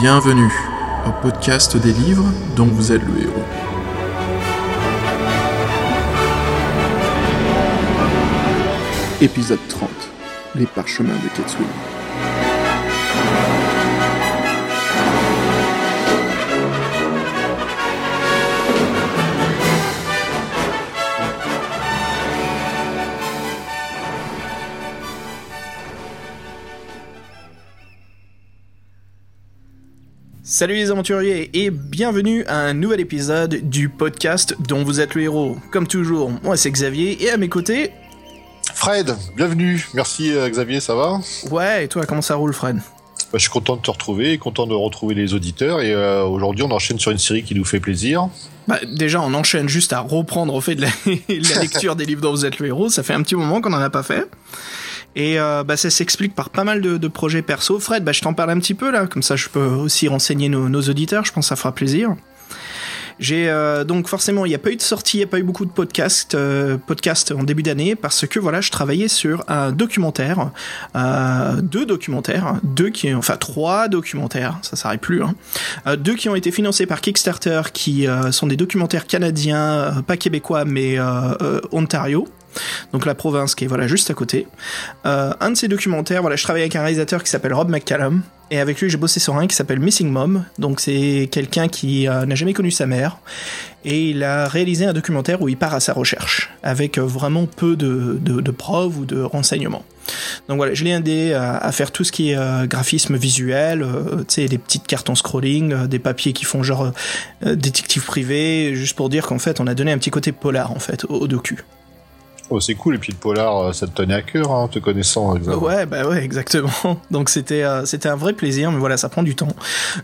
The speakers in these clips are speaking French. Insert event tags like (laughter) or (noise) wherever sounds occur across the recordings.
Bienvenue au podcast des livres dont vous êtes le héros. Épisode 30 Les parchemins de Ketsui. Salut les aventuriers et bienvenue à un nouvel épisode du podcast dont vous êtes le héros. Comme toujours, moi c'est Xavier et à mes côtés... Fred, bienvenue. Merci euh, Xavier, ça va? Ouais, et toi comment ça roule Fred? Bah, Je suis content de te retrouver, content de retrouver les auditeurs et euh, aujourd'hui on enchaîne sur une série qui nous fait plaisir. Bah, déjà on enchaîne juste à reprendre au fait de la, (laughs) la lecture des livres dont vous êtes le héros, ça fait un petit moment qu'on en a pas fait. Et euh, bah, ça s'explique par pas mal de, projets perso. Fred, bah, je t'en parle un petit peu là, comme ça je peux aussi renseigner nos, auditeurs, je pense que ça fera plaisir. J'ai euh, donc forcément, il n'y a pas eu de sortie, il n'y a pas eu beaucoup de podcasts, euh, podcasts en début d'année parce que voilà, je travaillais sur un documentaire, deux documentaires, deux qui, enfin trois documentaires, ça s'arrête plus, hein, deux qui ont été financés par Kickstarter, qui sont des documentaires canadiens, pas québécois mais Ontario donc la province qui est voilà juste à côté. Euh, un de ces documentaires, voilà, je travaille avec un réalisateur qui s'appelle Rob McCallum et avec lui j'ai bossé sur un qui s'appelle Missing Mom. Donc c'est quelqu'un qui euh, n'a jamais connu sa mère et il a réalisé un documentaire où il part à sa recherche avec euh, vraiment peu de, preuves ou de renseignements. Donc voilà, je l'ai aidé à, faire tout ce qui est graphisme visuel, tu sais, des petites cartes en scrolling, des papiers qui font genre détective privé, juste pour dire qu'en fait on a donné un petit côté polar en fait au, au docu. Oh, c'est cool, et puis le polar, ça te tenait à cœur, hein, te connaissant. Exactement. Ouais, bah ouais, exactement. (laughs) Donc c'était euh, c'était un vrai plaisir, mais voilà, ça prend du temps.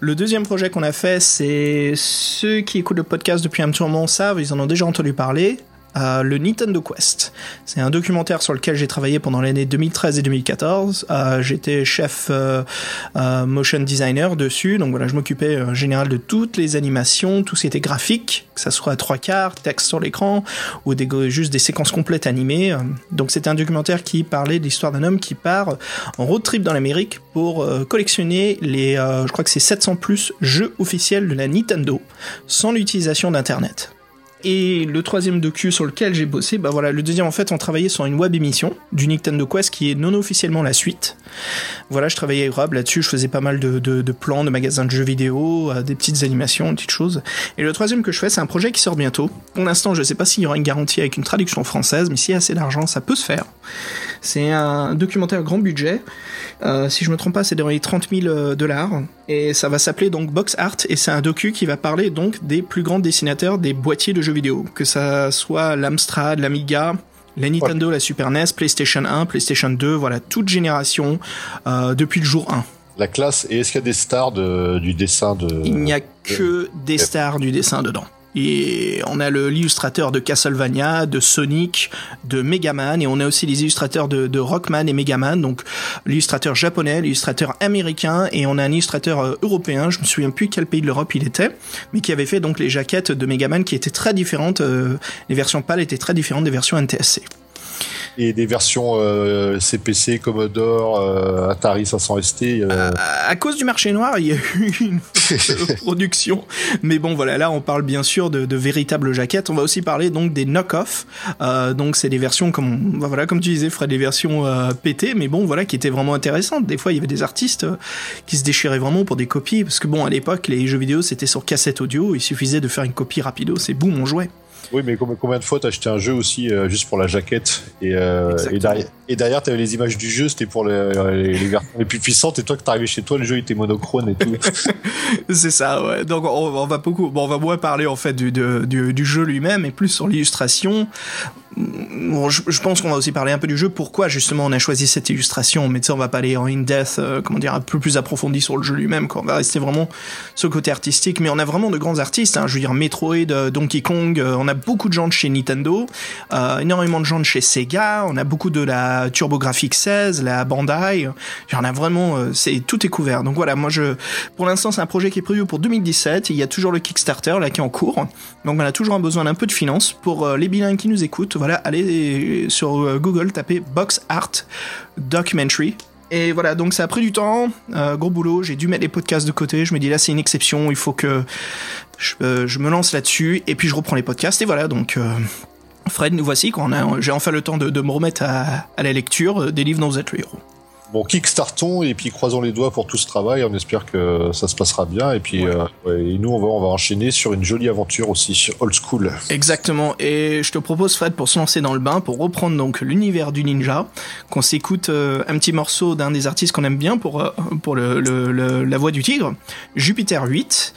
Le deuxième projet qu'on a fait, c'est ceux qui écoutent le podcast depuis un petit moment savent, ils en ont déjà entendu parler. Euh, le Nintendo Quest. C'est un documentaire sur lequel j'ai travaillé pendant l'année 2013 et 2014. Euh, J'étais chef euh, motion designer dessus, donc voilà, je m'occupais en général de toutes les animations, tout ce qui était graphique, que ça soit trois quarts, texte sur l'écran ou juste des séquences complètes animées. Donc c'était un documentaire qui parlait de l'histoire d'un homme qui part en road trip dans l'Amérique pour collectionner les, je crois que c'est 700 plus jeux officiels de la Nintendo sans l'utilisation d'Internet. Et le troisième docu sur lequel j'ai bossé, bah voilà, le deuxième en fait, on travaillait sur une web émission du Nintendo Quest qui est non officiellement la suite. Voilà, je travaillais avec Rob là-dessus, je faisais pas mal de, plans de magasins de jeux vidéo, euh, des petites animations, des petites choses. Et le troisième que je fais, c'est un projet qui sort bientôt. Pour l'instant, je sais pas s'il y aura une garantie avec une traduction française, mais s'il y a assez d'argent, ça peut se faire. C'est un documentaire grand budget. Euh, si je me trompe pas, c'est dans les 30 000 dollars. Et ça va s'appeler donc Box Art, et c'est un docu qui va parler donc des plus grands dessinateurs des boîtiers de jeux vidéo, que ça soit l'Amstrad, l'Amiga, la Nintendo, ouais. la Super NES, PlayStation 1, PlayStation 2, voilà, toute génération euh, depuis le jour 1. La classe, et est-ce qu'il y a des stars de, du dessin de... Il n'y a que des stars du dessin dedans. Et on a l'illustrateur de Castlevania, de Sonic, de Megaman, et on a aussi les illustrateurs de, Rockman et Megaman, donc l'illustrateur japonais, l'illustrateur américain, et on a un illustrateur euh, européen, je me souviens plus quel pays de l'Europe il était, mais qui avait fait donc les jaquettes de Megaman qui étaient très différentes, euh, les versions pâles étaient très différentes des versions NTSC et des versions euh, CPC, Commodore, euh, Atari 500 ST. Euh... À, à, cause du marché noir, il y a eu une (laughs) (laughs) production. Mais bon, voilà, là, on parle bien sûr de, de, véritables jaquettes. On va aussi parler donc des knock-off. Euh, donc, c'est des versions, comme, voilà, comme tu disais, Fred, des versions pétées, mais bon, voilà, qui étaient vraiment intéressantes. Des fois, il y avait des artistes qui se déchiraient vraiment pour des copies, parce que bon, à l'époque, les jeux vidéo, c'était sur cassette audio. Il suffisait de faire une copie rapido, c'est boum, on jouait. Oui, mais combien de fois t'as acheté un jeu aussi euh, juste pour la jaquette et, euh, et derrière, et derrière t'avais les images du jeu, c'était pour les, les, les, versions les plus puissantes et toi que t'arrivais chez toi, le jeu était monochrome et tout. (laughs) c'est ça, ouais. Donc on, on, va beaucoup, bon, on va moins parler en fait du, du, du jeu lui-même et plus sur l'illustration. Bon, je, je, pense qu'on va aussi parler un peu du jeu. Pourquoi justement on a choisi cette illustration? Mais tu sais, on va pas aller en in-depth, euh, comment dire, un peu plus approfondi sur le jeu lui-même. On va rester vraiment ce côté artistique. Mais on a vraiment de grands artistes. Hein. Je veux dire, Metroid, Donkey Kong. On a beaucoup de gens de chez Nintendo, euh, énormément de gens de chez Sega. On a beaucoup de la TurboGrafx 16, la Bandai. Il y a vraiment, euh, tout est couvert. Donc voilà, moi je, pour l'instant, c'est un projet qui est prévu pour 2017. Il y a toujours le Kickstarter là qui est en cours. Donc on a toujours un besoin d'un peu de finances pour euh, les bilingues qui nous écoutent. Voilà, allez sur Google, tapez Box Art Documentary Et voilà, donc ça a pris du temps, gros boulot, j'ai dû mettre les podcasts de côté, je me dis là c'est une exception, il faut que je, euh, je me lance là-dessus, et puis je reprends les podcasts, et voilà, donc euh, Fred, nous voici, quand j'ai enfin le temps de, me remettre à, la lecture euh, des livres dont vous êtes. Bon, kickstartons et puis croisons les doigts pour tout ce travail. On espère que ça se passera bien. Et puis, Ouais. euh, ouais, et nous, on va, on va enchaîner sur une jolie aventure aussi, old school. Exactement, et je te propose Fred pour se lancer dans le bain, pour reprendre donc l'univers du ninja, qu'on s'écoute euh, un petit morceau d'un des artistes qu'on aime bien pour, euh, pour le, le- le- la voix du tigre, Jupiter 8.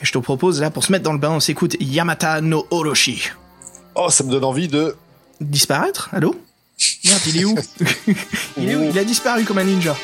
Et je te propose là pour se mettre dans le bain, on s'écoute Yamata no Orochi. Oh, ça me donne envie de. Disparaître? Allô? Merde, il est où (laughs) il, est où il a disparu comme un ninja.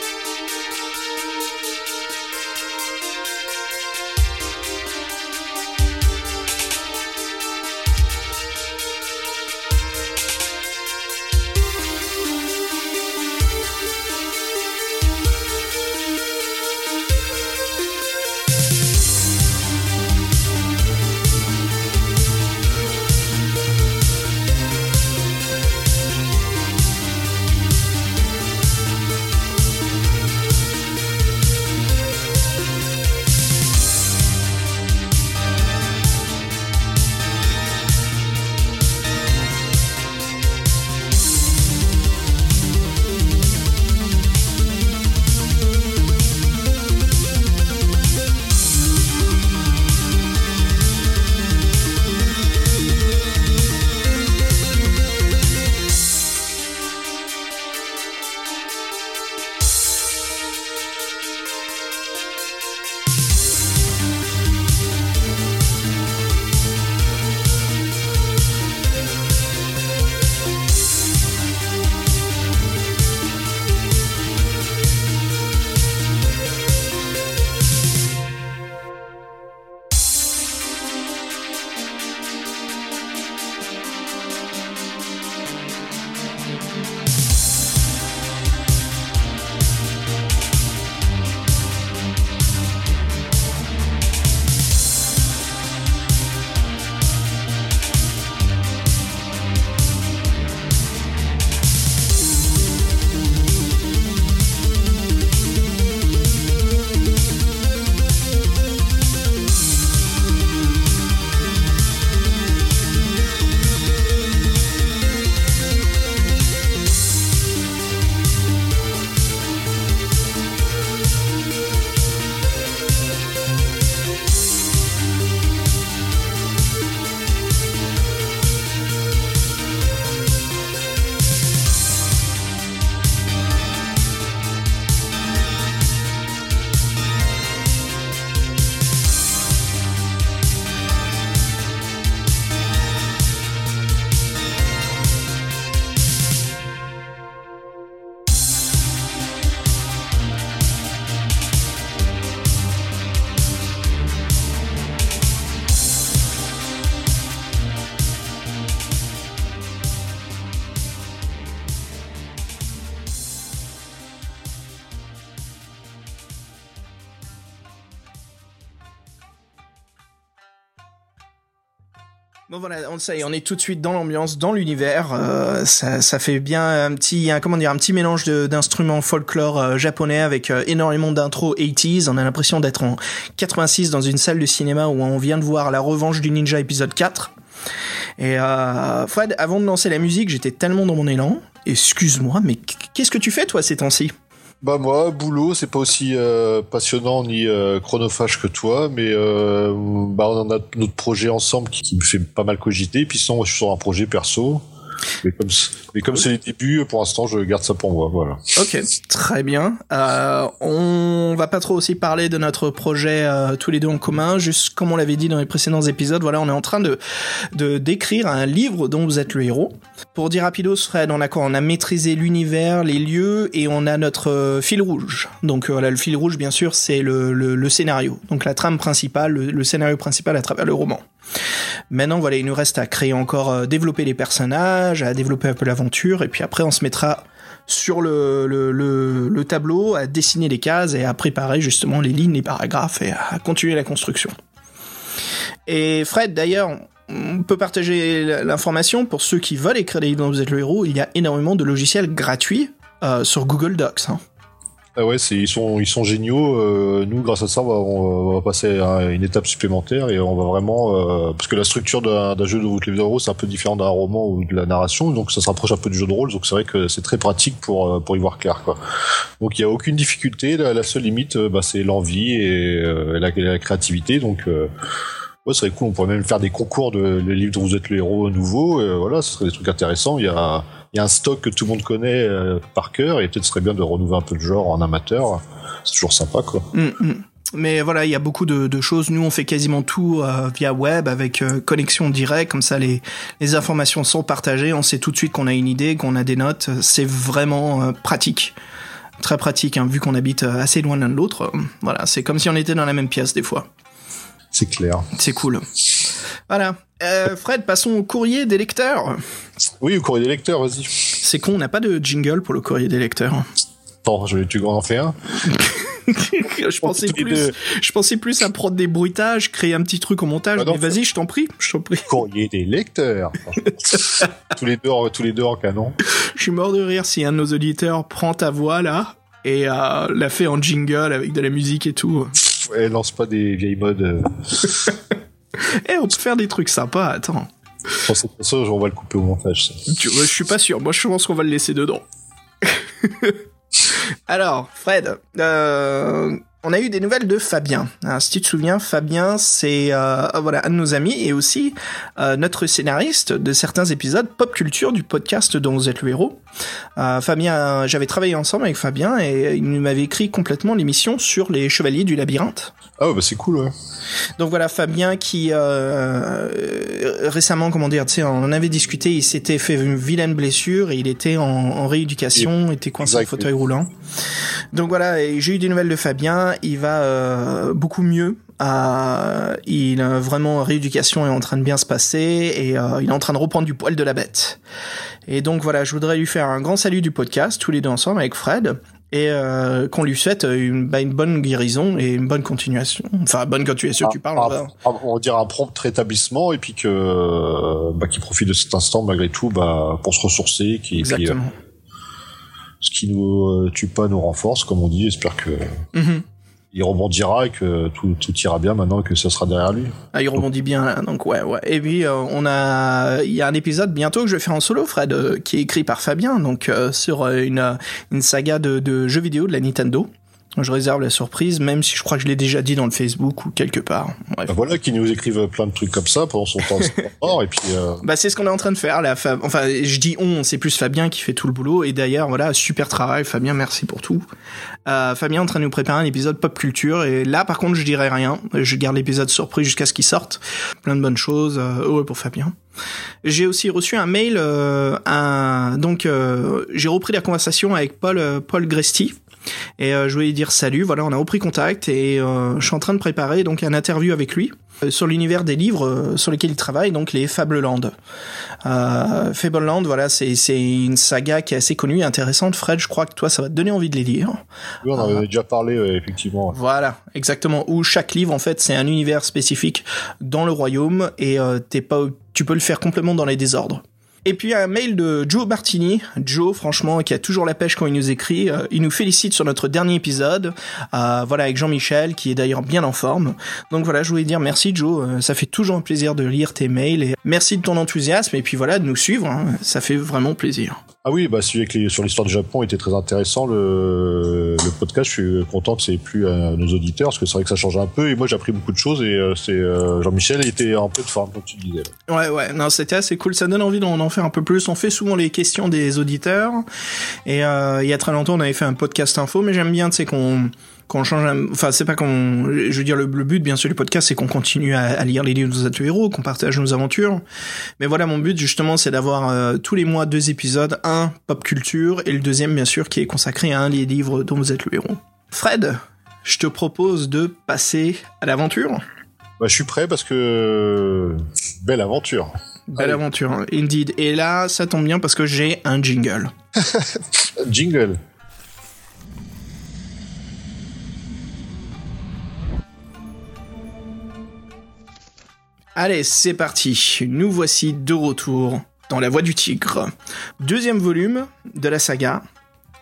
Voilà, on est, on est tout de suite dans l'ambiance, dans l'univers. euh, ça, fait bien un petit, comment dire, un petit mélange d'instruments folklore euh, japonais avec euh, énormément d'intro 80s. On a l'impression d'être en 86 dans une salle de cinéma où on vient de voir La Revanche du Ninja épisode 4. Et Fred, avant de lancer la musique, j'étais tellement dans mon élan. Excuse-moi, mais qu'est-ce que tu fais toi ces temps-ci? Bah moi, boulot, c'est pas aussi euh, passionnant ni euh, chronophage que toi, mais euh, bah on en a notre projet ensemble qui, qui me fait pas mal cogiter. Puis sinon, je suis sur un projet perso. Mais comme c'est les débuts, pour l'instant, je garde ça pour moi. Voilà. Ok, très bien. Euh, on va pas trop aussi parler de notre projet euh, tous les deux en commun. Juste comme on l'avait dit dans les précédents épisodes, voilà, on est en train de de d'écrire un livre dont vous êtes le héros. Pour dire rapidos, Fred, on a quoi On a maîtrisé l'univers, les lieux, et on a notre euh, fil rouge. Donc euh, voilà, le fil rouge, bien sûr, c'est le, le, le scénario. Donc la trame principale, le, le scénario principal à travers le roman. Maintenant, voilà, il nous reste à créer encore, euh, développer les personnages, à développer un peu l'aventure, et puis après, on se mettra sur le, le, le, le tableau à dessiner les cases et à préparer justement les lignes, les paragraphes et à continuer la construction. Et Fred, d'ailleurs, on peut partager l'information pour ceux qui veulent écrire des livres dont vous êtes le héros. Il y a énormément de logiciels gratuits euh, sur Google Docs. hein. Ah ouais, ils sont ils sont géniaux. Euh, nous, grâce à ça, on va, on va passer à une étape supplémentaire et on va vraiment euh, parce que la structure d'un jeu de route vidéo c'est un peu différent d'un roman ou de la narration, donc ça se rapproche un peu du jeu de rôle. Donc c'est vrai que c'est très pratique pour euh, pour y voir clair quoi. Donc il y a aucune difficulté. La, seule limite, euh, bah, c'est l'envie et euh, la, la créativité. Donc euh, Ouais, ce serait cool. On pourrait même faire des concours de le livre dont vous êtes le héros nouveau. Euh, voilà, ce serait des trucs intéressants. Il y a, il y a un stock que tout le monde connaît euh, par cœur et peut-être ce serait bien de renouveler un peu le genre en amateur. C'est toujours sympa, quoi. Mm, mm. Mais voilà, il y a beaucoup de, de choses. Nous, on fait quasiment tout euh, via web avec euh, connexion directe. Comme ça, les, les informations sont partagées. On sait tout de suite qu'on a une idée, qu'on a des notes. C'est vraiment euh, pratique. Très pratique, hein, vu qu'on habite assez loin l'un de l'autre. Voilà, c'est comme si on était dans la même pièce des fois. C'est clair. C'est cool. Voilà. Euh, Fred, passons au courrier des lecteurs. Oui, au courrier des lecteurs, vas-y. C'est con, on n'a pas de jingle pour le courrier des lecteurs. Attends, je, tu en fais un (laughs) je pensais plus, deux. je pensais plus à prendre des bruitages, créer un petit truc au montage. Ah non, mais vas-y, je t'en prie, je t'en prie. Courrier des lecteurs. (laughs) tous les deux, tous les deux en canon. Je suis mort de rire si un de nos auditeurs prend ta voix là et euh, la fait en jingle avec de la musique et tout. Ouais, lance pas des vieilles modes. euh. (laughs) (laughs) Eh, on peut faire des trucs sympas. Attends, Pour façon, on va le couper au montage. ça. tu, je suis pas sûr. Moi, je pense qu'on va le laisser dedans. (laughs) Alors, Fred, euh, on a eu des nouvelles de Fabien. Alors, si tu te souviens, Fabien, c'est euh, voilà un de nos amis et aussi euh, notre scénariste de certains épisodes pop culture du podcast dont vous êtes le héros. Euh, Fabien, j'avais travaillé ensemble avec Fabien et il m'avait écrit complètement l'émission sur les chevaliers du labyrinthe. Ah ouais, bah c'est cool, ouais. Donc voilà Fabien qui euh, euh, récemment comment dire tu sais on en avait discuté il s'était fait une vilaine blessure et il était en, en rééducation était coincé en fauteuil roulant donc voilà j'ai eu des nouvelles de Fabien il va euh, beaucoup mieux euh, il a vraiment rééducation est en train de bien se passer et euh, il est en train de reprendre du poil de la bête et donc voilà je voudrais lui faire un grand salut du podcast tous les deux ensemble avec Fred et euh, qu'on lui souhaite une, bah, une bonne guérison et une bonne continuation. Enfin, bonne continuation, tu parles. Ah, on va- ah, on dirait un prompt rétablissement et puis que euh, bah, qu'il profite de cet instant malgré tout bah, pour se ressourcer, qui, et puis, euh, Exactement. ce qui nous euh, tue pas nous renforce, comme on dit. J'espère que Mhm. Il rebondira et que tout, ira bien maintenant que ça sera derrière lui. Ah, il rebondit bien donc ouais, ouais. Et puis euh, on a, il y a un épisode bientôt que je vais faire en solo, Fred, euh, qui est écrit par Fabien, donc euh, sur une une saga de jeux vidéo de la Nintendo. Je réserve la surprise, même si je crois que je l'ai déjà dit dans le Facebook ou quelque part. Bref. Bah, voilà, qui nous écrivent plein de trucs comme ça pendant son temps (laughs) mort et puis euh, Bah c'est ce qu'on est en train de faire là. Fab- Enfin, je dis on, c'est plus Fabien qui fait tout le boulot. Et d'ailleurs, voilà, super travail, Fabien, merci pour tout. Euh, Fabien est en train de nous préparer un épisode pop culture. Et là, par contre, je dirai rien. Je garde l'épisode surprise jusqu'à ce qu'il sorte. Plein de bonnes choses. Euh, heureux pour Fabien. J'ai aussi reçu un mail. Euh, un, donc, euh, j'ai repris la conversation avec Paul, euh, Paul Gresti. Et euh, je voulais dire salut. Voilà, on a repris contact et euh, je suis en train de préparer donc un interview avec lui euh, sur l'univers des livres sur lesquels il travaille, donc les Fableland. Euh, Fableland, voilà, c'est c'est une saga qui est assez connue et intéressante. Fred, je crois que toi, ça va te donner envie de les lire. oui, on en avait déjà parlé ouais, effectivement. Voilà, exactement. Où chaque livre, en fait, c'est un univers spécifique dans le royaume et euh, t'es pas, tu peux le faire complètement dans les désordres. Et puis un mail de Joe Bartini, Joe franchement qui a toujours la pêche quand il nous écrit, Euh, il nous félicite sur notre dernier épisode, euh, voilà avec Jean-Michel qui est d'ailleurs bien en forme. Donc voilà, je voulais dire merci Joe, Euh, ça fait toujours un plaisir de lire tes mails et merci de ton enthousiasme et puis voilà de nous suivre, hein. ça fait vraiment plaisir. Ah oui, bah celui sur l'histoire du Japon était très intéressant. Le, podcast, je suis content que c'est plus à nos auditeurs parce que c'est vrai que ça change un peu. Et moi, j'ai appris beaucoup de choses. Et euh, c'est euh, Jean-Michel était un peu de forme, comme tu disais. Ouais, ouais, non, c'était assez cool. Ça donne envie d'en en faire un peu plus. On fait souvent les questions des auditeurs. Et euh, il y a très longtemps, on avait fait un podcast info, mais j'aime bien, tu sais, qu'on qu'on change. un- Enfin, c'est pas qu'on. Je veux dire, le, le but, bien sûr, du podcast, c'est qu'on continue à, à lire les livres de nos héros, qu'on partage nos aventures. Mais voilà, mon but, justement, c'est d'avoir euh, tous les mois deux épisodes, un pop culture et le deuxième, bien sûr, qui est consacré à un des livres dont vous êtes le héros. Fred, je te propose de passer à l'aventure. Bah, je suis prêt parce que belle aventure. Belle Allez. aventure, hein. indeed. Et là, ça tombe bien parce que j'ai un jingle. (laughs) Jingle. Allez, c'est parti. Nous voici de retour dans La Voix du Tigre. Deuxième volume de la saga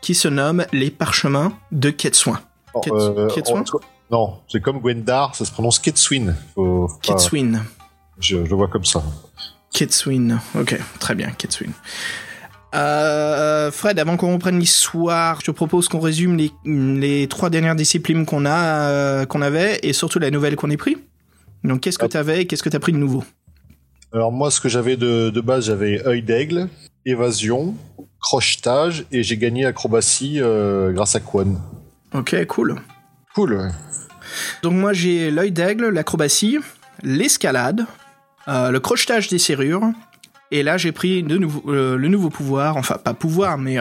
qui se nomme Les Parchemins de Ketsouin. Oh, euh, on- Non, c'est comme Gwendar, ça se prononce. Faut, pas- Ketsouin. je, le vois comme ça. Ketswin. Ok, très bien, Ketswin. Euh, Fred, avant qu'on reprenne l'histoire, je te propose qu'on résume les, les trois dernières disciplines qu'on a, euh, qu'on avait, et surtout la nouvelle qu'on ait pris. Donc, qu'est-ce que tu avais et qu'est-ce que tu as pris de nouveau? Alors moi, ce que j'avais de, de base, j'avais œil d'aigle, évasion, crochetage, et j'ai gagné acrobatie euh, grâce à Quan. Ok, cool. Cool. ouais. Donc moi j'ai l'œil d'aigle, l'acrobatie, l'escalade, euh, le crochetage des serrures, et là j'ai pris de nouveau, euh, le nouveau pouvoir, enfin pas pouvoir, mais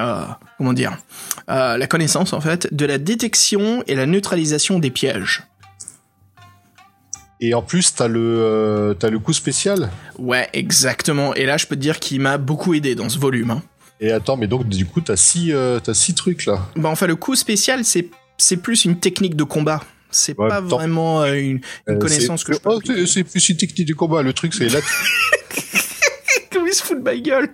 comment dire, la connaissance en fait, de la détection et la neutralisation des pièges. Et en plus, t'as le, euh, t'as le coup spécial. Ouais, exactement. Et là je peux te dire qu'il m'a beaucoup aidé dans ce volume. hein. Et attends, mais donc du coup, t'as six, euh, t'as six trucs là. Bah enfin le coup spécial c'est c'est plus une technique de combat. C'est Ouais, pas vraiment euh, une, une Euh, connaissance que je peux Oh, appliquer. c'est plus une technique du combat. Le truc, c'est là. (laughs) Comment il se fout de ma gueule?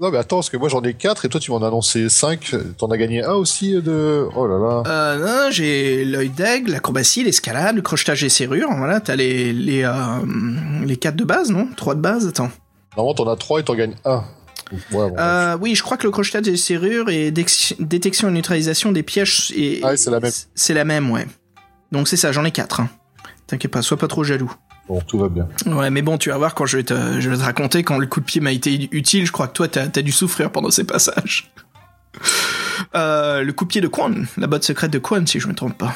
Non, mais attends, parce que moi j'en ai quatre et toi tu m'en as annoncé cinq. T'en as gagné un aussi de. Oh là là. Euh, non, j'ai l'œil d'aigle, l'acrobatie, l'escalade, le crochetage des serrures. Voilà, t'as les les euh, les quatre de base, non? Trois de base. Attends. Normalement, t'en as trois et t'en gagnes un. Ouais, bon, Euh, oui, je crois que le crochetage des serrures et détection et neutralisation des pièges. Et, Ah c'est la même. C'est la même, ouais. Donc c'est ça, j'en ai quatre. hein. T'inquiète pas, sois pas trop jaloux. Bon, tout va bien. Ouais, mais bon, tu vas voir quand je vais te, je raconter quand le coup de pied m'a été utile. Je crois que toi, t'as as dû souffrir pendant ces passages. (laughs) Euh, le coup de pied de Quan, la botte secrète de Quan, si je me trompe pas.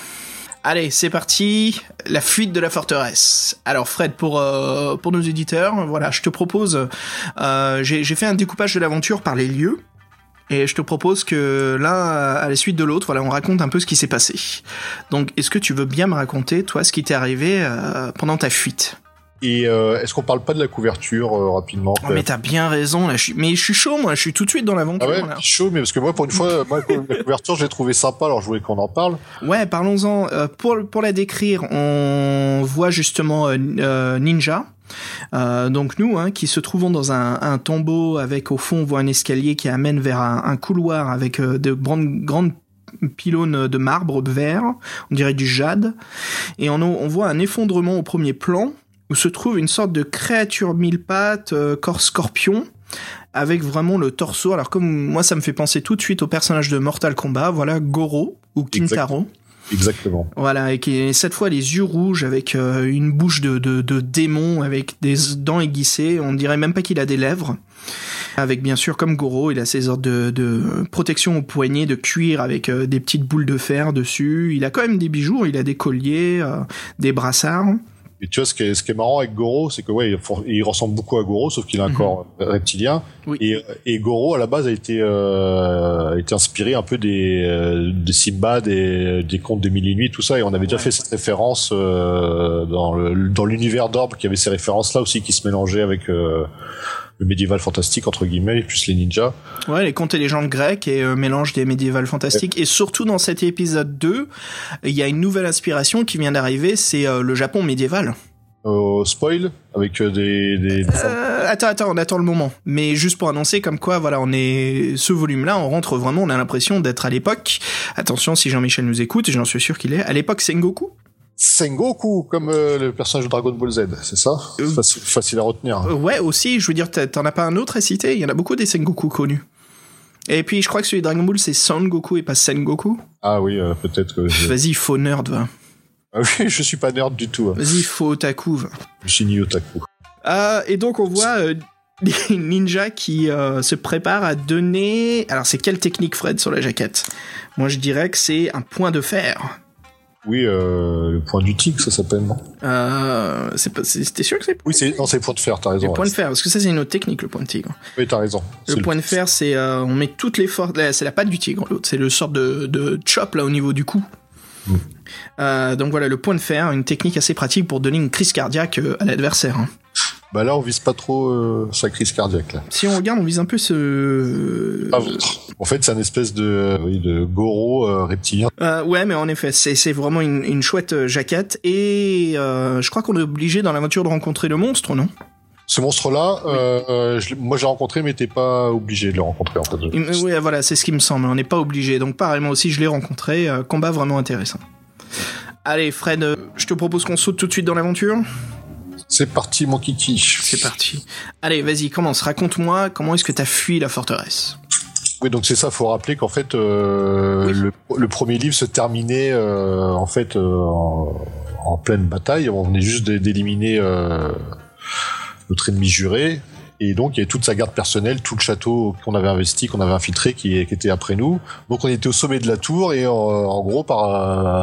Allez, c'est parti. La fuite de la forteresse. Alors Fred, pour euh, pour nos éditeurs, voilà, je te propose. Euh, j'ai fait un découpage de l'aventure par les lieux. Et je te propose que l'un à la suite de l'autre, voilà, on raconte un peu ce qui s'est passé. Donc, est-ce que tu veux bien me raconter, toi, ce qui t'est arrivé euh, pendant ta fuite? Et euh, est-ce qu'on parle pas de la couverture euh, rapidement Oh, mais t'as bien raison, là. Je suis... Mais je suis chaud, moi. Je suis tout de suite dans Ah l'aventure. ouais, là. chaud, mais parce que moi, pour une fois, moi, la couverture, je l'ai trouvé sympa, alors je voulais qu'on en parle. Ouais, parlons-en. Euh, pour, pour la décrire, on voit justement euh, euh, Ninja. Euh, donc nous, hein, qui se trouvons dans un, tombeau avec au fond, on voit un escalier qui amène vers un, couloir avec euh, de grandes, grandes pylônes de marbre vert, on dirait du jade, et on, voit un effondrement au premier plan où se trouve une sorte de créature mille pattes, euh, corps scorpion, avec vraiment le torseau. Alors comme moi, ça me fait penser tout de suite au personnage de Mortal Kombat, voilà Goro ou Kintaro. Exactement. Voilà, et cette fois les yeux rouges avec euh, une bouche de, de, démon avec des dents aiguisées. On dirait même pas qu'il a des lèvres. Avec bien sûr, comme Goro, il a ses sortes de, de protection au poignet de cuir avec euh, des petites boules de fer dessus. Il a quand même des bijoux, il a des colliers, euh, des brassards. Et tu vois, ce qui est, ce qui est marrant avec Goro, c'est que ouais, il, ressemble beaucoup à Goro, sauf qu'il a un Mhm. corps reptilien. Oui. Et, et Goro, à la base, a été, euh, a été inspiré un peu des, euh, des Simba, des, des contes de Mille et Nuits, tout ça. Et on avait déjà fait cette référence euh, dans le- dans l'univers d'Orbe, qui avait ces références-là aussi qui se mélangeaient avec euh, le médiéval fantastique, entre guillemets, plus les ninjas. Ouais, les contes et légendes grecques et euh, mélange des médiévales fantastiques. Et surtout dans cet épisode 2, il y a une nouvelle inspiration qui vient d'arriver, c'est euh, le Japon médiéval. Au spoil, avec euh, des... des, Euh, attends, attends, on attend le moment. Mais juste pour annoncer comme quoi, voilà, on est ce volume-là, on rentre vraiment, on a l'impression d'être à l'époque. Attention, si Jean-Michel nous écoute, j'en suis sûr qu'il est. À l'époque Sengoku. Sengoku, comme euh, le personnage de Dragon Ball Z, c'est ça Euh, facile, facile à retenir. Euh, ouais, aussi. Je veux dire, t'en as pas un autre à citer? Il y en a beaucoup des Sengoku connus. Et puis, je crois que celui de Dragon Ball, c'est Son Goku et pas Sengoku. Ah oui, euh, peut-être que... je- Vas-y, faux nerd, va. Ah oui, (laughs) je suis pas nerd du tout. hein. Vas-y, faux otaku, va. Je suis ni otaku. Euh, et donc on voit (laughs) des ninjas qui euh, se préparent à donner. Alors c'est quelle technique Fred sur la jaquette? Moi je dirais que c'est un point de fer. Oui, euh, le point du tigre, ça s'appelle, non? Euh, c'est pas. c'est- T'es sûr que c'est Oui, c'est non, c'est le point de fer, t'as raison. le point de fer Parce que ça c'est une autre technique le point de tigre. Oui, t'as raison. Le point de fer c'est euh, on met toutes les forces. C'est la patte du tigre l'autre. C'est le sort de, de chop là au niveau du cou. Mm. Euh, donc voilà le point de fer, une technique assez pratique pour donner une crise cardiaque à l'adversaire. hein. Bah là, on vise pas trop euh, sa crise cardiaque, là. Si on regarde, on vise un peu ce. Pas votre. En fait, c'est un espèce de, euh, oui, de goro euh, reptilien. Euh, ouais, mais en effet, c'est c'est vraiment une, une chouette euh, jaquette. Et euh, je crois qu'on est obligé dans l'aventure de rencontrer le monstre, non? Ce monstre-là, euh, euh, je moi j'ai rencontré, mais t'es pas obligé de le rencontrer en fait. Oui, voilà, c'est ce qui me semble. On n'est pas obligé. Donc, pareil, moi aussi, je l'ai rencontré. euh, combat vraiment intéressant. Allez, Fred, euh, je te propose qu'on saute tout de suite dans l'aventure. C'est parti, mon kiki. C'est parti. Allez, vas-y, commence. Raconte-moi comment est-ce que t'as fui la forteresse. Oui, donc c'est ça. Faut rappeler qu'en fait, euh, Oui. le, le premier livre se terminait euh, en fait euh, en, en pleine bataille. On venait juste d'é- d'éliminer notre ennemi juré. Et donc, il y avait toute sa garde personnelle, tout le château qu'on avait investi, qu'on avait infiltré, qui, qui était après nous. Donc, on était au sommet de la tour et euh, en gros, par,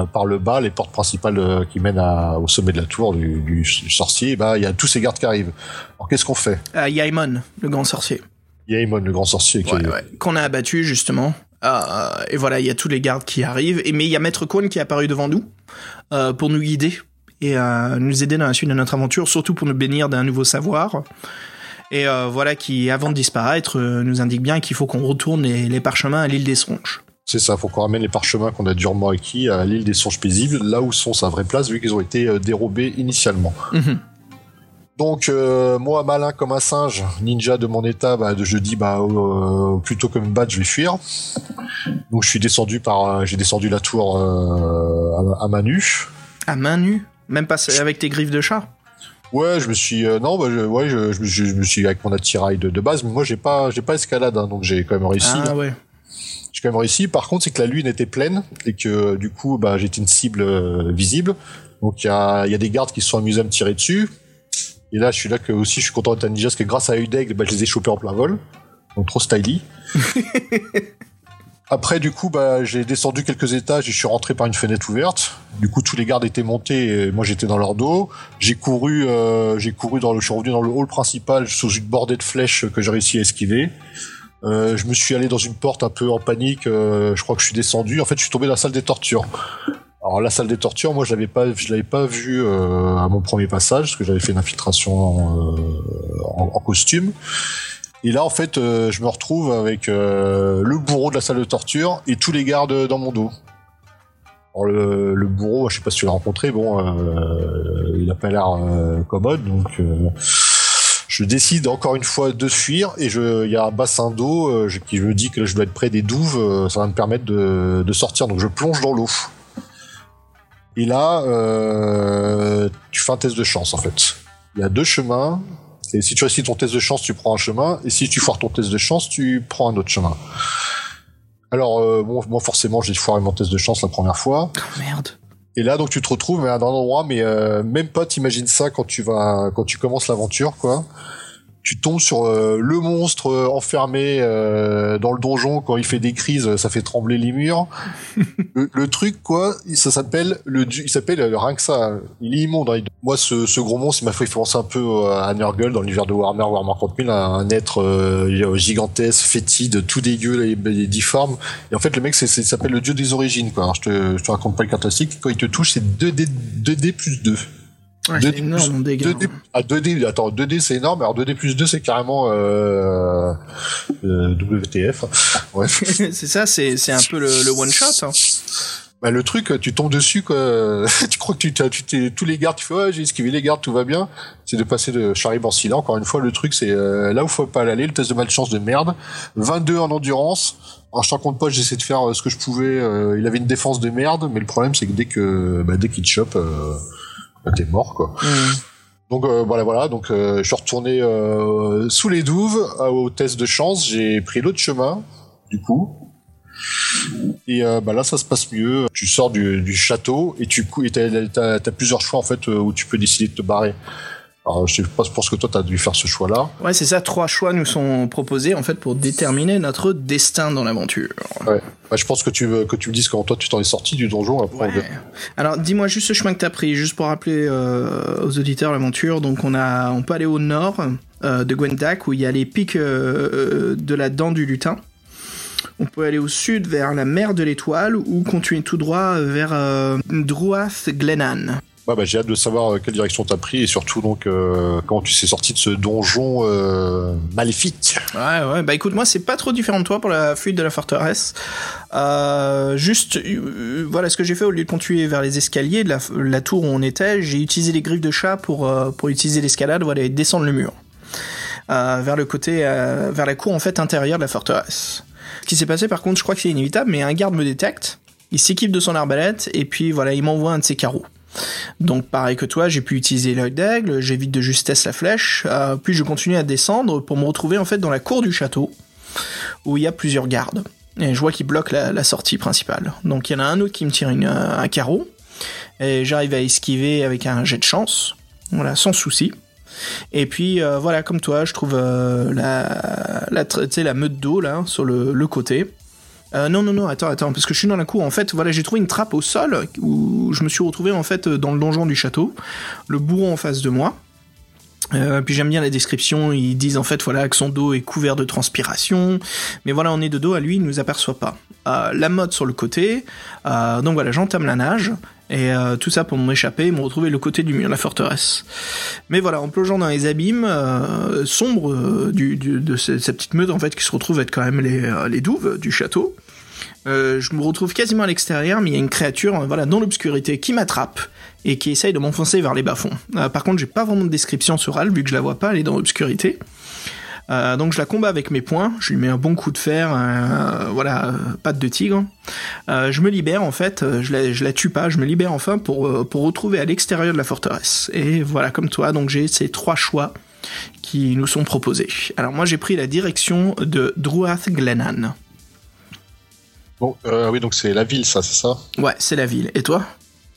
euh, par le bas, les portes principales euh, qui mènent à- au sommet de la tour du, du sorcier, bah, il y a tous ces gardes qui arrivent. Alors, qu'est-ce qu'on fait? Euh, Yaimon, le grand sorcier. Yaemon, le grand sorcier, qui Ouais, est- ouais. Qu'on a abattu, justement. Euh, et voilà, il y a tous les gardes qui arrivent. Et, mais il y a Maître Kwon qui est apparu devant nous euh, pour nous guider et euh, nous aider dans la suite de notre aventure, surtout pour nous bénir d'un nouveau savoir. Et euh, voilà, qui, avant de disparaître, euh, nous indique bien qu'il faut qu'on retourne les, les parchemins à l'île des Songes. C'est ça, faut qu'on ramène les parchemins qu'on a durement acquis à l'île des songes paisibles, là où sont sa vraie place, vu qu'ils ont été euh, dérobés initialement. Mhm. Donc euh, moi, malin comme un singe, ninja de mon état, bah, je dis bah euh, plutôt que me battre, je vais fuir. Donc je suis descendu par, euh, j'ai descendu la tour à, à main nue. À main nue? Même pas avec tes griffes de chat? Ouais, je me suis euh, non, bah, je, ouais, je, je, me suis- je me suis avec mon attirail de, de base, mais moi j'ai pas, j'ai pas escalade, hein, donc j'ai quand même réussi. Ah ouais. J'ai quand même réussi. Par contre, c'est que la lune était pleine et que du coup, bah, j'étais une cible euh, visible. Donc il y a, y a des gardes qui se sont amusés à me tirer dessus. Et là, je suis là que aussi, je suis content d'être un ninja parce que grâce à Udeg, bah, je les ai chopés en plein vol. Donc trop styly. (laughs) Après, du coup, bah, j'ai descendu quelques étages et je suis rentré par une fenêtre ouverte. Du coup, tous les gardes étaient montés et moi j'étais dans leur dos. J'ai couru, euh, j'ai couru dans le, je suis revenu dans le hall principal sous une bordée de flèches que j'ai réussi à esquiver. Euh, je me suis allé dans une porte un peu en panique. euh, je crois que je suis descendu. En fait, je suis tombé dans la salle des tortures. Alors la salle des tortures, moi, je l'avais pas, je l'avais pas vu euh, à mon premier passage parce que j'avais fait une infiltration euh, en costume. Et là, en fait, euh, je me retrouve avec euh, le bourreau de la salle de torture et tous les gardes dans mon dos. Alors le, bourreau, je sais pas si tu l'as rencontré, bon, euh, il a pas l'air commode, donc je décide encore une fois de fuir et il y a un bassin d'eau qui me dit que je dois être près des douves, ça va me permettre de, sortir, donc je plonge dans l'eau. Et là, tu fais un test de chance en fait. Il y a deux chemins. Et si tu réussis ton test de chance, tu prends un chemin. Et si tu foires ton test de chance, tu prends un autre chemin. Alors, euh, bon, moi forcément, j'ai foiré mon test de chance la première fois. Oh, merde. Et là, donc, tu te retrouves à un endroit, mais euh, même pas, t'imagines ça quand tu vas, quand tu commences l'aventure, quoi. Tu tombes sur euh, le monstre euh, enfermé euh, dans le donjon quand il fait des crises, ça fait trembler les murs. (laughs) le, le truc, quoi, ça s'appelle le, dieu- il s'appelle euh, rien que ça. Il est immonde. hein. Moi, ce, ce gros monstre, il m'a fait penser un peu euh, à Nurgle dans l'univers de Warhammer, Warhammer 30 000, un, être euh, gigantesque, fétide, tout dégueu, les, les difforme. Et en fait, le mec, c'est, s'appelle le dieu des origines, quoi. Alors, je te, je te raconte pas le classique. Quand il te touche, c'est 2D, 2D plus 2. Ouais, Deux- c'est énorme, mon dégât. 2D, ah, 2D, attends, 2D c'est énorme, alors 2D plus 2 c'est carrément euh, euh, WTF. Bref. (laughs) c'est ça, c'est c'est un peu le, le one shot. hein. bah, le truc, tu tombes dessus, quoi. (laughs) tu crois que tu, tu t'es, tous les gardes, tu fais, ouais, j'ai esquivé les gardes, tout va bien. C'est de passer de Charibancy là. Encore une fois, le truc, c'est euh, là où faut pas aller, le test de malchance de merde. 22 en endurance. Alors, je t'en compte pas, j'essaie de faire euh, ce que je pouvais. euh, il avait une défense de merde, mais le problème, c'est que dès que, bah, dès qu'il te chope, euh, bah, t'es mort, quoi. Hmm. Donc euh, voilà, voilà. Donc euh, je suis retourné euh, sous les douves au test de chance. J'ai pris l'autre chemin, du coup. Et bah là, ça se passe mieux. Tu sors du, du château et tu et t'as, t'as- t'as plusieurs choix en fait où tu peux décider de te barrer. Alors je pense que toi t'as dû faire ce choix-là. Ouais, c'est ça. Trois choix nous sont proposés en fait pour déterminer notre destin dans l'aventure. Ouais. Je pense que tu veux que tu me dises comment toi tu t'en es sorti du donjon. Après, Ouais. Alors, dis-moi juste le chemin que t'as pris, juste pour rappeler euh, aux auditeurs l'aventure. Donc, on a, on peut aller au nord euh, de Gwendak où il y a les pics euh, de la dent du lutin. On peut aller au sud vers la mer de l'étoile ou continuer tout droit vers Druath Glennan. Ouais, bah, j'ai hâte de savoir euh, quelle direction t'as pris et surtout donc euh, comment tu sais sorti de ce donjon euh, maléfique. Ouais, ouais. Bah écoute, moi, c'est pas trop différent de toi pour la fuite de la forteresse. Juste, voilà ce que j'ai fait au lieu de continuer vers les escaliers de la, tour où on était. J'ai utilisé les griffes de chat pour, utiliser l'escalade, voilà, et descendre le mur. vers le côté, vers la cour en fait intérieure de la forteresse. Ce qui s'est passé par contre, je crois que c'est inévitable, mais un garde me détecte, il s'équipe de son arbalète et puis voilà, il m'envoie un de ses carreaux. Donc pareil que toi, j'ai pu utiliser l'œil d'aigle, j'évite de justesse la flèche, euh, puis je continue à descendre pour me retrouver en fait dans la cour du château, où il y a plusieurs gardes. Et je vois qu'ils bloquent la, sortie principale. Donc il y en a un autre qui me tire une- un carreau, et j'arrive à esquiver avec un jet de chance, voilà, sans souci. Et puis euh, voilà, comme toi, je trouve euh, la, la, meute d'eau là sur le côté. Euh, non, non, non, attends, attends, parce que je suis dans la cour. En fait, voilà, j'ai trouvé une trappe au sol où je me suis retrouvé en fait dans le donjon du château, le bourreau en face de moi. Euh, puis j'aime bien la description, ils disent en fait voilà que son dos est couvert de transpiration, mais voilà on est de dos à lui, il nous aperçoit pas. Euh, la mode sur le côté, donc voilà j'entame la nage, et euh, tout ça pour m'échapper et me retrouver le côté du mur de la forteresse. Mais voilà, en plongeant dans les abîmes euh, sombres euh, de ce- cette petite meute qui se retrouve être quand même les, douves du château, je me retrouve quasiment à l'extérieur, mais il y a une créature voilà, dans l'obscurité qui m'attrape et qui essaye de m'enfoncer vers les bas-fonds. Par contre, j'ai pas vraiment de description sur elle, vu que je la vois pas, elle est dans l'obscurité. Euh, donc je la combats avec mes poings, je lui mets un bon coup de fer, euh, voilà, patte de tigre. Euh, je me libère en fait, je la, je la tue pas, je me libère enfin pour, euh, pour retrouver à l'extérieur de la forteresse. Et voilà, comme toi, donc j'ai ces trois choix qui nous sont proposés. Alors moi j'ai pris la direction de Druath Glennan. Bon, oui, donc c'est la ville, ça, c'est ça? Ouais, c'est la ville. Et toi?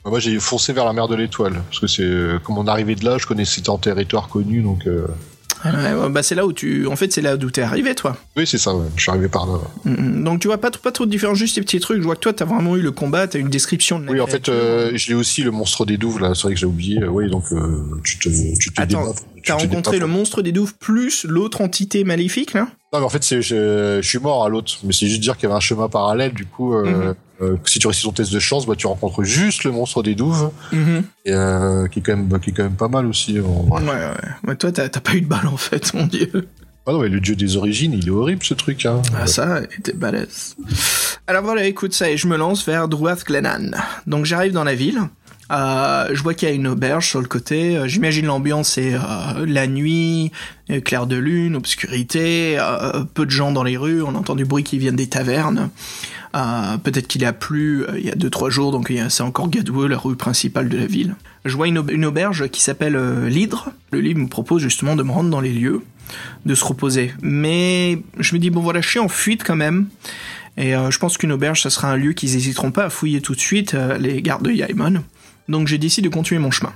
Bah, Moi, j'ai foncé vers la mer de l'Étoile, parce que c'est comme on arrivait de là, je connaissais en territoire connu, donc euh, Ouais, bah c'est là où tu, en fait, c'est là d'où t'es arrivé, toi. oui, c'est ça. ouais, Je suis arrivé par là. Mm, Donc tu vois pas trop, pas trop de différence, juste ces petits trucs. Je vois que toi, t'as vraiment eu le combat, t'as une description de la Oui, en fait, euh, je l'ai aussi le monstre des douves là. C'est vrai que j'ai oublié. Oui, donc euh, tu te, tu te Attends, T'as rencontré le monstre des douves plus l'autre entité maléfique, là? Non, mais en fait, c'est, je, je suis mort à l'autre. Mais c'est juste dire qu'il y avait un chemin parallèle. Du coup, euh, Mhm. Euh, si tu réussis ton test de chance, bah, tu rencontres juste le monstre des douves, et, euh, qui est quand même, qui est quand même pas mal aussi. vrai. Ouais, ouais. Ouais, toi, t'as pas eu de balle, en fait, mon dieu. Ah non, mais le dieu des origines, il est horrible ce truc. Hein. Ah, ça, était balèze. Alors voilà, écoute ça, et je me lance vers Druath Glennan. Donc j'arrive dans la ville. Euh, je vois qu'il y a une auberge sur le côté. Euh, J'imagine l'ambiance euh, la nuit, clair de lune, obscurité, peu de gens dans les rues. On entend du bruit qui vient des tavernes. Euh, Peut-être qu'il a plu euh, il y a 2-3 jours, donc c'est encore Gadoueux, la rue principale de la ville. Je vois une, aub- une auberge qui s'appelle euh, l'Hydre. Le livre me propose justement de me rendre dans les lieux, de se reposer. Mais je me dis, bon voilà, je suis en fuite quand même. Et je pense qu'une auberge, ça sera un lieu qu'ils hésiteront pas à fouiller tout de suite, les gardes de Yaimon. Donc j'ai décidé de continuer mon chemin.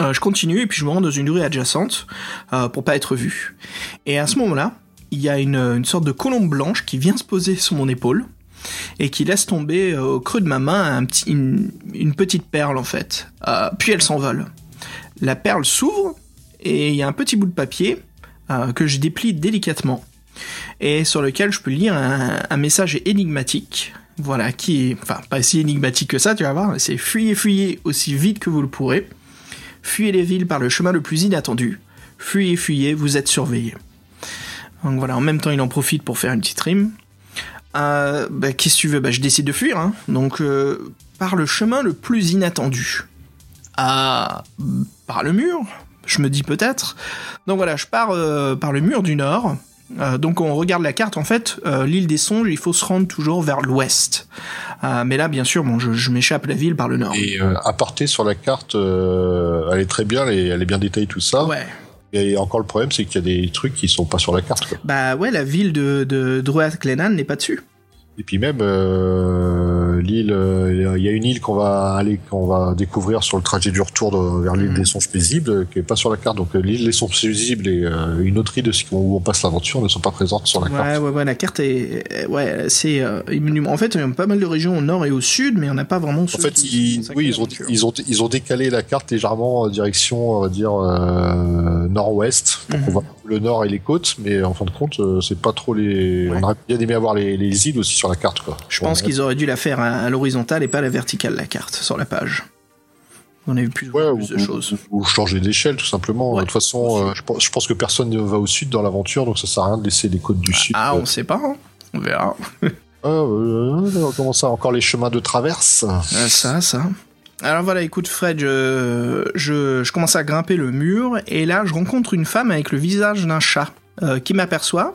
Je continue et puis je me rends dans une rue adjacente pour pas être vu. Et à ce moment-là, il y a une sorte de colombe blanche qui vient se poser sur mon épaule et qui laisse tomber euh, au creux de ma main une petite perle en fait. Euh, puis elle s'envole. La perle s'ouvre et il y a un petit bout de papier euh, que je déplie délicatement et sur lequel je peux lire un, un message énigmatique. Voilà, qui est, enfin, pas si énigmatique que ça, tu vas voir, c'est fuyez, fuyez aussi vite que vous le pourrez. Fuyez les villes par le chemin le plus inattendu. Fuyez, fuyez, vous êtes surveillés. Donc voilà, en même temps, il en profite pour faire une petite rime. Euh, bah, qu'est-ce que tu veux? Bah, je décide de fuir, hein. Donc, euh, par le chemin le plus inattendu. Ah, par le mur Je me dis peut-être. Donc voilà, je pars euh, par le mur du nord. Euh, donc on regarde la carte, en fait, l'île des songes, il faut se rendre toujours vers l'ouest. Mais là, bien sûr, bon, je, je m'échappe la ville par le nord. Et euh, aparté sur la carte, elle est très bien, elle est, elle est bien détaillée tout ça. Ouais. Et encore le problème, c'est qu'il y a des trucs qui sont pas sur la carte. Bah ouais, la ville de, Glennan n'est pas dessus. Et puis même euh, l'île, euh, il y a une île qu'on va aller, qu'on va découvrir sur le trajet du retour de- vers l'île Mhm. des songes paisibles, euh, qui est pas sur la carte. Donc euh, l'île des songes paisibles et euh, une autre île où on passe l'aventure ne sont pas présentes sur la Ouais, carte. ouais, ouais, la carte est. Ouais, c'est. euh, en fait, il y a pas mal de régions au nord et au sud, mais on n'a pas vraiment. En fait, qui ils, oui, ils ont, ils ont, ils ont décalé la carte légèrement en direction, on va dire, euh, nord-ouest, pour Mhm. qu'on voit le nord et les côtes, mais en fin de compte, c'est pas trop les. Ouais. On aurait bien aimé avoir les, les îles aussi sur la carte, quoi. Je pense qu'ils auraient dû la faire à, l'horizontale et pas à la verticale, la carte, sur la page. On a eu plus, Ouais, plus ou, de choses. ou- changer d'échelle, tout simplement. Ouais, de toute façon, euh, je, pense, je pense que personne ne va au sud dans l'aventure, donc ça sert à rien de laisser les côtes du sud. Ah, euh, on sait pas, hein. On verra. (laughs) Ah, euh, comment ça Encore les chemins de traverse Ah, ça, ça. Alors voilà, écoute Fred, je, je, je commence à grimper le mur et là je rencontre une femme avec le visage d'un chat euh, qui m'aperçoit,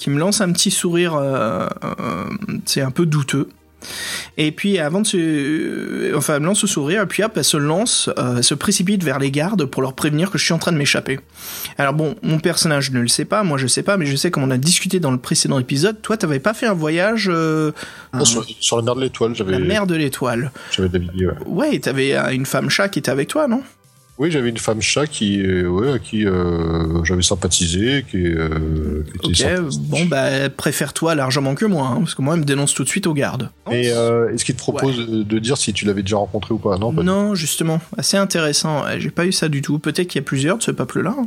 qui me lance un petit sourire, euh, euh, c'est un peu douteux. Et puis avant de se, euh, enfin, elle me lance ce sourire, et puis hop, elle se lance, euh, elle se précipite vers les gardes pour leur prévenir que je suis en train de m'échapper. Alors bon, mon personnage ne le sait pas, moi je sais pas, mais je sais comme on a discuté dans le précédent épisode, toi t'avais pas fait un voyage euh, Non, sur, sur la mer de l'étoile, j'avais la mer de l'étoile. j'avais navigué. Ouais. Ouais, t'avais une femme chat qui était avec toi, non? Oui, j'avais une femme chat qui, euh, ouais, à qui euh, j'avais sympathisé, qui, euh, qui était Ok, bon bah préfère-toi largement que moi, hein, parce que moi elle me dénonce tout de suite aux gardes. Et euh, est-ce qu'il te propose de dire si tu l'avais déjà rencontré ou pas? Non, pas Non, justement, assez intéressant. J'ai pas eu ça du tout. Peut-être qu'il y a plusieurs de ce peuple-là. hein.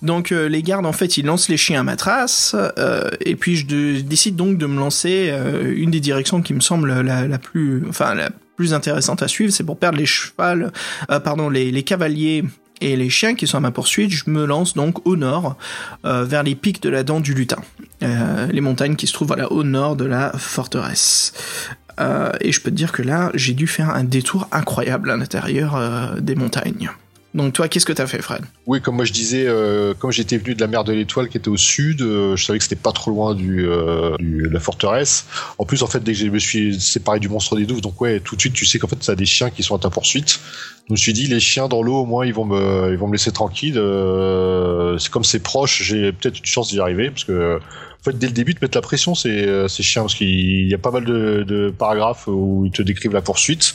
Donc euh, les gardes, en fait, ils lancent les chiens à ma trace, euh, et puis je de- décide donc de me lancer euh, une des directions qui me semble la, la plus, enfin la plus intéressante à suivre, c'est pour perdre les chevals, euh, pardon, les, cavaliers et les chiens qui sont à ma poursuite. Je me lance donc au nord, euh, vers les pics de la dent du lutin, Euh, les montagnes qui se trouvent voilà au nord de la forteresse. Et je peux te dire que là, j'ai dû faire un détour incroyable à l'intérieur des montagnes. Donc toi, qu'est-ce que t'as fait, Fred? Oui, comme moi je disais, euh, comme j'étais venu de la mer de l'Étoile qui était au sud, euh, je savais que c'était pas trop loin du, euh, de la forteresse. En plus, en fait, dès que je me suis séparé du monstre des douves, donc ouais, tout de suite, tu sais qu'en fait, ça des chiens qui sont à ta poursuite. Je me suis dit, les chiens dans l'eau, au moins, ils vont me, ils vont me laisser tranquille. C'est comme c'est proche, j'ai peut-être une chance d'y arriver parce que. En fait, dès le début, de mettre la pression, c'est euh, chiens, parce qu'il y a pas mal de, paragraphes où ils te décrivent la poursuite.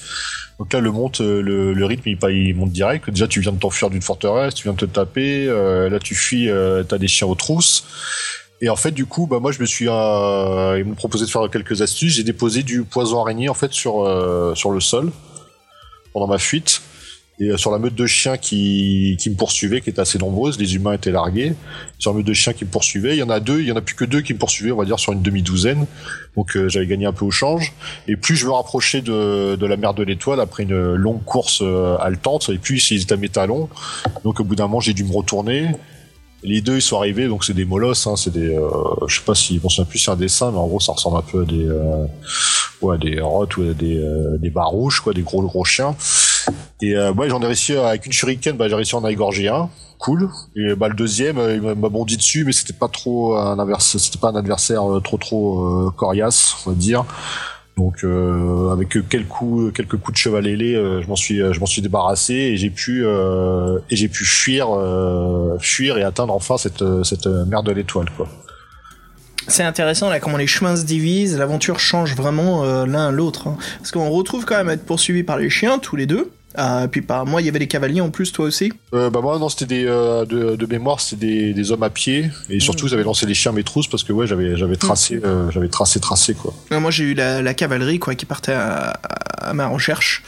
Donc là, le monte, euh, le, rythme, il, monte direct. Déjà, tu viens de t'enfuir d'une forteresse, tu viens de te taper. euh, là, tu fuis, t'as des chiens aux trousses. Et en fait, du coup, bah moi, je me suis, ils m'ont proposé de faire quelques astuces. J'ai déposé du poison araignée en fait sur sur le sol pendant ma fuite et euh, sur la meute de chiens qui me poursuivaient, qui était assez nombreuse. Les humains étaient largués. Sur la meute de chiens qui me poursuivaient, il y en a deux, il y en a plus que deux qui me poursuivaient, on va dire sur une demi douzaine. Donc euh, j'avais gagné un peu au change. Et plus je me rapprochais de, la mer de l'Étoile après une longue course euh, haletante, et plus ils étaient à mes talons. Donc au bout d'un moment, j'ai dû me retourner. Les deux, ils sont arrivés, donc c'est des molosses, hein, c'est des, euh, je sais pas si, bon, c'est un dessin, mais en gros, ça ressemble un peu à des, euh, ouais, des rottes ou à des, euh, des bas rouges, quoi, des gros gros chiens. Et euh, ouais, j'en ai réussi avec une shuriken, bah, j'ai réussi à en égorger un, cool. Et bah le deuxième, euh, il m'a- bondi dessus, mais c'était pas trop un adversaire, c'était pas un adversaire euh, trop trop euh, coriace, on va dire. Donc euh, avec quelques coups, quelques coups de cheval ailé, euh, je m'en suis, je m'en suis débarrassé et j'ai pu et j'ai pu fuir, fuir et atteindre enfin cette cette mer de l'étoile quoi. C'est intéressant là comment les chemins se divisent, l'aventure change vraiment euh, l'un l'autre. hein. Parce qu'on retrouve quand même être poursuivi par les chiens, tous les deux. Ah, puis par moi, il y avait des cavaliers en plus, toi aussi. Euh, bah moi non c'était des euh, de, de mémoire c'était des, des hommes à pied et surtout j'avais lancé les chiens à mes trousses parce que ouais j'avais j'avais tracé euh, j'avais tracé tracé quoi. Moi, j'ai eu la, la cavalerie quoi qui partait à, à ma recherche.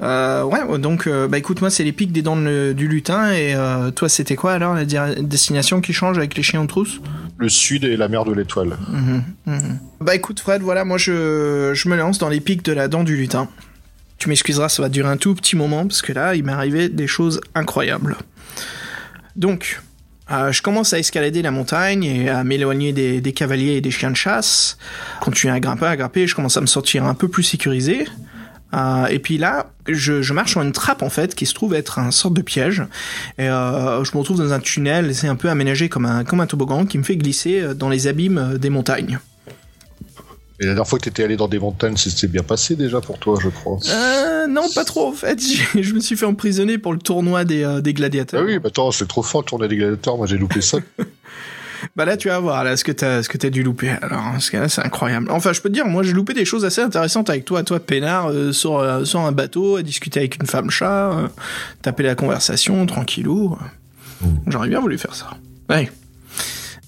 Euh, ouais, donc euh, bah écoute, moi c'est les pics des dents de- du lutin et euh, toi c'était quoi alors la destination qui change avec les chiens en trousse? Le sud et la mer de l'étoile. Mhm, mhm. Bah écoute Fred, voilà, moi je, je me lance dans les pics de la dent du lutin. Tu m'excuseras, ça va durer un tout petit moment parce que là, il m'est arrivé des choses incroyables. Donc, euh, je commence à escalader la montagne et à m'éloigner des, cavaliers et des chiens de chasse. Continuer à grimper, à grimper, je commence à me sentir un peu plus sécurisé. Euh, et puis là, je, marche sur une trappe en fait qui se trouve être un sorte de piège. Et euh, je me retrouve dans un tunnel, c'est un peu aménagé comme un, comme un toboggan qui me fait glisser dans les abîmes des montagnes. Et la dernière fois que t'étais allé dans des montagnes, c'était bien passé déjà pour toi, je crois. Euh, non, pas trop en fait. (laughs) Je me suis fait emprisonner pour le tournoi des, euh, des gladiateurs. Ah oui, bah attends, c'est trop fort le tournoi des gladiateurs, moi j'ai loupé ça. (laughs) Bah là, tu vas voir là ce que t'as, ce que t'as dû louper. Alors, ce cas-là, c'est incroyable. Enfin, je peux te dire, moi, j'ai loupé des choses assez intéressantes avec toi, toi, peinard, euh, sur, euh, sur un bateau, à discuter avec une femme chat, euh, taper la conversation, tranquillou. J'aurais bien voulu faire ça. Ouais.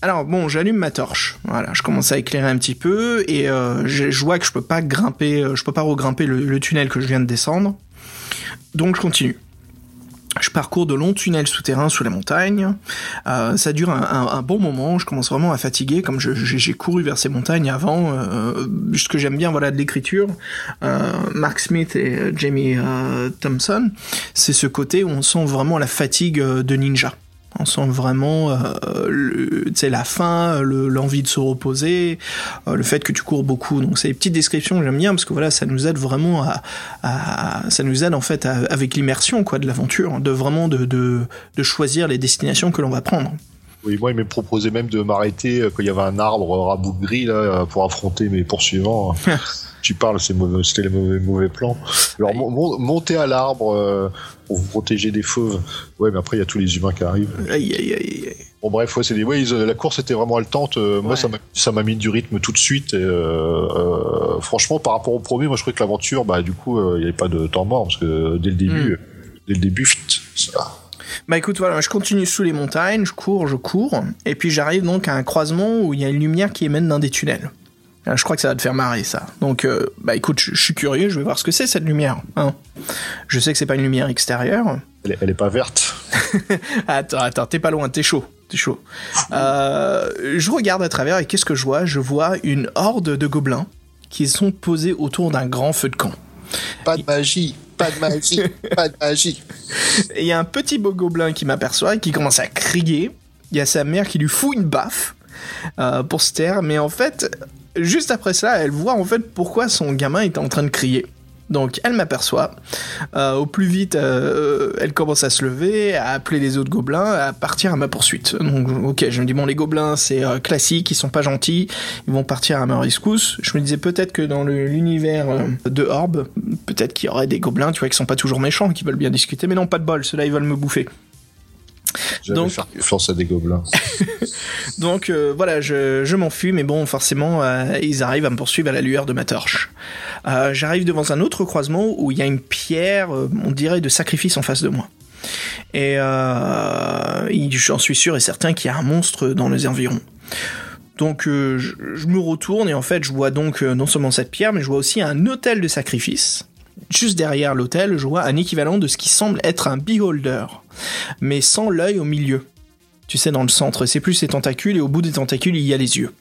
Alors bon, j'allume ma torche. Voilà, je commence à éclairer un petit peu et euh, je, vois que je peux pas grimper, euh, je peux pas regrimper le, tunnel que je viens de descendre. Donc je continue. Je parcours de longs tunnels souterrains sous la montagne. Euh, ça dure un, bon moment. Je commence vraiment à fatiguer, comme j'ai couru vers ces montagnes avant. Ce que j'aime bien, voilà, de l'écriture, Mark Smith et Jamie Thompson, c'est ce côté où on sent vraiment la fatigue de ninja. On sent vraiment euh, la faim, l'envie de se reposer, euh, le fait que tu cours beaucoup. Donc c'est des petites descriptions que j'aime bien parce que voilà, ça nous aide vraiment à, ça nous aide en fait avec l'immersion quoi de l'aventure, de vraiment de, de, de choisir les destinations que l'on va prendre. Oui, moi, il m'a proposé même de m'arrêter euh, quand il y avait un arbre rabougri là euh, pour affronter mes poursuivants. (laughs) tu parles, c'était les mauvais, mauvais plans. Alors, monter à l'arbre euh, pour vous protéger des fauves. Ouais, mais après, il y a tous les humains qui arrivent. Aïe, aïe, aïe. Bon, bref, ouais, c'est des, ouais, la course était vraiment haletante. Moi, ça m'a mis du rythme tout de suite. Et, franchement, par rapport au premier, moi, je trouvais que l'aventure, bah, du coup, il n'y avait pas de temps mort parce que dès le début, hmm. dès le début, ça bah écoute, voilà, je continue sous les montagnes, je cours, je cours, et puis j'arrive donc à un croisement où il y a une lumière qui émane dans des tunnels. je crois que ça va te faire marrer ça. Donc, euh, bah écoute, je, suis curieux, je vais voir ce que c'est cette lumière. Hein. Je sais que c'est pas une lumière extérieure. Elle est, pas verte. (laughs) attends, attends, t'es pas loin, t'es chaud, t'es chaud. Euh, je regarde à travers et qu'est-ce que je vois? Je vois une horde de gobelins qui sont posés autour d'un grand feu de camp. Pas de magie pas de magie, (laughs) pas de magie. Il y a un petit beau gobelin qui m'aperçoit et qui commence à crier. Il y a sa mère qui lui fout une baffe euh, pour se taire, mais en fait, juste après ça, elle voit en fait pourquoi son gamin est en train de crier. Donc elle m'aperçoit. Euh, au plus vite, euh, elle commence à se lever, à appeler les autres gobelins, à partir à ma poursuite. Donc ok, je me dis bon les gobelins c'est euh, classique, ils sont pas gentils, ils vont partir à ma rescousse. Je me disais peut-être que dans l'univers de Orb, peut-être qu'il y aurait des gobelins, tu vois, qui sont pas toujours méchants, qui veulent bien discuter, mais non pas de bol, ceux-là ils veulent me bouffer. Donc, faire confiance à des gobelins. (laughs) Donc euh, voilà, je, je m'enfuis, mais bon, forcément, euh, ils arrivent à me poursuivre à la lueur de ma torche. Euh, j'arrive devant un autre croisement où il y a une pierre, on dirait, de sacrifice en face de moi. Et j'en suis sûr et certain qu'il y a un monstre dans les environs. Donc je, je, me retourne et en fait je vois donc non seulement cette pierre, mais je vois aussi un hôtel de sacrifice juste derrière l'hôtel, je vois un équivalent de ce qui semble être un beholder, mais sans l'œil au milieu. Tu sais, dans le centre, c'est plus les tentacules et au bout des tentacules, il y a les yeux.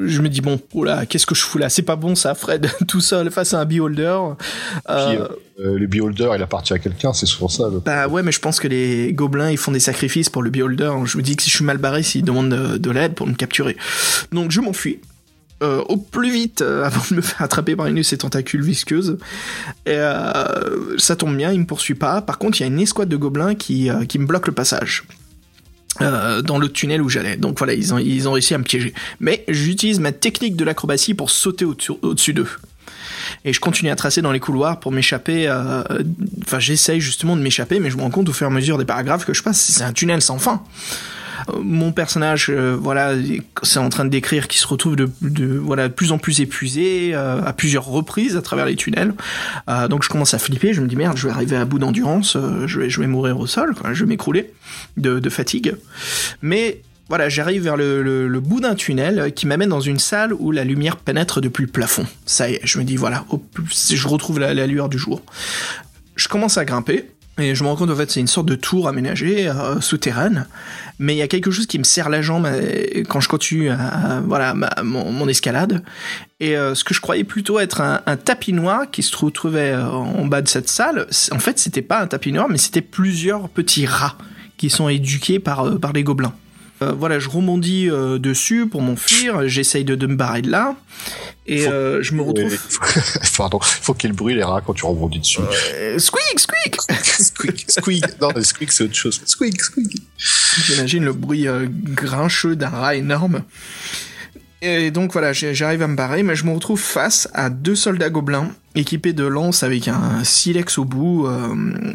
Je me dis, bon, oh là, qu'est-ce que je fous là? C'est pas bon ça, Fred, (laughs) tout seul face à un beholder. Euh... euh le beholder, il appartient à quelqu'un, c'est souvent ça. Bah ouais, mais je pense que les gobelins, ils font des sacrifices pour le beholder. Je me dis que si je suis mal barré, s'ils demandent de l'aide pour me capturer. Donc je m'enfuis. Euh, au plus vite euh, avant de me faire attraper par une de ces tentacules visqueuses. Et euh, ça tombe bien, il me poursuit pas. Par contre, il y a une escouade de gobelins qui, qui me bloque le passage. dans le tunnel où j'allais. Donc voilà, ils ont, ils ont réussi à me piéger. Mais j'utilise ma technique de l'acrobatie pour sauter au-dessus d'eux. Et je continue à tracer dans les couloirs pour m'échapper. Enfin, j'essaye justement de m'échapper, mais je me rends compte au fur et à mesure des paragraphes que je passe, c'est un tunnel sans fin mon personnage, euh, voilà, c'est en train de décrire qu'il se retrouve de, voilà, plus en plus épuisé euh, à plusieurs reprises à travers les tunnels. Euh, donc je commence à flipper, je me dis merde, je vais arriver à bout d'endurance, je, vais, mourir au sol, je vais m'écrouler de, fatigue. Mais voilà, j'arrive vers le, bout d'un tunnel qui m'amène dans une salle où la lumière pénètre depuis le plafond. Ça y est, je me dis voilà, je retrouve la lueur du jour. Je commence à grimper, et je me rends compte en fait c'est une sorte de tour aménagée souterraine, mais il y a quelque chose qui me serre la jambe euh, quand je continue voilà mon, escalade. Et euh, ce que je croyais plutôt être un, tapis noir qui se trouvait en bas de cette salle, en fait c'était pas un tapis noir, mais c'était plusieurs petits rats qui sont éduqués par par les gobelins. Euh, voilà, je rebondis euh, dessus pour m'enfuir, j'essaye de, me barrer de là, et euh, je me retrouve... (laughs) Pardon, faut qu'il bruit les rats quand tu rebondis dessus. squeak, squeak (laughs) Squeak, squeak. Non, squeak c'est autre chose. Squeak, squeak. J'imagine le bruit grincheux d'un rat énorme. Et donc voilà, j'arrive à me barrer, mais je me retrouve face à deux soldats gobelins équipés de lances avec un silex au bout,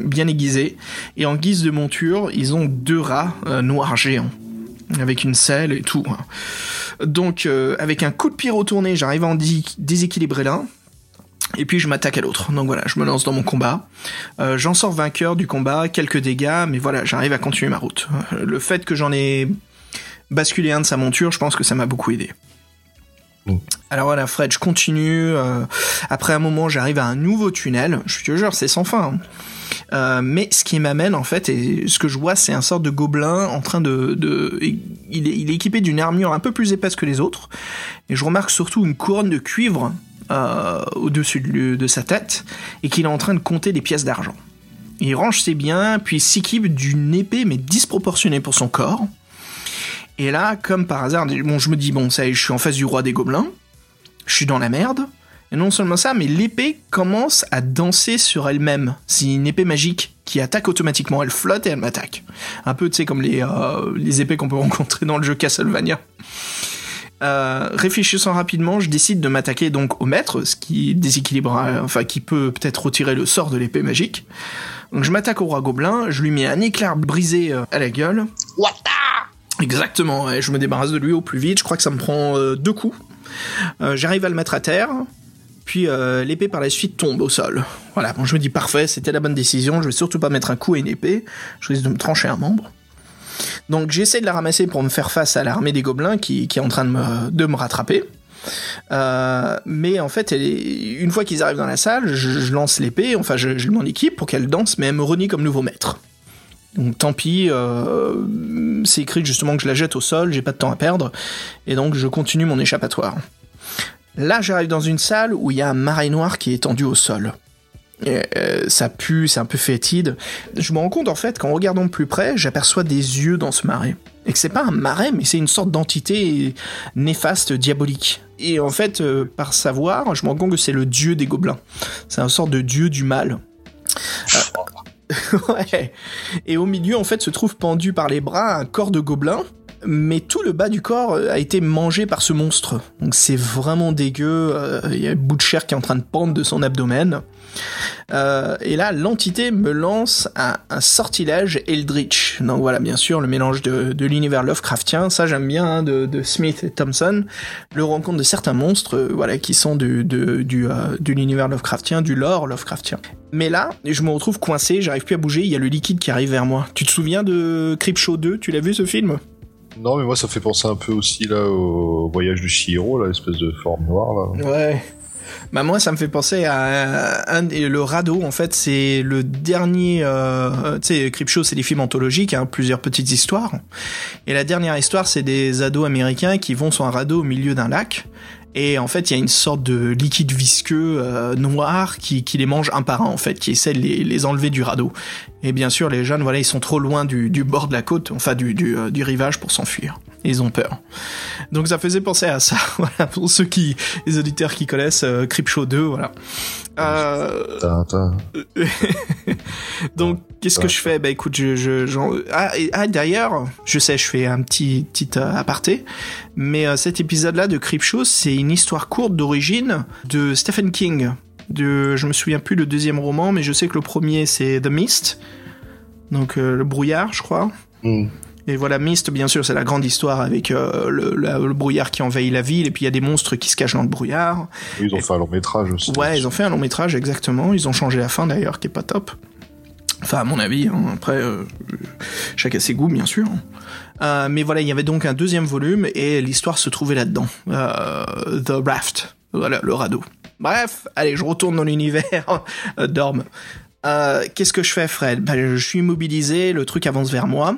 bien aiguisé. Et en guise de monture, ils ont deux rats noirs géants avec une selle et tout. Donc, euh, avec un coup de pied retourné, j'arrive à en déséquilibrer l'un. Et puis je m'attaque à l'autre. Donc voilà, je me lance dans mon combat. Euh, j'en sors vainqueur du combat, quelques dégâts, mais voilà, j'arrive à continuer ma route. Euh, le fait que j'en ai basculé un de sa monture, je pense que ça m'a beaucoup aidé. Alors voilà, Fred, je continue. après un moment, j'arrive à un nouveau tunnel. Je te jure, c'est sans fin. Hein. Euh, mais ce qui m'amène en fait, et ce que je vois, c'est un sort de gobelin en train de, il, est, équipé d'une armure un peu plus épaisse que les autres, et je remarque surtout une couronne de cuivre euh, au-dessus de, sa tête, et qu'il est en train de compter des pièces d'argent. il range ses biens, puis s'équipe d'une épée mais disproportionnée pour son corps. Et là, comme par hasard, bon, je me dis, bon, ça y est, je suis en face du roi des gobelins, je suis dans la merde, et non seulement ça, mais l'épée commence à danser sur elle-même. C'est une épée magique qui attaque automatiquement, elle flotte et elle m'attaque. Un peu, tu sais, comme les, euh, épées qu'on peut (laughs) rencontrer dans le jeu Castlevania. Euh, réfléchissant rapidement, je décide de m'attaquer donc au maître, ce qui déséquilibre, enfin qui peut peut-être retirer le sort de l'épée magique. Donc je m'attaque au roi gobelin, je lui mets un éclair brisé euh, à la gueule. Exactement, je me débarrasse de lui au plus vite. Je crois que ça me prend euh, deux coups. J'arrive à le mettre à terre. Puis l'épée par la suite tombe au sol. Voilà, je me dis parfait, c'était la bonne décision. Je vais surtout pas mettre un coup à une épée. Je risque de me trancher un membre. Donc j'essaie de la ramasser pour me faire face à l'armée des gobelins qui, est en train de me, rattraper. Euh, mais en fait, une fois qu'ils arrivent dans la salle, je, lance l'épée, enfin je, je m'en équipe pour qu'elle danse, mais elle me renie comme nouveau maître. Donc tant pis, euh, c'est écrit justement que je la jette au sol, j'ai pas de temps à perdre, et donc je continue mon échappatoire. Là, j'arrive dans une salle où il y a un marais noir qui est étendu au sol. Euh, ça pue, c'est un peu fétide. Je me rends compte en fait qu'en regardant plus près, j'aperçois des yeux dans ce marais. Et que c'est pas un marais, mais c'est une sorte d'entité néfaste, diabolique. Et en fait, euh, par savoir, je me rends compte que c'est le dieu des gobelins. C'est un sorte de dieu du mal. (laughs) Ouais. Et au milieu, en fait, se trouve pendu par les bras un corps de gobelin mais tout le bas du corps a été mangé par ce monstre. Donc c'est vraiment dégueu, il y a un bout de chair qui est en train de pendre de son abdomen. Euh, et là, l'entité me lance un, sortilège Eldritch. Donc voilà, bien sûr, le mélange de, l'univers Lovecraftien, ça j'aime bien, hein, de, Smith et Thompson, le rencontre de certains monstres, euh, voilà, qui sont du, euh, de l'univers Lovecraftien, du lore Lovecraftien. Mais là, je me retrouve coincé, j'arrive plus à bouger, il y a le liquide qui arrive vers moi. Tu te souviens de Creepshow 2 Tu l'as vu ce film? Non, mais moi ça fait penser un peu aussi là au voyage du Chihiro, l'espèce de forme noire là. Ouais. Bah moi, ça me fait penser à un, le radeau. En fait, c'est le dernier. Euh, tu sais, Creepshow, c'est des films anthologiques, hein, plusieurs petites histoires. Et la dernière histoire, c'est des ados américains qui vont sur un radeau au milieu d'un lac. Et en fait, il y a une sorte de liquide visqueux euh, noir qui, qui, les mange un par un, en fait, qui essaie de les, les, enlever du radeau. Et bien sûr, les jeunes, voilà, ils sont trop loin du, du bord de la côte, enfin du, du, euh, du rivage pour s'enfuir ils ont peur. Donc ça faisait penser à ça, (laughs) voilà, pour ceux qui, les auditeurs qui connaissent euh, Creepshow 2, voilà. Euh... (laughs) Donc qu'est-ce que je fais Bah écoute, je, je ah, ah, d'ailleurs, je sais, je fais un petit petit euh, aparté, mais euh, cet épisode-là de Creepshow, c'est une histoire courte d'origine de Stephen King. De, je me souviens plus le deuxième roman, mais je sais que le premier c'est The Mist, donc le brouillard, je crois. Mm. Et voilà, Mist, bien sûr, c'est la grande histoire avec euh, le, brouillard qui envahit la ville, et puis il y a des monstres qui se cachent dans le brouillard. Ils ont fait un long métrage aussi. Ouais, ils ont fait un long métrage, exactement. Ils ont changé la fin d'ailleurs, qui est pas top. Enfin, à mon avis, hein. après, euh, chacun ses goûts, bien sûr. Euh, mais voilà, il y avait donc un deuxième volume, et l'histoire se trouvait là-dedans. The Raft, voilà, le radeau. Bref, allez, je retourne dans l'univers (laughs) d'Orme. Qu'est-ce que je fais, Fred? Ben, Je suis immobilisé, le truc avance vers moi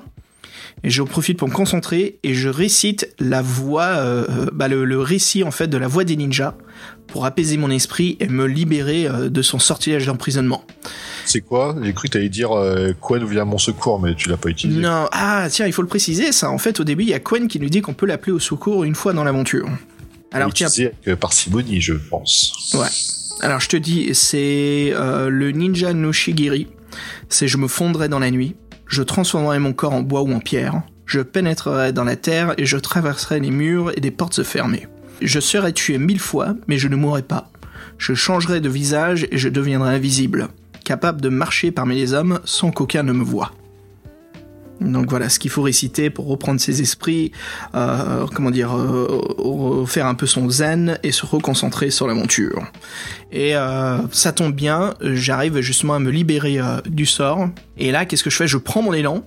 et je profite pour me concentrer et je récite la voix, euh, euh, bah le, récit en fait de la voix des ninjas pour apaiser mon esprit et me libérer euh, de son sortilège d'emprisonnement. C'est quoi? J'ai cru que t'allais dire euh, Quen vient à mon secours, mais tu l'as pas utilisé. Non, ah tiens, il faut le préciser ça. En fait, au début, il y a Quen qui nous dit qu'on peut l'appeler au secours une fois dans l'aventure. Alors tiens, avec parcimonie, je pense. Ouais. Alors je te dis, c'est le ninja no Shigiri. C'est je me fondrai dans la nuit je transformerai mon corps en bois ou en pierre, je pénétrerai dans la terre et je traverserai les murs et des portes fermées. Je serai tué mille fois, mais je ne mourrai pas. Je changerai de visage et je deviendrai invisible, capable de marcher parmi les hommes sans qu'aucun ne me voie. Donc voilà ce qu'il faut réciter pour reprendre ses esprits, euh, comment dire, euh, faire un peu son zen et se reconcentrer sur l'aventure. Et euh, ça tombe bien, j'arrive justement à me libérer du sort. Et là, qu'est-ce que je fais? Je prends mon élan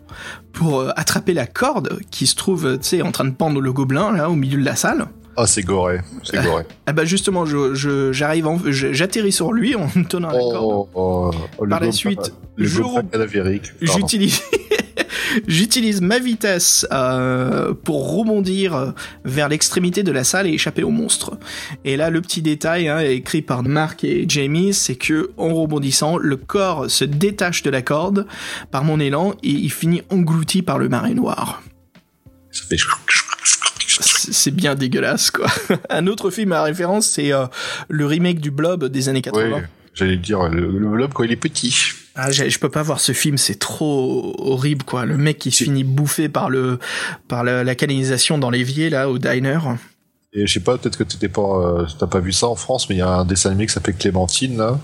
pour attraper la corde qui se trouve, tu sais, en train de pendre le gobelin là au milieu de la salle. Ah, c'est goré, c'est goré. ah (laughs) bah justement, je, j'arrive, j'atterris sur lui en tenant la corde. Oh, oh, Par la suite, j'utilise J'utilise ma vitesse euh, pour rebondir vers l'extrémité de la salle et échapper au monstre. Et là, le petit détail hein, écrit par Mark et Jamie, c'est que en rebondissant, le corps se détache de la corde par mon élan et il finit englouti par le marais noir. Ça fait C'est bien dégueulasse, quoi. (laughs) Un autre film à référence, c'est euh, le remake du Blob des années 80. Ouais, j'allais dire, le, le blob quand il est petit. Ah, je peux pas voir ce film, c'est trop horrible, quoi. Le mec qui se finit bouffé par le, par la, la canalisation dans l'évier, là, au diner. Et je sais pas, peut-être que t'étais pas, euh, t'as pas vu ça en France, mais il y a un dessin animé qui s'appelle Clémentine, là.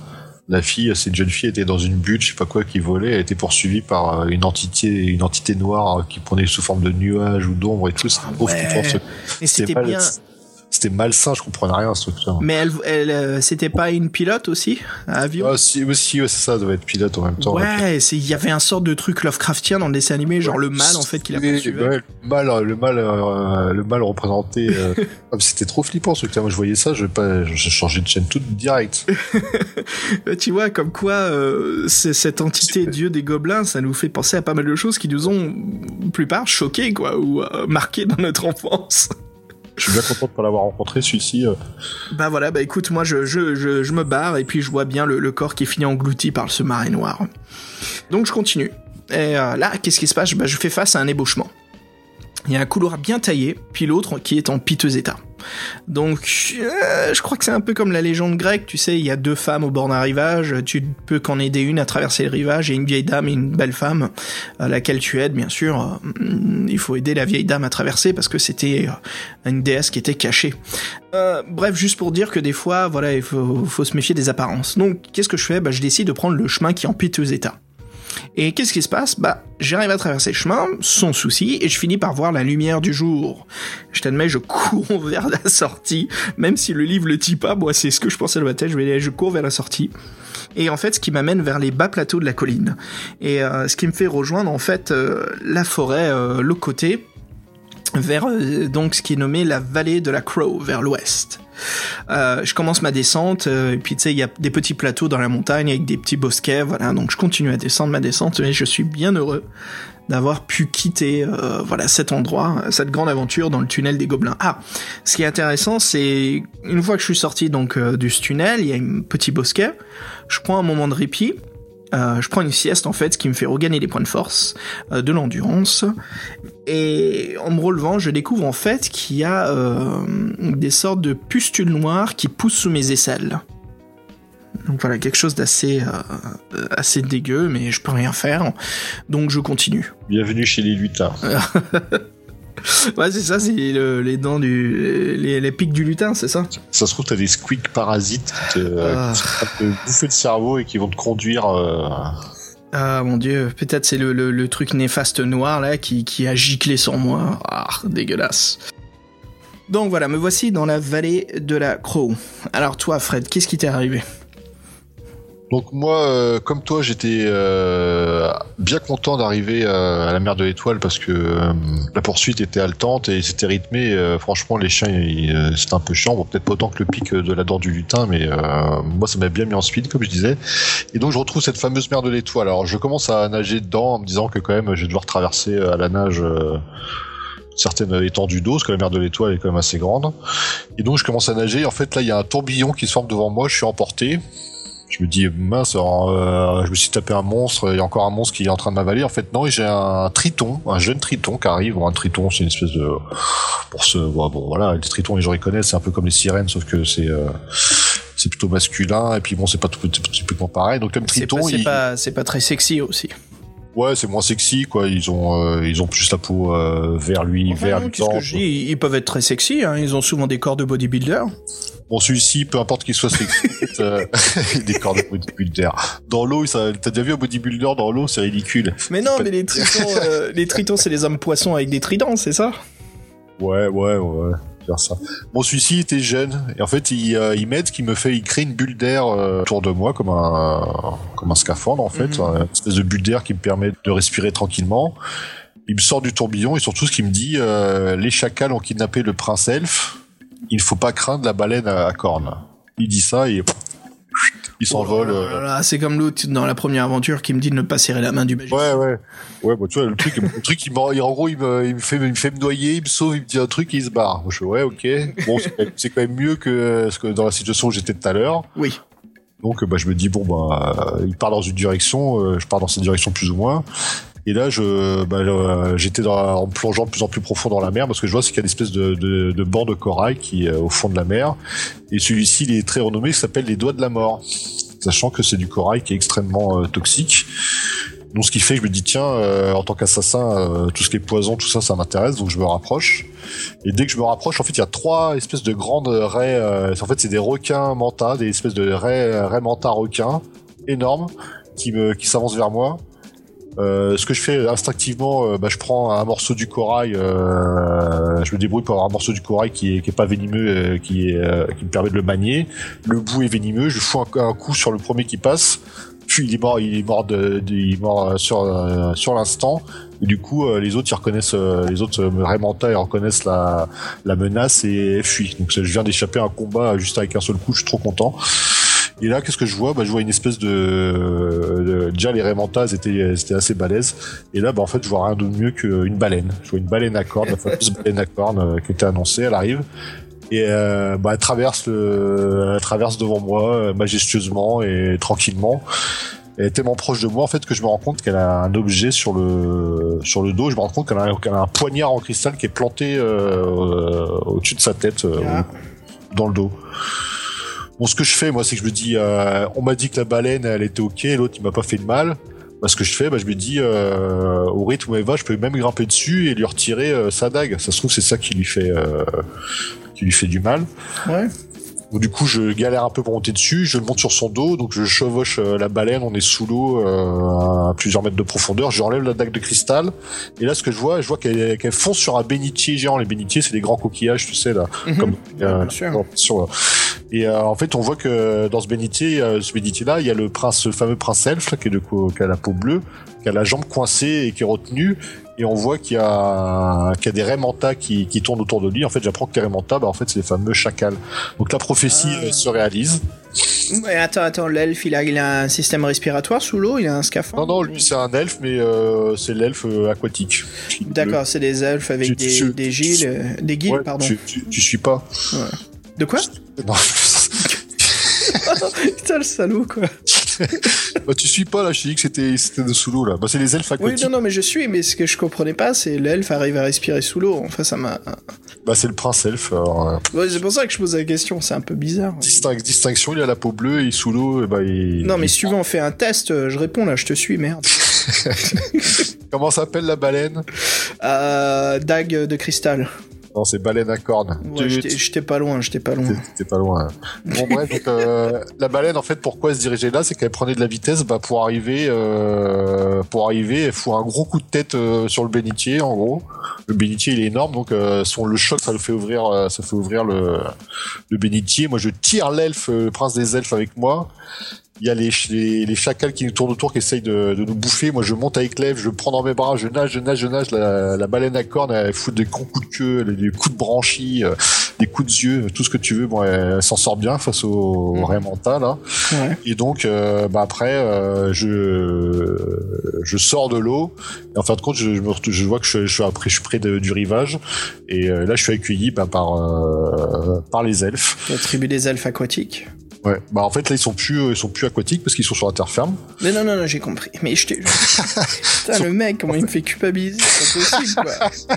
La fille, c'est une jeune fille, était dans une butte, je sais pas quoi, qui volait, elle était poursuivie par euh, une entité, une entité noire euh, qui prenait sous forme de nuages ou d'ombre et tout. C'était trop ouais. Et c'était bien. C'était malsain, je comprenais rien à ce truc-là. Mais elle, elle euh, c'était pas une pilote aussi, à avion? Ah, si, aussi, ouais, c'est ça, doit être pilote en même temps. Ouais, il y avait un sort de truc Lovecraftien dans le dessin animé, genre le mal, en fait, qui la Oui, poursuivait. ouais, le mal, euh, le mal, euh, le mal représenté. euh, (laughs) ah, c'était trop flippant ce truc-là. Moi, je voyais ça, je vais pas, j'ai changé de chaîne toute direct. (laughs) Tu vois, comme quoi, cette entité dieu des gobelins, ça nous fait penser à pas mal de choses qui nous ont, plupart, choqués, quoi, ou marqués dans notre enfance. Je suis bien content de pas l'avoir rencontré celui-ci. euh. Bah voilà, bah écoute, moi je, me barre et puis je vois bien le, corps qui finit englouti par ce marais noir. Donc je continue. Et euh, là, qu'est-ce qui se passe? Bah je fais face à un ébauchement. Il y a un couloir bien taillé, puis l'autre qui est en piteux état. Donc, euh, je crois que c'est un peu comme la légende grecque, tu sais, il y a deux femmes au bord d'un rivage, tu peux qu'en aider une à traverser le rivage, et une vieille dame et une belle femme, à laquelle tu aides, bien sûr. Euh, il faut aider la vieille dame à traverser parce que c'était euh, une déesse qui était cachée. Bref, juste pour dire que des fois, voilà, il faut, faut se méfier des apparences. Donc, qu'est-ce que je fais? Bah, je décide de prendre le chemin qui est en piteux état. Et qu'est-ce qui se passe? Bah, j'arrive à traverser le chemin, sans souci, et je finis par voir la lumière du jour. Je t'admets, je cours (laughs) vers la sortie, même si le livre le dit pas, moi c'est ce que je pensais dans ma tête, je vais je cours vers la sortie. Et en fait, ce qui m'amène vers les bas plateaux de la colline. Et euh, ce qui me fait rejoindre en fait euh, la forêt, euh, l'autre côté, vers euh, donc ce qui est nommé la vallée de la Crow, vers l'ouest. Euh, je commence ma descente, euh, et puis tu sais, il y a des petits plateaux dans la montagne avec des petits bosquets, voilà, donc je continue à descendre ma descente, et je suis bien heureux d'avoir pu quitter euh, voilà cet endroit, cette grande aventure dans le tunnel des gobelins. Ah, ce qui est intéressant, c'est une fois que je suis sorti donc ce tunnel, il y a un petit bosquet, je prends un moment de répit, euh, je prends une sieste en fait, ce qui me fait regagner des points de force, euh, de l'endurance, et en me relevant, je découvre en fait qu'il y a euh, des sortes de pustules noires qui poussent sous mes aisselles. Donc voilà, quelque chose d'assez assez dégueu, mais je peux rien faire. Donc je continue. Bienvenue chez les lutins. (laughs) (laughs) Ouais, c'est ça, c'est le- les dents du. Les, les pics du lutin, c'est ça? Ça se trouve, t'as des squeaks parasites qui te, euh, Ah. qui te bouffer le cerveau et qui vont te conduire. euh, Ah mon dieu, peut-être c'est le, le, le truc néfaste noir là qui, qui a giclé sur moi. Ah, dégueulasse. Donc voilà, me voici dans la vallée de la Crow. Alors toi, Fred, qu'est-ce qui t'est arrivé? Donc moi, euh, comme toi, j'étais euh, bien content d'arriver euh, à la mer de l'Étoile parce que euh, la poursuite était haletante et c'était rythmé. euh, franchement, les chiens, euh, c'était un peu chiant. Bon, peut-être pas autant que le pic de la dent du lutin, mais moi, ça m'a bien mis en speed, comme je disais. Et donc, je retrouve cette fameuse mer de l'Étoile. Alors, je commence à nager dedans en me disant que quand même, je vais devoir traverser à la nage. certaines étendues d'eau, parce que la mer de l'Étoile est quand même assez grande. Et donc je commence à nager. En fait, là, il y a un tourbillon qui se forme devant moi. Je suis emporté. Je me dis mince, alors, euh, je me suis tapé un monstre. Il y a encore un monstre qui est en train de m'avaler. En fait, non. et J'ai un triton, un jeune triton qui arrive. Bon, un triton, c'est une espèce de pour ce bon, bon, voilà, les tritons, les gens les connaissent. C'est un peu comme les sirènes, sauf que c'est euh, c'est plutôt masculin. Et puis bon, c'est pas tout typiquement pareil. Donc comme C'est triton, pas, c'est il- pas, c'est pas très sexy aussi. Ouais, c'est moins sexy quoi. Ils ont euh, ils ont plus la peau euh, vert lui, Enfin, non, luisant, qu'est-ce que je dis Ils peuvent être très sexy, hein. ils ont souvent des corps de bodybuilder. Bon, celui-ci, peu importe qu'il soit sexy, euh, (laughs) des corps de bodybuilder. Dans l'eau, ça, t'as déjà vu un bodybuilder dans l'eau, c'est ridicule. Mais non, mais les tritons, les tritons, c'est les hommes poissons avec des tridents, c'est ça? Ouais, ouais, ouais. Faire ça. Bon, celui-ci était jeune et en fait, il, euh, il m'aide, qui me fait, il crée une bulle d'air euh, autour de moi comme un comme un scaphandre en fait, Mhm. une espèce de bulle d'air qui me permet de respirer tranquillement. Il me sort du tourbillon et surtout, ce qu'il me dit, euh, les chacals ont kidnappé le prince elfe. Il faut pas craindre la baleine à, à cornes. Il dit ça et il s'envole. Oh c'est comme l'autre dans la première aventure qui me dit de ne pas serrer la main du magicien. Ouais, ouais. Ouais, bah, tu vois, le truc, le truc, il, en gros, il me, il me fait, il me fait me noyer, il me sauve, il me dit un truc, et il se barre. Moi, je fais, ouais, ok. Bon, c'est quand même- mieux que, dans la situation où j'étais tout à l'heure. Oui. Donc, bah, je me dis, bon, bah, il part dans une direction, euh, je pars dans cette direction plus ou moins. Et là, je, bah, euh, j'étais dans, en plongeant de plus en plus profond dans la mer, parce que je vois c'est qu'il y a une espèce de, de, de banc de corail qui est euh, au fond de la mer. Et celui-ci, il est très renommé, il s'appelle les doigts de la mort. Sachant que c'est du corail qui est extrêmement euh, toxique. Donc, ce qui fait que je me dis, tiens, euh, en tant qu'assassin, euh, tout ce qui est poison, tout ça, ça m'intéresse, donc je me rapproche. Et dès que je me rapproche, en fait, il y a trois espèces de grandes raies. euh, en fait, c'est des requins manta, des espèces de raies, raies manta requins énormes qui me, qui s'avancent vers moi. Euh, ce que je fais instinctivement, euh, bah, je prends un morceau du corail, euh, je me débrouille pour avoir un morceau du corail qui est, pas venimeux, euh, qui, est, qui me permet de le manier. Le bout est venimeux, je fous un, coup sur le premier qui passe, puis il est mort, il est mort, de, il est mort sur sur l'instant. Et du coup, les autres ils reconnaissent, les autres Raymanta, ils reconnaissent la la menace et fuient. Donc je viens d'échapper à un combat juste avec un seul coup, je suis trop content. Et là, qu'est-ce que je vois? Bah, Je vois une espèce de... Déjà, les Raymantas étaient, assez balèzes. Et là, bah, en fait, je vois rien de mieux qu'une baleine. Je vois une baleine à cornes, la fameuse (laughs) baleine à cornes euh, qui était annoncée, elle arrive. Et euh, bah, elle traverse le, elle traverse devant moi euh, majestueusement et tranquillement. Elle est tellement proche de moi en fait que je me rends compte qu'elle a un objet sur le sur le dos. Je me rends compte qu'elle a, un poignard en cristal qui est planté euh, euh, au-dessus de sa tête, euh, Ah. dans le dos. Bon, ce que je fais, moi, c'est que je me dis, euh, on m'a dit que la baleine, elle était ok, l'autre, il m'a pas fait de mal. Bah, ce que je fais, bah, je me dis, euh, au rythme où elle va, je peux même grimper dessus et lui retirer euh, sa dague. Ça se trouve, c'est ça qui lui fait, euh, qui lui fait du mal. Ouais. Donc, du coup, je galère un peu pour monter dessus, je le monte sur son dos, donc je chevauche euh, la baleine, on est sous l'eau euh, à plusieurs mètres de profondeur, je enlève la dague de cristal, et là ce que je vois, je vois qu'elle qu'elle fonce sur un bénitier géant. Les bénitiers, c'est des grands coquillages, tu sais, là, Mhm. comme euh, bien sûr. sur- et euh, en fait, on voit que dans ce bénitier, euh, ce bénitier-là, il y a le prince, fameux prince elfe, qui, est de, co- qui a la peau bleue, qui a la jambe coincée et qui est retenu. Et on voit qu'il y a, qu'il y a des Raymanta qui, qui tournent autour de lui. En fait, j'apprends que les Raymanta, bah, en fait, c'est les fameux chacals. Donc la prophétie Ah. euh, se réalise. Ouais, attends, attends, l'elfe, il a, il a un système respiratoire sous l'eau, il a un Non, scaphandre? Non, lui, c'est un elfe, mais euh, c'est l'elfe aquatique. D'accord, c'est des elfes avec Tu- des, tu- des giles, euh, des Ouais, pardon. tu, tu, tu suis pas. De quoi? Non. (laughs) Putain, le salaud, quoi. (laughs) bah, tu suis pas, là, je t'ai dit que c'était, c'était de sous l'eau, là. Bah, c'est les elfes Oui, aquatiques. non, non, mais je suis, mais ce que je comprenais pas, c'est l'elfe arrive à respirer sous l'eau. Enfin, ça m'a. Bah, c'est le prince elfe. alors, euh, Ouais, c'est pour ça que je pose la question, c'est un peu bizarre. distinc- distinction, il a la peau bleue, est sous l'eau, et bah, il... Non, mais il- si tu veux, on fait un test, euh, je réponds là, je te suis, merde. (laughs) Comment s'appelle la baleine? Euh, dague de cristal. Non, c'est baleine à cornes. Ouais, j'étais j'étais pas loin, j'étais pas loin. T'es pas loin. Bon bref, donc, euh, la baleine en fait pourquoi elle se dirigeait là, c'est qu'elle prenait de la vitesse bah, pour arriver, euh, pour arriver, elle fout un gros coup de tête euh, sur le bénitier en gros. Le bénitier il est énorme donc euh, son le choc ça le fait ouvrir, euh, ça fait ouvrir le le bénitier. Moi je tire l'elfe, le prince des elfes avec moi. Il y a les, les, les chacals qui nous tournent autour, qui essayent de, de nous bouffer. Moi, je monte avec l'elfe, je le prends dans mes bras, je nage, je nage, je nage. La, la baleine à cornes, elle fout des gros coups de queue, des coups de branchies, euh, des coups de yeux, tout ce que tu veux. Bon, elle, elle s'en sort bien face au, au Raymanta, là. Ouais. Et donc, euh, bah après, euh, je je sors de l'eau. Et en fin de compte, je, je, je vois que je, je suis après, je suis près de- du rivage. Et euh, là, je suis accueilli bah, par euh, par les elfes. La tribu des elfes aquatiques. Ouais. Bah en fait, là, ils sont plus euh, ils sont plus aquatiques parce qu'ils sont sur la terre ferme. Mais non, non, non, j'ai compris. Mais je t'ai. (laughs) Putain, le mec, comment il me fait culpabiliser C'est pas possible, quoi. (laughs)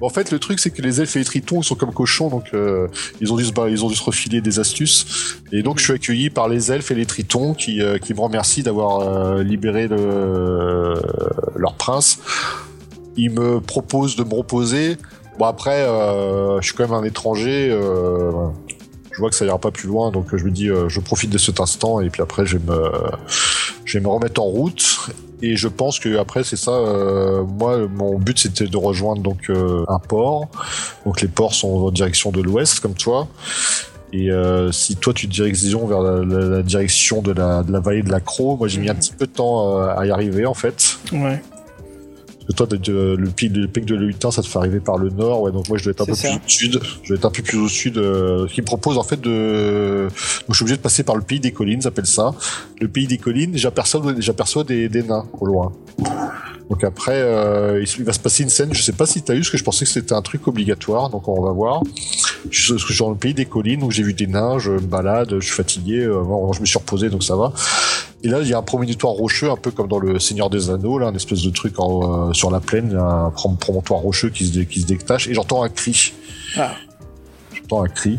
En fait, le truc, c'est que les elfes et les tritons, ils sont comme cochons, donc euh, ils ont dû se, bah, ils ont dû se refiler des astuces. Et donc, je suis accueilli par les elfes et les tritons qui, euh, qui me remercient d'avoir euh, libéré le, leur prince. Ils me proposent de me reposer. Bon, après, euh, je suis quand même un étranger. euh, je vois que ça ira pas plus loin, donc je me dis, euh, je profite de cet instant et puis après, je vais me, je vais me remettre en route. Et je pense que après c'est ça. euh, moi, mon but c'était de rejoindre donc euh, un port. Donc les ports sont en direction de l'ouest, comme toi. Et euh, si toi tu te diriges vers la, la- la direction de la, de la vallée de la Croix, moi j'ai mis un petit peu de temps euh, à y arriver en fait. Ouais. Toi, le pic, le pic de lutin, ça te fait arriver par le nord. Ouais, donc moi, je dois être un peu plus au sud. Je dois être un peu plus au sud. Euh, qui me propose en fait de. Donc, je suis obligé de passer par le pays des collines, s'appelle ça. Le pays des collines, j'aperçois, j'aperçois des, des nains au loin. Donc après, euh, il va se passer une scène. Je sais pas si t'as eu, parce que je pensais que c'était un truc obligatoire. Donc on va voir. Je suis dans le pays des collines où j'ai vu des nains. Je me balade, je suis fatigué. Euh, je me suis reposé, donc ça va. Et là, il y a un promontoire rocheux, un peu comme dans le Seigneur des Anneaux, là, un espèce de truc en, euh, sur la plaine, un promontoire rocheux qui se, qui se détache. Et j'entends un cri. Ah. J'entends un cri.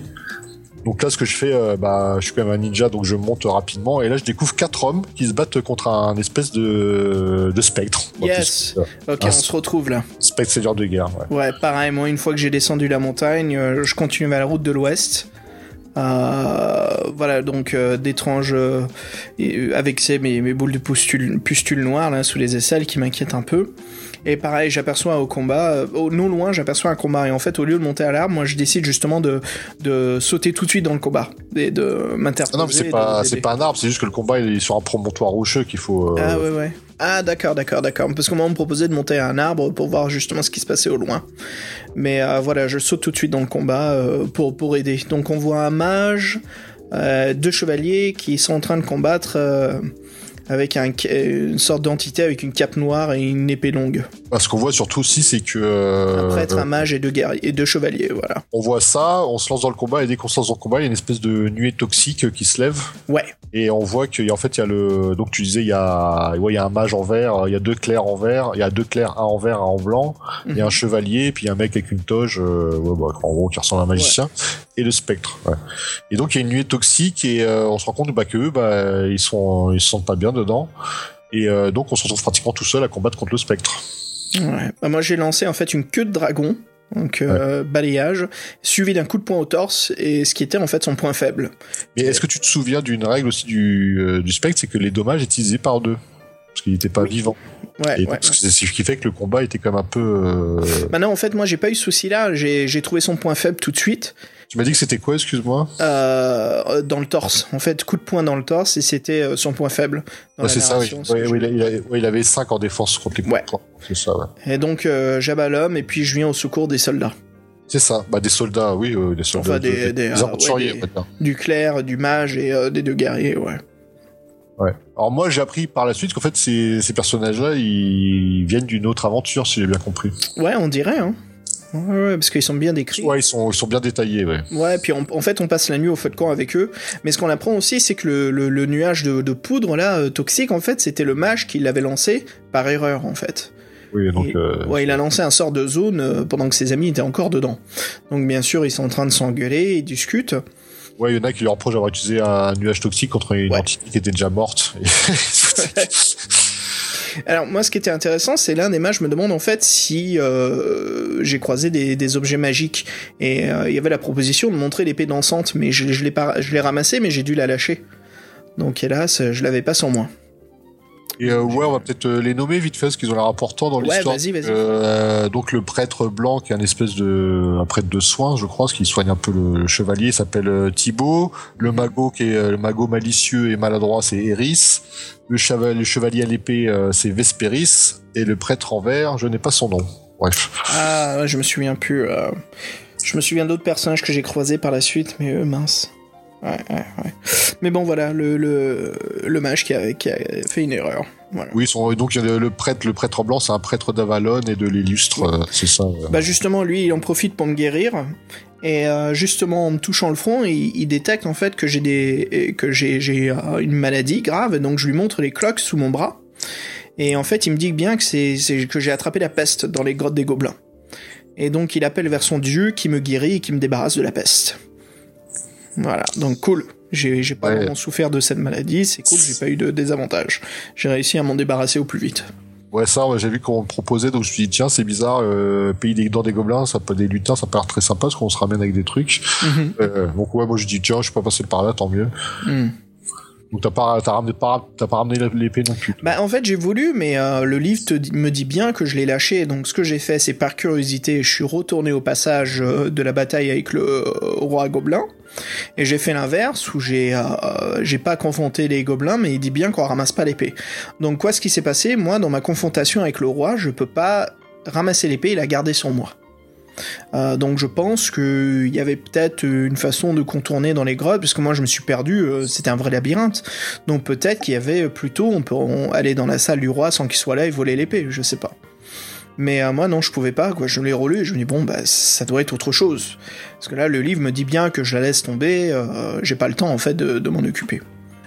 Donc là, ce que je fais, euh, bah, je suis quand même un ninja, donc je monte rapidement. Et là, je découvre quatre hommes qui se battent contre un espèce de, de spectre. Yes. ok, on se retrouve là. Spectre seigneur de guerre. Ouais. ouais, pareil. Moi, une fois que j'ai descendu la montagne, euh, je continue vers la route de l'ouest. Euh, voilà, donc d'étranges avec ces mes, mes boules de pustules, pustules noires là sous les aisselles qui m'inquiètent un peu. Et pareil, j'aperçois au combat, euh, au, non loin, j'aperçois un combat. Et en fait, au lieu de monter à l'arbre, moi, je décide justement de, de sauter tout de suite dans le combat et de m'interposer. non, mais c'est pas, c'est pas un arbre, c'est juste que le combat il est sur un promontoire rocheux qu'il faut. Euh, ah ouais, ouais. Ah d'accord, d'accord, d'accord. Parce que moi on me proposait de monter à un arbre pour voir justement ce qui se passait au loin. Mais euh, voilà, je saute tout de suite dans le combat pour, pour aider. Donc on voit un mage, deux chevaliers qui sont en train de combattre avec un, une sorte d'entité avec une cape noire et une épée longue. Ce qu'on voit surtout aussi, c'est que. Euh, un prêtre, un mage et deux, guerriers, et deux chevaliers, voilà. On voit ça, on se lance dans le combat, et dès qu'on se lance dans le combat, il y a une espèce de nuée toxique qui se lève. Ouais. Et on voit qu'en fait, il y a le. Donc tu disais, il y a, ouais, il y a un mage en vert, il y a deux clercs en vert, il y a deux clercs, un en vert, un en blanc, il y a un chevalier, puis un mec avec une toge, euh, ouais, bah, en gros, qui ressemble à un magicien, et le spectre. Ouais. Et donc il y a une nuée toxique, et euh, on se rend compte bah, qu'eux, bah, ils, sont, ils se sentent pas bien dedans. Et euh, donc on se retrouve pratiquement tout seul à combattre contre le spectre. Ouais. Bah, moi j'ai lancé en fait une queue de dragon, donc euh, balayage, suivi d'un coup de poing au torse, et ce qui était en fait son point faible. Mais est-ce que tu te souviens d'une règle aussi du, du spectre, c'est que les dommages étaient divisés par deux parce qu'il n'était pas vivant. Ouais, ouais, C'est ce qui fait que le combat était quand même un peu. Euh... Bah en fait, moi, j'ai pas eu ce souci là. J'ai trouvé son point faible tout de suite. Tu m'as dit que c'était quoi, excuse-moi euh, Dans le torse. En fait, coup de poing dans le torse et c'était euh, son point faible. Ouais, c'est ça, oui. il, avait 5 en défense contre les coups de. C'est ça, ouais. Et donc, euh, j'abats l'homme et puis je viens au secours des soldats. C'est ça, bah des soldats, oui, euh, des soldats. Enfin, des, des, des, aventuriers, Du clerc, du mage et des deux guerriers, ouais. Ouais. Alors moi j'ai appris par la suite qu'en fait ces, ces personnages-là ils viennent d'une autre aventure si j'ai bien compris. Ouais, on dirait. Hein. Ouais, parce qu'ils sont bien décrits. Ouais, ils sont, ils sont bien détaillés, ouais. Ouais, puis en fait, on passe la nuit au feu de camp avec eux. Mais ce qu'on apprend aussi, c'est que le, le, nuage de, de, poudre, là, euh, toxique, en fait, c'était le mage qui l'avait lancé par erreur, en fait. Oui, donc. euh... Ouais, il a lancé un sort de zone euh, pendant que ses amis étaient encore dedans. Donc, bien sûr, ils sont en train de s'engueuler, ils discutent. Ouais, il y en a qui leur reprochent d'avoir utilisé un nuage toxique contre une entité qui était déjà morte. (laughs) (laughs) Alors moi, ce qui était intéressant, c'est l'un des mages me demande en fait si euh, j'ai croisé des, objets magiques et euh, il y avait la proposition de montrer l'épée dansante, mais je, je l'ai ramassée, mais j'ai dû la lâcher. Donc hélas, je l'avais pas sur moi. Et euh, ouais, on va peut-être euh, les nommer vite fait, parce qu'ils ont l'air importants dans l'histoire. Ouais, vas-y, vas-y. Euh, donc le prêtre blanc, qui est un espèce de un prêtre de soins, je crois, ce qui soigne un peu le, chevalier, s'appelle Thibaut. Le magot, qui est le magot malicieux et maladroit, c'est Eris. Le, chevalier, le chevalier à l'épée, c'est Vesperis. Et le prêtre en vert, je n'ai pas son nom. Bref. Ah, je me souviens plus. Je me souviens d'autres personnages que j'ai croisés par la suite, mais eux, mince. Ouais, ouais. Mais bon, voilà, le, le, le mage qui a, qui a, fait une erreur. Voilà. Oui, son, donc le, le prêtre, le prêtre blanc, c'est un prêtre d'Avalon et de l'illustre, euh, c'est ça. Euh. Bah justement, lui, il en profite pour me guérir. Et euh, justement, en me touchant le front, il, il détecte en fait que j'ai des que j'ai une maladie grave. Donc je lui montre les cloques sous mon bras. Et en fait, il me dit bien que c'est que j'ai attrapé la peste dans les grottes des gobelins. Et donc il appelle vers son dieu qui me guérit et qui me débarrasse de la peste. Voilà, donc cool. J'ai, j'ai pas vraiment souffert de cette maladie, c'est cool, j'ai pas eu de désavantages. J'ai réussi à m'en débarrasser au plus vite. Ouais, ça, j'ai vu qu'on me proposait, donc je me suis dit, tiens, c'est bizarre, euh, pays des dents des gobelins, ça peut des lutins, ça peut être très sympa parce qu'on se ramène avec des trucs. Mhm. euh, donc ouais, moi je dis, tiens, je suis pas passé par là, tant mieux. Mm. Donc t'as pas, ramené, l'épée non plus. Bah en fait j'ai voulu, mais euh, le livre me dit bien que je l'ai lâché. Donc ce que j'ai fait, c'est par curiosité, je suis retourné au passage euh, de la bataille avec le euh, roi gobelin. Et j'ai fait l'inverse où j'ai pas confronté les gobelins, mais il dit bien qu'on ramasse pas l'épée. Donc quoi, ce qui s'est passé, moi dans ma confrontation avec le roi, je peux pas ramasser l'épée et la garder sur moi. Euh, donc je pense qu'il y avait peut-être une façon de contourner dans les grottes, puisque moi je me suis perdu, euh, c'était un vrai labyrinthe. Donc peut-être qu'il y avait plutôt, on peut aller dans la salle du roi sans qu'il soit là et voler l'épée, je sais pas. Mais euh, moi non, je pouvais pas, quoi. Je l'ai relu et je me dis bon bah ça doit être autre chose. Parce que là le livre me dit bien que je la laisse tomber, j'ai pas le temps en fait de, m'en occuper.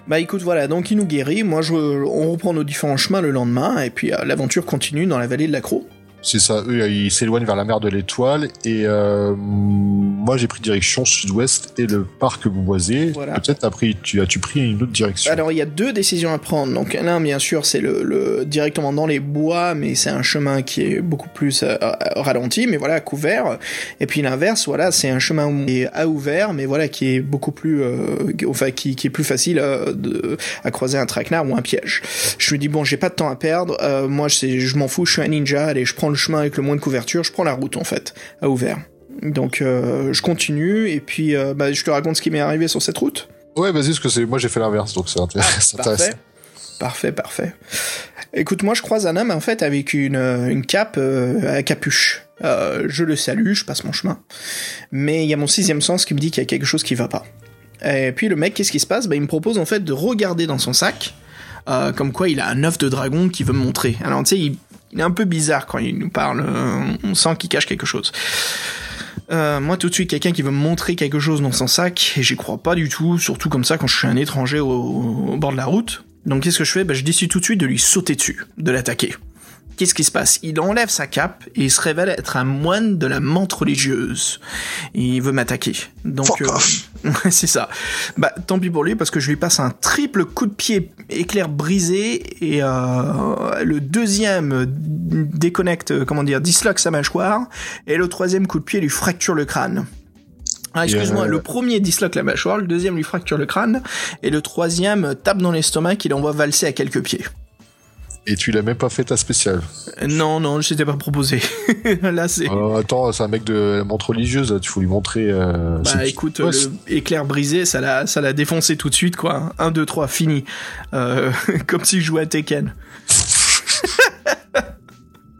Bah écoute voilà, donc il nous guérit, moi je, on reprend nos différents chemins le lendemain et puis l'aventure continue dans la vallée de la Croix. C'est ça. Eux, ils s'éloignent vers la mer de l'Étoile et euh, moi j'ai pris direction sud-ouest et le parc Boisé. Voilà. Peut-être as pris, tu as-tu pris une autre direction? Alors il y a deux décisions à prendre. Donc l'un bien sûr c'est le, le- directement dans les bois, mais c'est un chemin qui est beaucoup plus euh, euh, ralenti, mais voilà couvert. Et puis l'inverse, voilà, c'est un chemin qui est à ouvert, mais voilà qui est beaucoup plus, euh, enfin qui, qui est plus facile euh, de, à croiser un traquenard ou un piège. Je me dis bon j'ai pas de temps à perdre. Euh, moi je m'en fous, je suis un ninja. Allez, je prends le chemin avec le moins de couverture, je prends la route en fait à ouvert. Donc euh, je continue et puis euh, bah, je te raconte ce qui m'est arrivé sur cette route. Ouais, vas-y, parce que c'est moi j'ai fait l'inverse, donc c'est (laughs) Parfait. intéressant. Parfait, parfait. Écoute, moi je croise un homme en fait avec une, euh, une cape euh, à capuche. Je le salue, je passe mon chemin. Mais il y a mon sixième sens qui me dit qu'il y a quelque chose qui va pas. Et puis le mec, qu'est-ce qui se passe? Bah, Il me propose en fait de regarder dans son sac, euh, comme quoi il a un œuf de dragon qu'il veut me montrer. Alors tu sais, il, il est un peu bizarre quand il nous parle, euh, on sent qu'il cache quelque chose. Euh, moi, tout de suite, quelqu'un qui veut me montrer quelque chose dans son sac, et j'y crois pas du tout, surtout comme ça quand je suis un étranger au, au bord de la route. Donc, qu'est-ce que je fais? Bah, Je décide tout de suite de lui sauter dessus, de l'attaquer. Qu'est-ce qui se passe? Il enlève sa cape et il se révèle être un moine de la menthe religieuse. Il veut m'attaquer. Donc, Fuck euh, off. Ouais, c'est ça. Bah, tant pis pour lui, parce que je lui passe un triple coup de pied éclair brisé, et euh, le deuxième déconnecte, comment dire, disloque sa mâchoire, et le troisième coup de pied lui fracture le crâne. Ah, excuse-moi, le premier disloque la mâchoire, le deuxième lui fracture le crâne, et le troisième tape dans l'estomac qu'il envoie valser à quelques pieds. Et tu l'as même pas fait ta spéciale. Euh, Non, non, je t'étais pas proposé. (laughs) Là, c'est... Alors, attends, c'est un mec de la montre religieuse, là, tu faut lui montrer. Euh, Bah écoute, Ouais, le éclair brisé, ça l'a, ça l'a défoncé tout de suite, quoi. 1, 2, 3, fini. Euh, (laughs) comme si je jouais à Tekken. (laughs)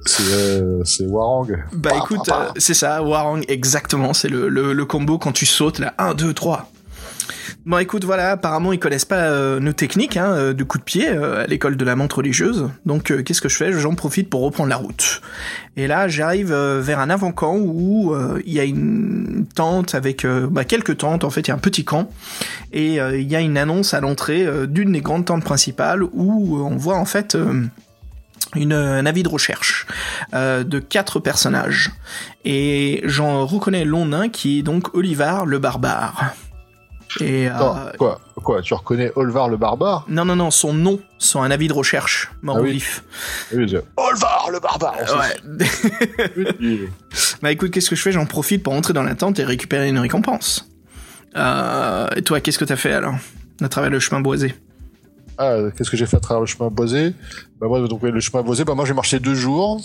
c'est euh, c'est Warang. Bah Bah, écoute, bah, euh, c'est ça, Warang, exactement, c'est le, le, le combo quand tu sautes, là, 1, 2, 3. Bon écoute, voilà, apparemment ils connaissent pas euh, nos techniques hein, euh, de coup de pied euh, à l'école de la menthe religieuse, donc qu'est-ce que je fais? J'en profite pour reprendre la route. Et là j'arrive vers un avant-camp où il y a une tente avec bah, quelques tentes, en fait il y a un petit camp, et il y a une annonce à l'entrée d'une des grandes tentes principales où on voit en fait... une, un avis de recherche de quatre personnages. Et j'en reconnais l'un qui est donc Olivar le barbare. Et euh, quoi, quoi, tu reconnais Olvar le barbare? Non, non, non, son nom, sur un avis de recherche, mort Ah au oui. vif. Oui, je- Olvar le barbare s'en Ouais. (laughs) bah écoute, qu'est-ce que je fais? J'en profite pour entrer dans la tente et récupérer une récompense. Euh, et toi, qu'est-ce que t'as fait alors À travers le chemin boisé? Ah, qu'est-ce que j'ai fait à travers le chemin boisé? Bah moi, donc le chemin boisé, bah moi j'ai marché deux jours.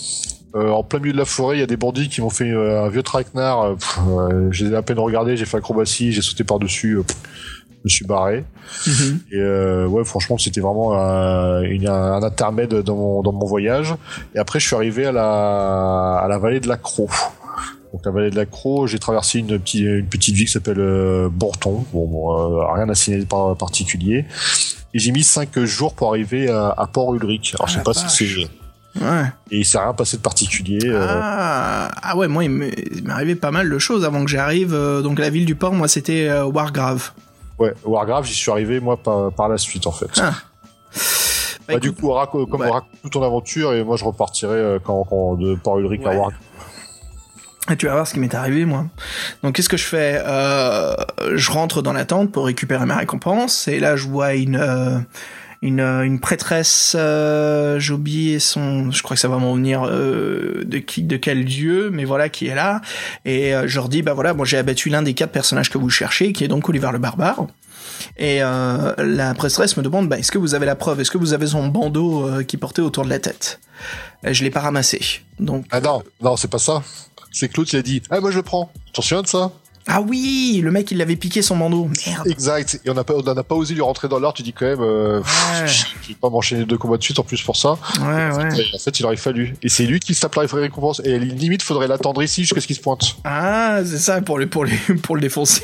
Euh, en plein milieu de la forêt, il y a des bandits qui m'ont fait euh, un vieux traquenard. euh, pff, euh, j'ai à peine regardé, j'ai fait acrobatie, j'ai sauté par dessus, je me suis barré. Mhm. Et euh, ouais, franchement, c'était vraiment un, une- un intermède dans mon, dans mon voyage. Et après, je suis arrivé à la, à la vallée de la Croix. Donc la vallée de la Croix, j'ai traversé une, petite une petite ville qui s'appelle euh, Bourton. Bon, bon, euh, rien à signaler par particulier. Et j'ai mis cinq jours pour arriver à, à Port-Ulrich. Alors je Ah, sais pas la si c'est... Ouais. Et il s'est rien passé de particulier. euh, Ah, ah ouais, moi il m'est arrivé pas mal de choses avant que j'arrive. euh, donc la ville du port, moi c'était euh, Wargrave. Ouais, Wargrave, j'y suis arrivé moi par, par la suite en fait. Ah. Bah, du coup, raco- comme ouais. raconte toute ton aventure et moi je repartirai quand, quand de Port-Ulrich à Ouais. Wargrave. Et tu vas voir ce qui m'est arrivé, moi. Donc, qu'est-ce que je fais? Euh, Je rentre dans la tente pour récupérer ma récompense, et là, je vois une euh, une, euh, une prêtresse. Euh, J'ai oublié son. Je crois que ça va m'en venir euh, de qui, de quel dieu, mais voilà qui est là. Et euh, je leur dis, bah voilà, moi j'ai abattu l'un des quatre personnages que vous cherchez, qui est donc Oliver le barbare. Et euh, la prêtresse me demande bah, est-ce que vous avez la preuve? Est-ce que vous avez son bandeau euh, qui portait autour de la tête? Je l'ai pas ramassé. Donc Ah non, non, c'est pas ça. C'est Claude qui a dit Ah, moi je le prends. Tu te souviens de ça? Ah oui, le mec il avait piqué son bandeau. Merde. Exact. Et on n'a pas, on n'a pas osé lui rentrer dans l'art. Tu dis quand même, euh, Ouais. je vais pas m'enchaîner deux combats de suite en plus pour ça. Ouais, ouais. En fait, il aurait fallu. Et c'est lui qui se tape la récompense. Et limite, faudrait l'attendre ici jusqu'à ce qu'il se pointe. Ah, c'est ça pour le pour les (laughs) pour le défoncer.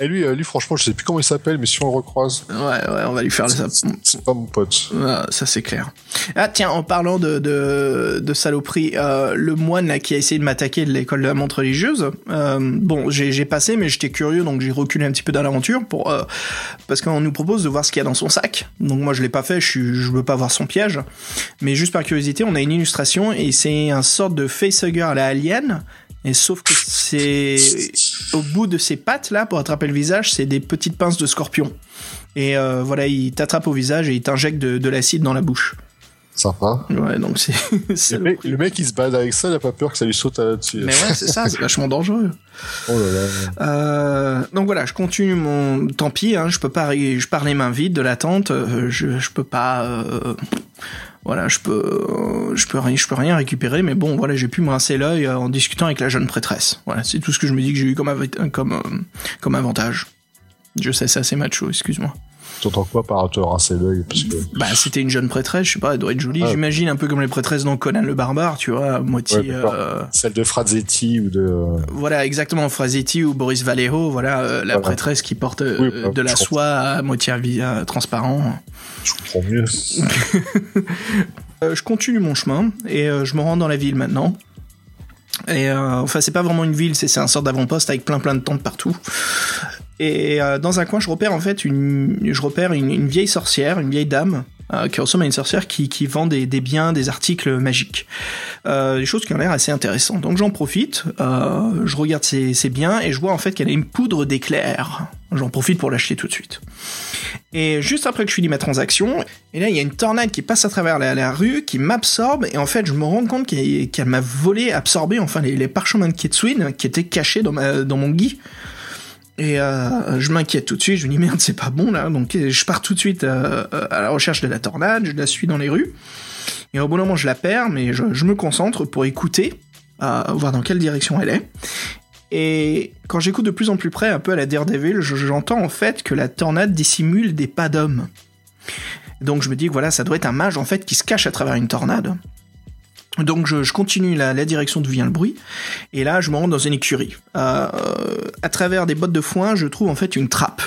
Et lui, euh, lui, franchement, je sais plus comment il s'appelle, mais si on le recroise, Ouais, ouais, on va lui faire ça. c'est pas mon pote. Ah, ça c'est clair. Ah tiens, en parlant de, de, de saloperie, euh, le moine là, qui a essayé de m'attaquer de l'école de la montre religieuse, euh, bon, j'ai j'ai passé, mais j'étais curieux, donc j'ai reculé un petit peu dans l'aventure pour euh, parce qu'on nous propose de voir ce qu'il y a dans son sac. Donc moi je l'ai pas fait, je suis, je veux pas voir son piège, mais juste par curiosité, on a une illustration et c'est un sorte de facehugger à la alien. Et sauf que c'est au bout de ses pattes là pour attraper le visage, c'est des petites pinces de scorpion. Et euh, voilà, il t'attrape au visage et il t'injecte de, de l'acide dans la bouche. Sympa. Ouais, donc c'est. (laughs) Le mec, le mec, il se balade avec ça, il a pas peur que ça lui saute à dessus. Mais ouais, c'est ça, c'est vachement dangereux. (laughs) Oh là là. Euh, donc voilà, je continue mon. Tant pis, hein, je peux pas. Je pars les mains vides de la tente. euh, Je, je peux pas. euh, Voilà, je peux, euh, je peux rien, récupérer, mais bon, voilà, j'ai pu me rincer l'œil euh, en discutant avec la jeune prêtresse. Voilà, c'est tout ce que je me dis que j'ai eu comme, euh, comme avantage. Je sais, c'est assez macho, excuse-moi. T'entends quoi par te rincer l'œil parce que Bah, c'était une jeune prêtresse, je sais pas, elle doit être jolie. Ah. J'imagine un peu comme les prêtresses dans Conan le barbare, tu vois, à moitié. Ouais, euh, celle de Frazetti ou de Voilà, exactement, Frazetti ou Boris Vallejo, voilà, euh, la Voilà. prêtresse qui porte euh, Oui, bah, de la soie à moitié transparent. je comprends mieux. Je continue mon chemin et je me rends dans la ville maintenant. Et euh, enfin, c'est pas vraiment une ville, c'est c'est un sort d'avant-poste avec plein plein de tentes partout. Et euh, dans un coin, je repère en fait une, je repère une, vieille sorcière, une vieille dame euh, qui ressemble à une sorcière qui, qui vend des, des biens, des articles magiques, euh, des choses qui ont l'air assez intéressantes. Donc j'en profite, euh, je regarde ces, ces biens et je vois en fait qu'elle a une poudre d'éclair. J'en profite pour l'acheter tout de suite. Et juste après que je finis ma transaction, et là il y a une tornade qui passe à travers la, la rue, qui m'absorbe, et en fait je me rends compte qu'elle qu'elle m'a volé, absorbé enfin les, les parchemins de Kitsune qui étaient cachés dans, ma, dans mon gui. Et euh, je m'inquiète tout de suite, je me dis merde c'est pas bon là, donc je pars tout de suite euh, euh, à la recherche de la tornade, je la suis dans les rues, et au d'un moment je la perds, mais je, me concentre pour écouter, voir dans quelle direction elle est. Et quand j'écoute de plus en plus près, un peu à la Daredevil, je- j'entends en fait que la tornade dissimule des pas d'hommes. Donc je me dis que voilà, ça doit être un mage en fait qui se cache à travers une tornade. Donc je, continue la, direction d'où vient le bruit, et là je me rends dans une écurie. Euh, à travers des bottes de foin, je trouve en fait une trappe.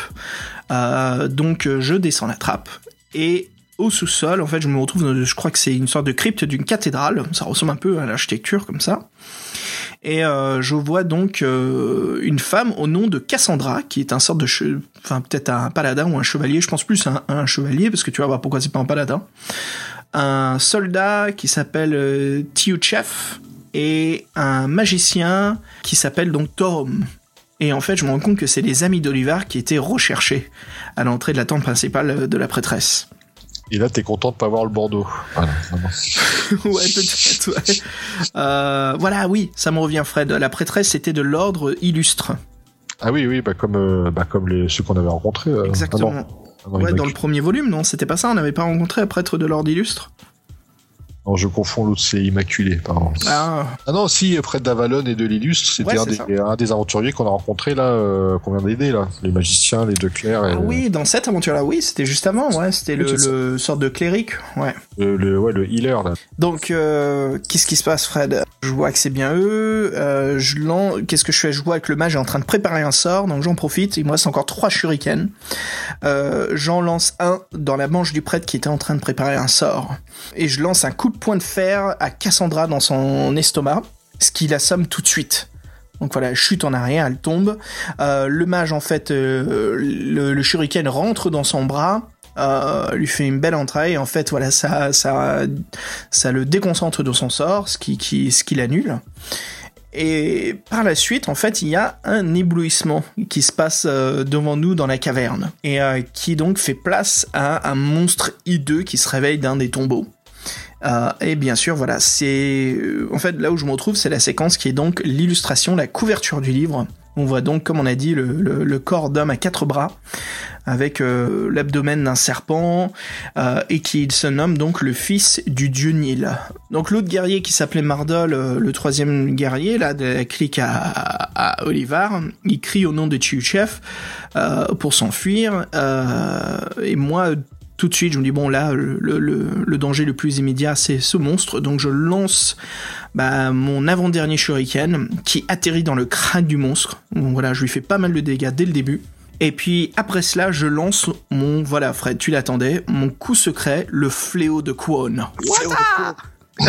Euh, donc je descends la trappe, et au sous-sol, en fait, je me retrouve je crois que c'est une sorte de crypte d'une cathédrale, ça ressemble un peu à l'architecture comme ça. Et euh, je vois donc une femme au nom de Cassandra, qui est un sorte de, enfin peut-être un paladin ou un chevalier. Je pense plus à un, à un chevalier parce que tu vas voir pourquoi c'est pas un paladin. Un soldat qui s'appelle euh, Tiuchef et un magicien qui s'appelle donc Torum. Et en fait, je me rends compte que c'est les amis d'Olivar qui étaient recherchés à l'entrée de la tente principale de la prêtresse. Et là, t'es content de pas voir le Bordeaux. Voilà, (laughs) ouais, peut-être, ouais. Euh, voilà, oui, ça me revient, Fred. La prêtresse était de l'ordre illustre. Ah oui, oui, bah comme, euh, bah comme les, ceux qu'on avait rencontrés. euh, Exactement. Ouais, dans le premier volume, non C'était pas ça On n'avait pas rencontré un prêtre de l'ordre illustre non, je confonds l'autre, c'est Immaculé, pardon. Ah, Ah non, si, près d'Avalon et de l'Illustre, c'était Ouais, un, des, ça. un des aventuriers qu'on a rencontrés là, euh, qu'on vient d'aider là. Les magiciens, les deux clercs et ah oui, dans cette aventure-là, oui, c'était juste avant, ouais, c'était le, le sorte de cléric, ouais. le, le, ouais, le healer là. Donc, euh, qu'est-ce qui se passe, Fred? Je vois que c'est bien eux. Euh, je lance. Qu'est-ce que je fais? Je vois que le mage est en train de préparer un sort, donc j'en profite. Il me reste encore trois shurikens. Euh, j'en lance un dans la manche du prêtre qui était en train de préparer un sort, et je lance un coup de poing de fer à Cassandra dans son estomac, ce qui l'assomme tout de suite. Donc voilà, chute en arrière, elle tombe. Euh, le mage, en fait, euh, le, shuriken rentre dans son bras, euh, lui fait une belle entraille. Et en fait, voilà, ça, ça, ça le déconcentre de son sort, ce qui, qui, ce qui l'annule. Et par la suite, en fait, il y a un éblouissement qui se passe devant nous dans la caverne et qui donc fait place à un monstre hideux qui se réveille d'un des tombeaux. Euh, et bien sûr, voilà, c'est euh, en fait là où je me retrouve, c'est la séquence qui est donc l'illustration, la couverture du livre On voit donc, comme on a dit, le, corps d'homme à quatre bras, avec euh, l'abdomen d'un serpent, et qui se nomme donc le fils du dieu Nil. Donc l'autre guerrier qui s'appelait Mardol, le troisième guerrier là de clique à, à, Olivar, il crie au nom de Chiuchef pour s'enfuir, et moi tout de suite, je me dis bon là, le, danger le plus immédiat c'est ce monstre, donc je lance bah, mon avant-dernier shuriken qui atterrit dans le crâne du monstre. Donc voilà, je lui fais pas mal de dégâts dès le début. Et puis après cela, je lance mon voilà Fred, tu l'attendais, mon coup secret, le fléau de Kwon. (laughs)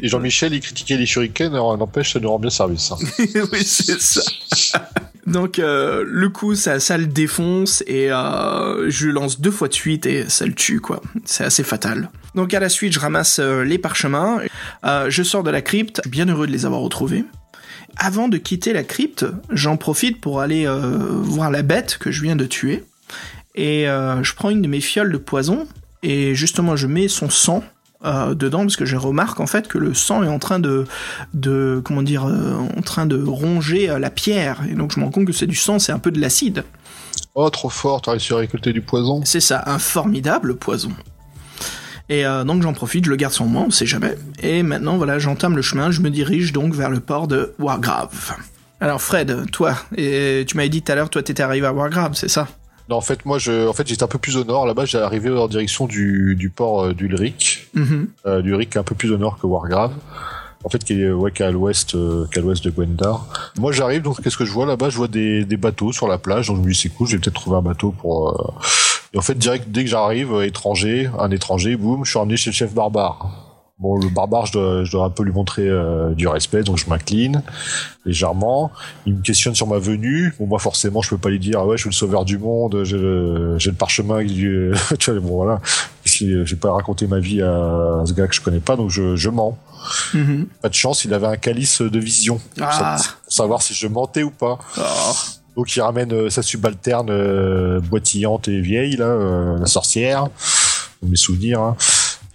Et Jean-Michel, il critiquait les shurikens, n'empêche, ça nous rend bien service. Hein. (laughs) oui, c'est ça. (laughs) Donc euh, le coup, ça, le défonce et euh, je lance deux fois de suite et ça le tue quoi. C'est assez fatal. Donc à la suite, je ramasse euh, les parchemins, je sors de la crypte, bien heureux de les avoir retrouvés. Avant de quitter la crypte, j'en profite pour aller voir la bête que je viens de tuer et je prends une de mes fioles de poison et justement je mets son sang euh, dedans parce que je remarque en fait que le sang est en train de, de comment dire, euh, en train de ronger euh, la pierre et donc je me rends compte que c'est du sang, c'est un peu de l'acide. Oh trop fort, t'as réussi à récolter du poison. C'est ça, un formidable poison. Et donc j'en profite, je le garde sur moi, on sait jamais. Et maintenant voilà, j'entame le chemin, je me dirige donc vers le port de Wargrave. Alors Fred, toi, et tu m'avais dit tout à l'heure, toi t'étais arrivé à Wargrave, c'est ça? Non, en fait, moi, je, en fait, j'étais un peu plus au nord. Là-bas, j'ai arrivé en direction du, du port euh, d'Ulrich, mm euh, d'Ulrich un peu plus au nord que Wargrave. En fait, qui est, ouais, qui à l'ouest, euh, l'ouest de Gwendar. Moi, j'arrive, donc, qu'est-ce que je vois? Là-bas Je vois des, des bateaux sur la plage. Donc, je me dis, c'est cool, j'ai peut-être trouvé un bateau pour. Euh, et en fait, direct, dès que j'arrive, étranger, un étranger, boum, je suis ramené chez le chef barbare. Bon, le barbare, je dois, je dois un peu lui montrer euh, du respect, donc je m'incline légèrement. Il me questionne sur ma venue. Bon, moi, forcément, je peux pas lui dire, ah ouais, je suis le sauveur du monde, j'ai le, j'ai le parchemin. (laughs) tu vois, bon, voilà. J'ai pas raconté ma vie à ce gars que je connais pas, donc je, je mens. Mm-hmm. Pas de chance, il avait un calice de vision ah. pour, savoir si je mentais ou pas. Oh. Donc il ramène euh, sa subalterne euh, boitillante et vieille là, la sorcière. Mes souvenirs. Hein.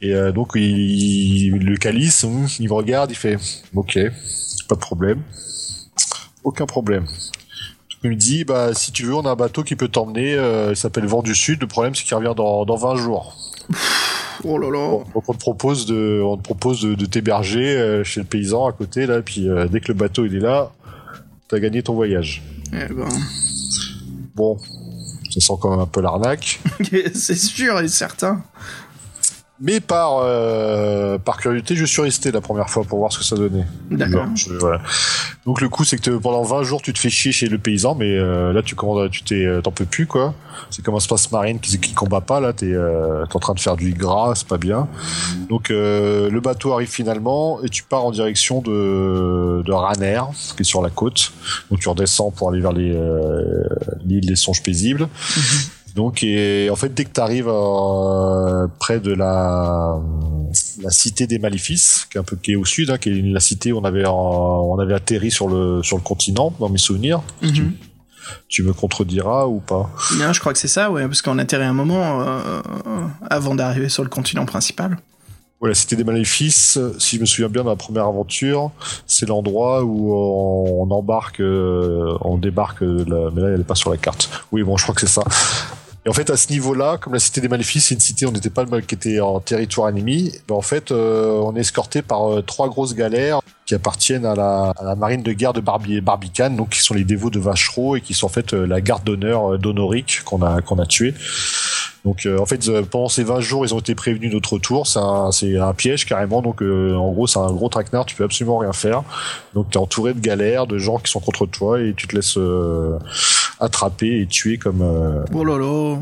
Et euh, donc il, le calice, hum, il me regarde, il fait OK, pas de problème, aucun problème. Il me dit bah si tu veux, on a un bateau qui peut t'emmener. Euh, il s'appelle Vent du Sud. Le problème c'est qu'il revient dans, dans 20 jours. Oh là là. Donc on te propose de, on te propose de, de t'héberger euh, chez le paysan à côté là. Puis dès que le bateau il est là, t'as gagné ton voyage. Eh ben. Bon, ça sent quand même un peu l'arnaque. (laughs) c'est sûr et certain. Mais par euh, par curiosité, je suis resté la première fois pour voir ce que ça donnait. D'accord. Donc le coup, c'est que pendant 20 jours, tu te fais chier chez le paysan, mais euh, là, tu commandes, tu t'es, euh, t'en peux plus quoi. C'est comme un space marine qui, qui combat pas là. T'es euh, es en train de faire du gras, c'est pas bien. Donc euh, le bateau arrive finalement et tu pars en direction de de Raner, qui est sur la côte. Donc tu redescends pour aller vers les l'île des songes paisibles. Mhm. Donc, et, en fait, dès que tu arrives euh, près de la, la cité des Maléfices, qui est un peu qui est au sud, hein, qui est la cité où on avait on avait atterri sur le sur le continent, dans mes souvenirs. Mhm. tu, me contrediras ou pas? Non, je crois que c'est ça, ouais, parce qu'on atterrit un moment euh, avant d'arriver sur le continent principal. Ouais, la cité des maléfices, si je me souviens bien de la première aventure, c'est l'endroit où on, embarque, euh, on débarque, mais là elle est pas sur la carte. Oui, bon, je crois que c'est ça. Et en fait, à ce niveau-là, comme la cité des maléfices, c'est une cité on n'était pas le qui était en territoire ennemi, ben en fait, euh, on est escorté par euh, trois grosses galères qui appartiennent à la, marine de guerre de Barbi Barbicane, donc qui sont les dévots de Vachereau et qui sont en fait la garde d'honneur d'Honoric qu'on a qu'on a tué. Donc euh, en fait euh, pendant ces 20 jours ils ont été prévenus notre tour, c'est un, c'est un piège carrément donc euh, en gros c'est un gros traquenard, tu peux absolument rien faire. Donc tu es entouré de galères, de gens qui sont contre toi et tu te laisses attraper et tuer comme Oh là là.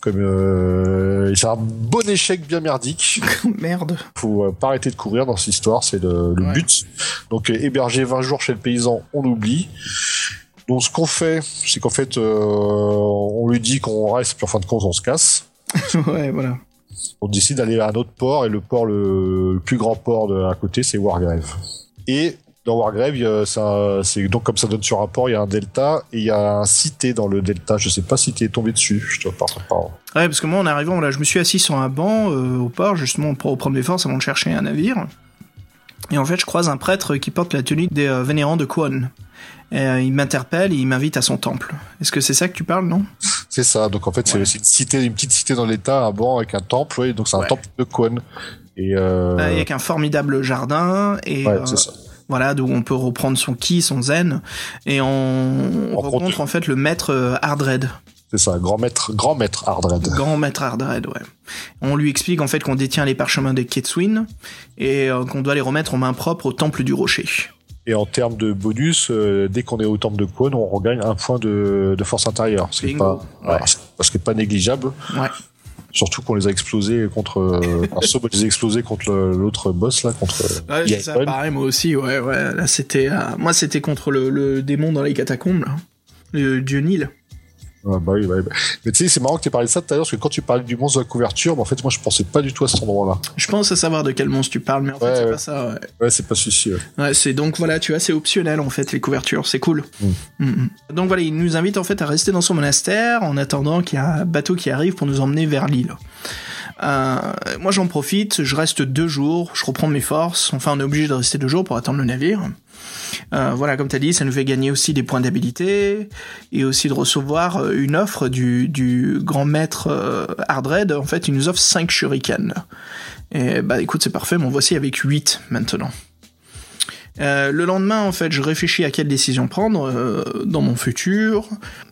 Comme c'est un bon échec bien merdique. (laughs) Merde. Faut pas arrêter de courir dans cette histoire, c'est le, le but. Donc héberger 20 jours chez le paysan, on oublie. Donc ce qu'on fait, c'est qu'en fait, euh, on lui dit qu'on reste, puis en fin de compte, on se casse. (laughs) ouais, voilà. On décide d'aller à un autre port, et le port le, plus grand port de, à côté, c'est Wargrave. Et dans Wargrave, c'est donc comme ça donne sur un port, il y a un delta et il y a un cité dans le delta. Je sais pas si t'es tombé dessus. Je te parle pas. Ouais, parce que moi, en arrivant, là, je me suis assis sur un banc euh, au port justement pour reprendre mes forces avant de chercher un navire. Et en fait, je croise un prêtre qui porte la tenue des euh, vénérants de Kwon. Euh, il m'interpelle et il m'invite à son temple. Est-ce que c'est ça que tu parles, non? C'est ça. Donc en fait, c'est une cité, une petite cité dans l'État, un banc avec un temple. Oui, donc c'est un Ouais. temple de Kwon. Et euh, Euh, Avec un formidable jardin et ouais, euh, c'est ça. voilà, d'où on peut reprendre son ki, son zen, et on, on En rencontre contre- en fait le maître euh, Hardred, C'est ça, grand maître, grand maître Hardred. grand maître Hardred, ouais. On lui explique en fait qu'on détient les parchemins de Ketswin et euh, qu'on doit les remettre en main propre au temple du rocher. Et en termes de bonus, euh, dès qu'on est au temple de Kwon, on regagne un point de, de force intérieure. Ce qui est Bingo. pas, Ouais. pas négligeable. Ouais. Surtout qu'on les a explosés contre, euh, les a explosés contre l'autre boss là, contre. Ouais, ça, pareil, moi aussi, ouais, ouais. Là, c'était, euh, moi, c'était contre le, le démon dans les catacombes, là. Le dieu Nil. Ah, bah oui, bah oui. Mais tu sais, c'est marrant que tu parlé de ça tout à l'heure, parce que quand tu parlais du monstre de la couverture, bah, en fait, moi, je pensais pas du tout à cet endroit-là. Je pense à savoir de quel monstre tu parles, mais en fait, c'est ouais. pas ça, ouais. Ouais, c'est pas celui-ci. ouais. Ouais, c'est donc voilà, tu vois, c'est optionnel en fait les couvertures, c'est cool. Mm. Mm, mm. Donc voilà, il nous invite en fait à rester dans son monastère en attendant qu'il y ait un bateau qui arrive pour nous emmener vers l'île. Euh, moi j'en profite, je reste deux jours, je reprends mes forces. Enfin, on est obligé de rester deux jours pour attendre le navire. Euh, voilà, comme t'as dit, ça nous fait gagner aussi des points d'habilité et aussi de recevoir euh, une offre du, grand maître euh, Hardred. En fait, il nous offre 5 shurikens. Et bah écoute, c'est parfait, m'en voici avec 8 maintenant. Euh, le lendemain, en fait, je réfléchis à quelle décision prendre dans mon futur.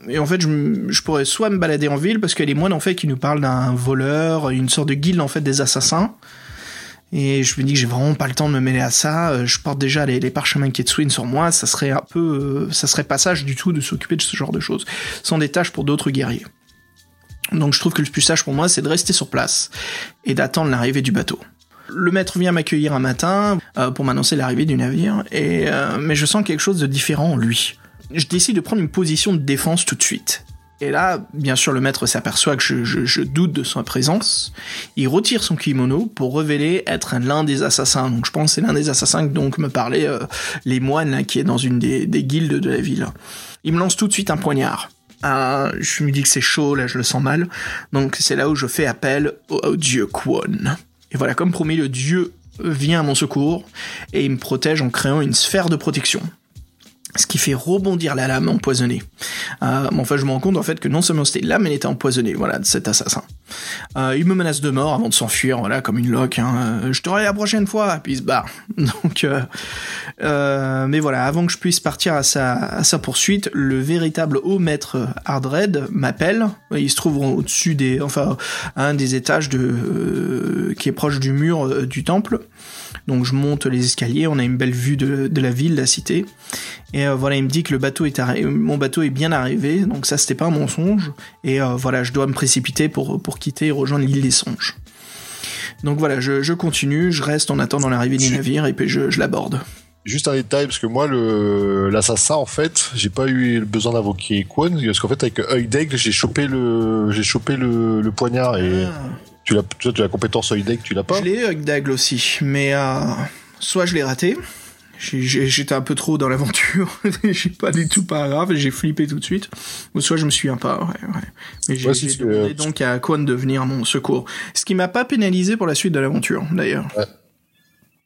Et en fait, je, pourrais soit me balader en ville, parce a les moines, en fait, qui nous parlent d'un voleur, une sorte de guilde, en fait, des assassins. Et je me dis que j'ai vraiment pas le temps de me mêler à ça. Euh, Je porte déjà les, les parchemins Ketswin sur moi. Ça serait un peu, euh, ça serait pas sage du tout de s'occuper de ce genre de choses. Sont des tâches pour d'autres guerriers. Donc je trouve que le plus sage pour moi, c'est de rester sur place et d'attendre l'arrivée du bateau. Le maître vient m'accueillir un matin euh, pour m'annoncer l'arrivée du navire, et euh, mais je sens quelque chose de différent en lui. Je décide de prendre une position de défense tout de suite. Et là, bien sûr, le maître s'aperçoit que je, doute de sa présence. Il retire son kimono pour révéler être l'un des assassins. Donc je pense que c'est l'un des assassins donc me parlaient euh, les moines qui est dans une des, des guildes de la ville. Il me lance tout de suite un poignard. Ah, je me dis que c'est chaud, là je le sens mal. Donc c'est là où je fais appel au, au dieu Kwon. Et voilà, comme promis, le dieu vient à mon secours et il me protège en créant une sphère de protection. Ce qui fait rebondir la lame empoisonnée. Euh, enfin, je me rends compte en fait que non seulement c'était l'âme, elle était empoisonnée, voilà, de cet assassin. Euh, il me menace de mort avant de s'enfuir, voilà, comme une loque. Hein. Euh, Je te la prochaine fois, puis il se barre. (laughs) Donc, euh, euh, mais voilà, avant que je puisse partir à sa, à sa poursuite, le véritable haut maître Hardred m'appelle. Il se trouve au-dessus des, enfin, un des étages de, euh, qui est proche du mur du temple. Donc je monte les escaliers, on a une belle vue de, de la ville, de la cité. Et euh, voilà, il me dit que le bateau est arri- mon bateau est bien arrivé, donc ça c'était pas un mensonge. Et euh, voilà, je dois me précipiter pour, pour quitter et rejoindre l'île des songes. Donc voilà, je, je continue, je reste en attendant l'arrivée du navire et puis je, je l'aborde. Juste un détail, parce que moi, le l'assassin, en fait, j'ai pas eu le besoin d'invoquer Kwon, parce qu'en fait, avec œil d'aigle, j'ai chopé le, j'ai chopé le, le poignard et tu l'as, tu as la compétence d'aigle, tu l'as pas. Je l'ai aussi, mais euh, soit je l'ai raté, j'étais un peu trop dans l'aventure, (laughs) j'ai pas du tout pas grave, j'ai flippé tout de suite, ou soit je me souviens pas, ouais, ouais. Mais j'ai Ouais, si demandé euh, donc à Kwon de venir à mon secours, ce qui m'a pas pénalisé pour la suite de l'aventure, d'ailleurs.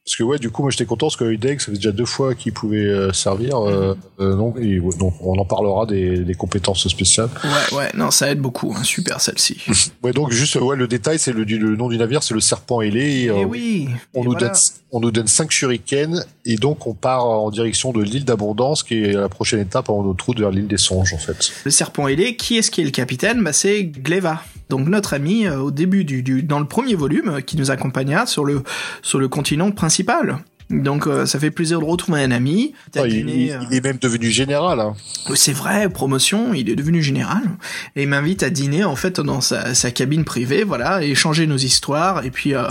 Parce que ouais, du coup, moi, j'étais content parce que d'aigle, ça fait déjà deux fois qu'il pouvait euh, servir. Euh, euh, et, on en parlera des, des compétences spéciales. Ouais, ouais, non, ça aide beaucoup, hein, super celle-ci. (laughs) Ouais, donc juste, ouais, le détail, c'est le, le nom du navire, c'est le serpent ailé. Et, Et euh, oui, On et nous, voilà. donne, on nous donne 5 shurikens et donc on part en direction de l'île d'Abondance qui est la prochaine étape avant notre route vers l'île des songes en fait. Le serpent ailé, qui est-ce qui est le capitaine? Bah, C'est Gleva. Donc notre ami euh, au début du, du dans le premier volume euh, qui nous accompagna sur le sur le continent principal. Donc euh, ça fait plaisir de retrouver un ami. Ah, il- euh, il est même devenu général. Hein. C'est vrai, promotion, il est devenu général et il m'invite à dîner en fait dans sa, sa cabine privée, voilà, et échanger nos histoires et puis euh,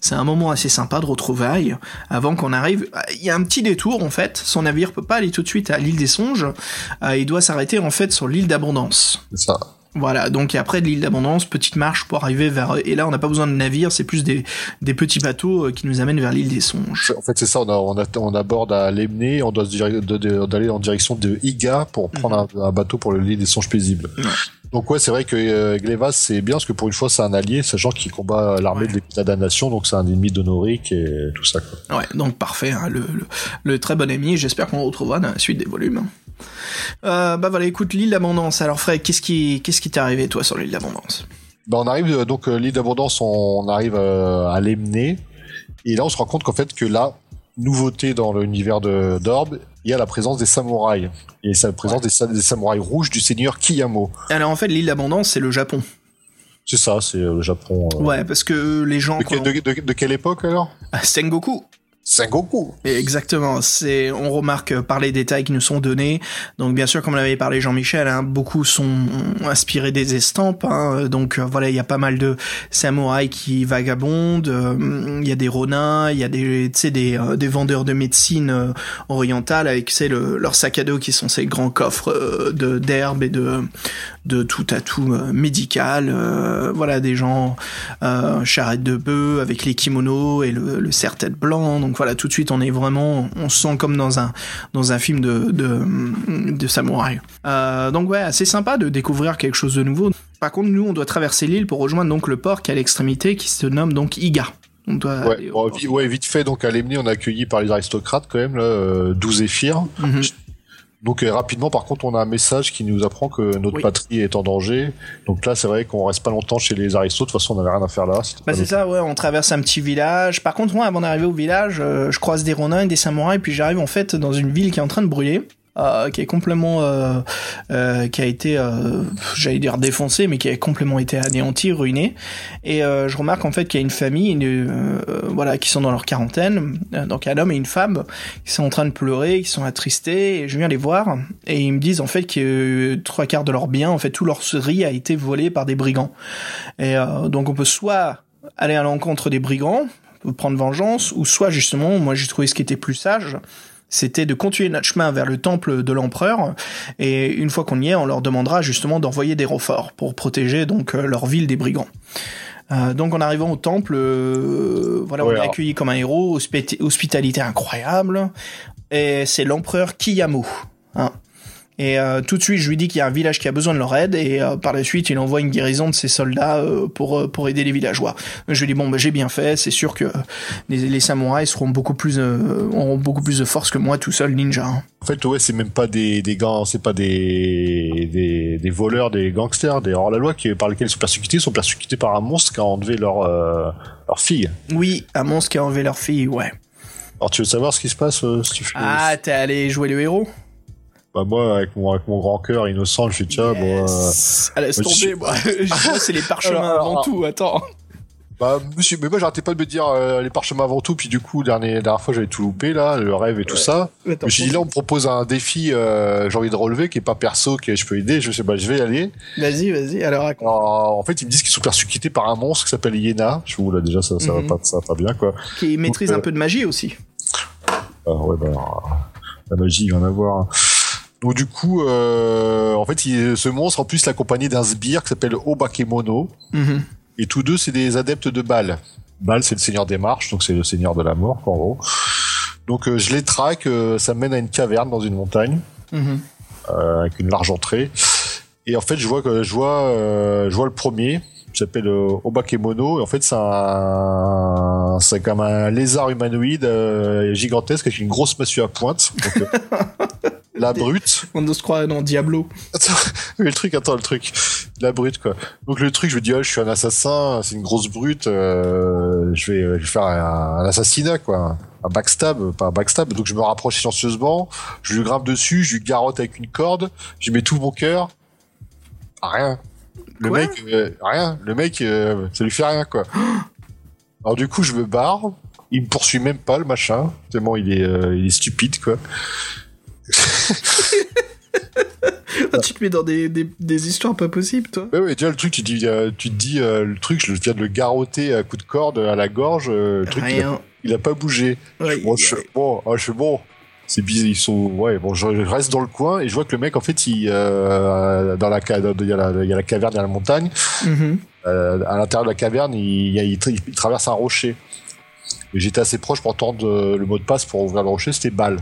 c'est un moment assez sympa de retrouvailles avant qu'on arrive. Il y a un petit détour en fait, son navire peut pas aller tout de suite à l'île des songes, euh, il doit s'arrêter en fait sur l'île d'abondance. C'est ça. Voilà, donc après de l'île d'abondance, petite marche pour arriver vers et là on n'a pas besoin de navire, c'est plus des, des petits bateaux euh, qui nous amènent vers l'île des songes. En fait, c'est ça. On, a, on, a- on aborde à Lemné, on doit d'aller en direction de Iga pour prendre un, un bateau pour le lit des songes paisibles. Donc ouais, c'est vrai que euh, Glevas c'est bien parce que pour une fois c'est un allié, sachant qu'il combat l'armée Ouais. de l'État de la nation, donc c'est un ennemi d'Honoric et tout ça. Quoi. Ouais, donc parfait, hein, le, le, le très bon ami, j'espère qu'on le retrouvera dans la suite des volumes. Euh, bah voilà, écoute, l'île d'abondance. Alors Fred, qu'est-ce qui qu'est-ce qui t'est arrivé toi sur l'île d'abondance? Bah, on arrive euh, donc euh, l'île d'abondance, on arrive à l'Emné et là on se rend compte qu'en fait que là, nouveauté dans l'univers de d'Orb, il y a la présence des samouraïs et la présence des, sa- des samouraïs rouges du seigneur Kiyamo. Alors en fait, l'île d'abondance, c'est le Japon. C'est ça, c'est le Japon. euh. Ouais, parce que les gens... De, quelle- quand- de- de- de quelle époque alors? Ah, Sengoku Sengoku. Exactement, c'est on remarque euh, par les détails qui nous sont donnés. Donc bien sûr, comme l'avait parlé Jean-Michel, hein, beaucoup sont inspirés des estampes. hein. donc euh, voilà, il y a pas mal de samouraïs qui vagabondent. euh, Il y a des ronins, il y a des vendeurs de médecine euh, orientale avec sais le, leur sac à dos qui sont ces grands coffres de d'herbes et de tout à tout médical. voilà des gens euh, charrette de bœuf avec les kimonos et le, le serre-tête blanc. Voilà, tout de suite on est vraiment, on se sent comme dans un dans un film de de, de samouraï. Euh, donc ouais, assez sympa de découvrir quelque chose de nouveau. Par contre, nous on doit traverser l'île pour rejoindre donc le port qui est à l'extrémité qui se nomme donc Iga. On doit Ouais, bon, vite fait, donc à l'Emné, on est accueilli par les aristocrates quand même, là, euh, 12 éphyres. Mhm. Donc euh, rapidement, par contre, on a un message qui nous apprend que notre Oui. patrie est en danger. Donc là, c'est vrai qu'on reste pas longtemps chez les aristos. De toute façon, on n'avait rien à faire là. Bah c'est ça, ouais, on traverse un petit village. Par contre, moi, avant d'arriver au village, euh, je croise des ronins et des samouraïs, puis j'arrive en fait dans une ville qui est en train de brûler. Euh, qui est complètement euh, euh, qui a été euh, j'allais dire défoncée mais qui a complètement été anéantie ruinée et euh, je remarque en fait qu'il y a une famille une, euh, voilà qui sont dans leur quarantaine donc un homme et une femme qui sont en train de pleurer qui sont attristés et je viens les voir et ils me disent en fait que trois quarts de leurs biens en fait tout leur riz a été volé par des brigands. Et donc on peut soit aller à l'encontre des brigands prendre vengeance ou soit justement moi j'ai trouvé ce qui était plus sage c'était de continuer notre chemin vers le temple de l'empereur et une fois qu'on y est on leur demandera justement d'envoyer des renforts pour protéger donc euh, leur ville des brigands euh, donc en arrivant au temple, euh, voilà, on est accueilli comme un héros, hospi- hospitalité incroyable, et c'est l'empereur Kiyamo. Hein. Et euh, tout de suite, je lui dis qu'il y a un village qui a besoin de leur aide, et euh, par la suite, il envoie une guérison de ses soldats euh, pour pour aider les villageois. Je lui dis bon, bah, j'ai bien fait, c'est sûr que les, les samouraïs seront beaucoup plus auront beaucoup plus de force que moi tout seul ninja. hein. En fait, ouais, c'est même pas des, des gants, c'est pas des, des, des voleurs, des gangsters, des hors-la-loi par lesquels ils sont persécutés, ils sont persécutés par un monstre qui a enlevé leur, leur fille. Oui, un monstre qui a enlevé leur fille, ouais. Alors, tu veux savoir ce qui se passe, si tu fais, Ah, t'es allé jouer le héros? Bah, moi, avec mon, avec mon grand cœur innocent, je fais, tiens, bon, euh, je tomber, moi. (laughs) Moi, c'est les parchemins Alors, alors, avant tout, attends. Bah, monsieur, mais moi j'arrêtais pas de me dire euh, les parchemins avant tout, puis du coup, dernier, dernière fois j'avais tout loupé là, le rêve et tout ça. Je me suis dit là, on me propose un défi, euh, j'ai envie de relever, qui est pas perso, que je peux aider, je sais pas, je vais y aller. Vas-y, vas-y, alors raconte. Alors, en fait, ils me disent qu'ils sont persécutés par un monstre qui s'appelle Iena. Je vous là déjà, ça, ça Mhm. va pas, ça va pas bien quoi. Qui maîtrise euh, un peu de magie aussi. Ah, ouais, bah, la magie, il va en avoir. hein. Donc du coup, euh, en fait, il, ce monstre en plus l'accompagné d'un sbire qui s'appelle Obakemono. Mhm. Et tous deux, c'est des adeptes de Baal. Baal, c'est le seigneur des marches, donc c'est le seigneur de la mort, en gros. Donc euh, je les traque, euh, ça me mène à une caverne dans une montagne, Mhm. euh, avec une large entrée. Et en fait, je vois que je vois, euh, je vois le premier, qui s'appelle euh, Obakemono. Et en fait, c'est un, c'est comme un lézard humanoïde euh, gigantesque avec une grosse massue à pointe. Donc, (laughs) la brute. On se croire dans Diablo. Attends, (laughs) mais le truc, attends, le truc. La brute, quoi. Donc le truc, je me dis, ah, je suis un assassin, c'est une grosse brute, euh, je, vais, je vais faire un, un assassinat, quoi. Un backstab, pas un backstab. Donc je me rapproche silencieusement, je lui grimpe dessus, je lui garotte avec une corde, je lui mets tout mon cœur. Rien. Le Quoi mec, euh, rien. Le mec, euh, ça lui fait rien, quoi. Alors du coup, je me barre. Il me poursuit même pas, le machin. Tellement il est, euh, il est stupide, quoi. Ah, tu te mets dans des, des, des histoires pas possibles, toi. Ouais, ouais, déjà le truc, tu, dis, euh, tu te dis, euh, le truc, je viens de le garrotter à coup de corde à la gorge, euh, le truc, il a, Rien. il a pas bougé. Ouais, Bon, je, bon, ah, je fais bon. C'est bizarre, ils sont, ouais, bon, je reste dans le coin et je vois que le mec, en fait, il, euh, dans la, il y a la, il y a la caverne, il y a la montagne, Mhm. euh, à l'intérieur de la caverne, il, il, il tra- il traverse un rocher. Et j'étais assez proche pour entendre le mot de passe pour ouvrir le rocher, c'était balle.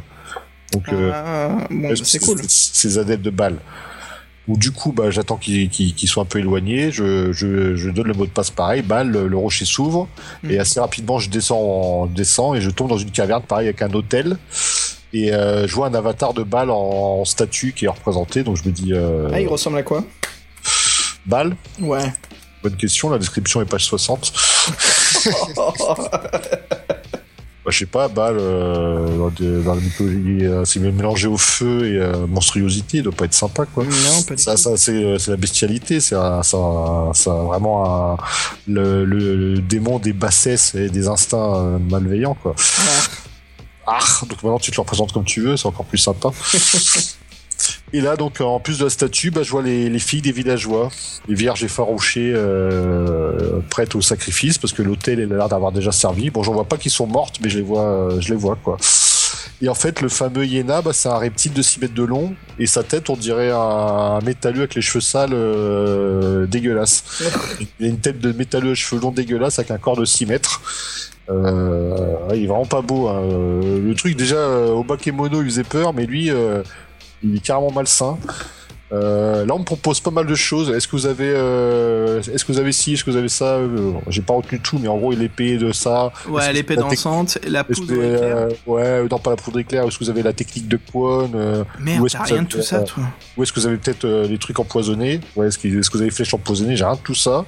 Donc, euh, Ah, bon, bah, c'est cool. Ces adeptes de balles. où du coup, bah, j'attends qu'il qu'il- qu'il soit un peu éloigné. Je, je, je donne le mot de passe pareil. Bah, le, le rocher s'ouvre Mhm. et assez rapidement, je descends, en- descends et je tombe dans une caverne, pareil avec un hôtel. Et euh, je vois un avatar de Bal en, en statue qui est représenté. Donc je me dis, euh, Ah, il ressemble à quoi Bal. Ouais. Bonne question. La description est page 60. (laughs) (laughs) Bah, je sais pas, Bal, euh, dans, la mythologie, euh, c'est mélangé au feu et euh, monstruosité, il doit pas être sympa, quoi. non, pas du Ça, ça c'est euh, c'est la bestialité, c'est un- c'est un- vraiment un- le, le- le démon des bassesses et des instincts euh, malveillants, quoi. Ah, donc maintenant tu te le représentes comme tu veux, c'est encore plus sympa. (laughs) Et là, donc, en plus de la statue, bah, je vois les, les filles des villageois, les vierges effarouchées, euh, prêtes au sacrifice, parce que l'hôtel a l'air d'avoir déjà servi. Bon, j'en vois pas qu'ils sont mortes, mais je les vois, euh, je les vois, quoi. Et en fait, le fameux hyéna, bah, c'est un reptile de 6 mètres de long, et sa tête, on dirait un, un métalleux avec les cheveux sales euh, dégueulasse. (laughs) Il a une tête de métalleux à cheveux longs dégueulasse avec un corps de 6 mètres. Euh, il est vraiment pas beau. hein. Euh, Le truc, déjà, euh, au bakemono, il faisait peur, mais lui, euh, il est carrément malsain. Euh, là, on me propose pas mal de choses. Est-ce que vous avez, euh, est-ce que vous avez ci, est-ce que vous avez ça? Euh, J'ai pas retenu tout, mais en gros, l'épée de ça. Ouais, l'épée dansante, la poudre que, éclair. ouais, non pas la poudre éclair. Est-ce que vous avez la technique de Kwon Merde, t'as rien de tout ça, toi. Ou est-ce que vous avez peut-être les trucs empoisonnés? Ouais, est-ce que, que vous avez flèches empoisonnées? J'ai rien de tout ça.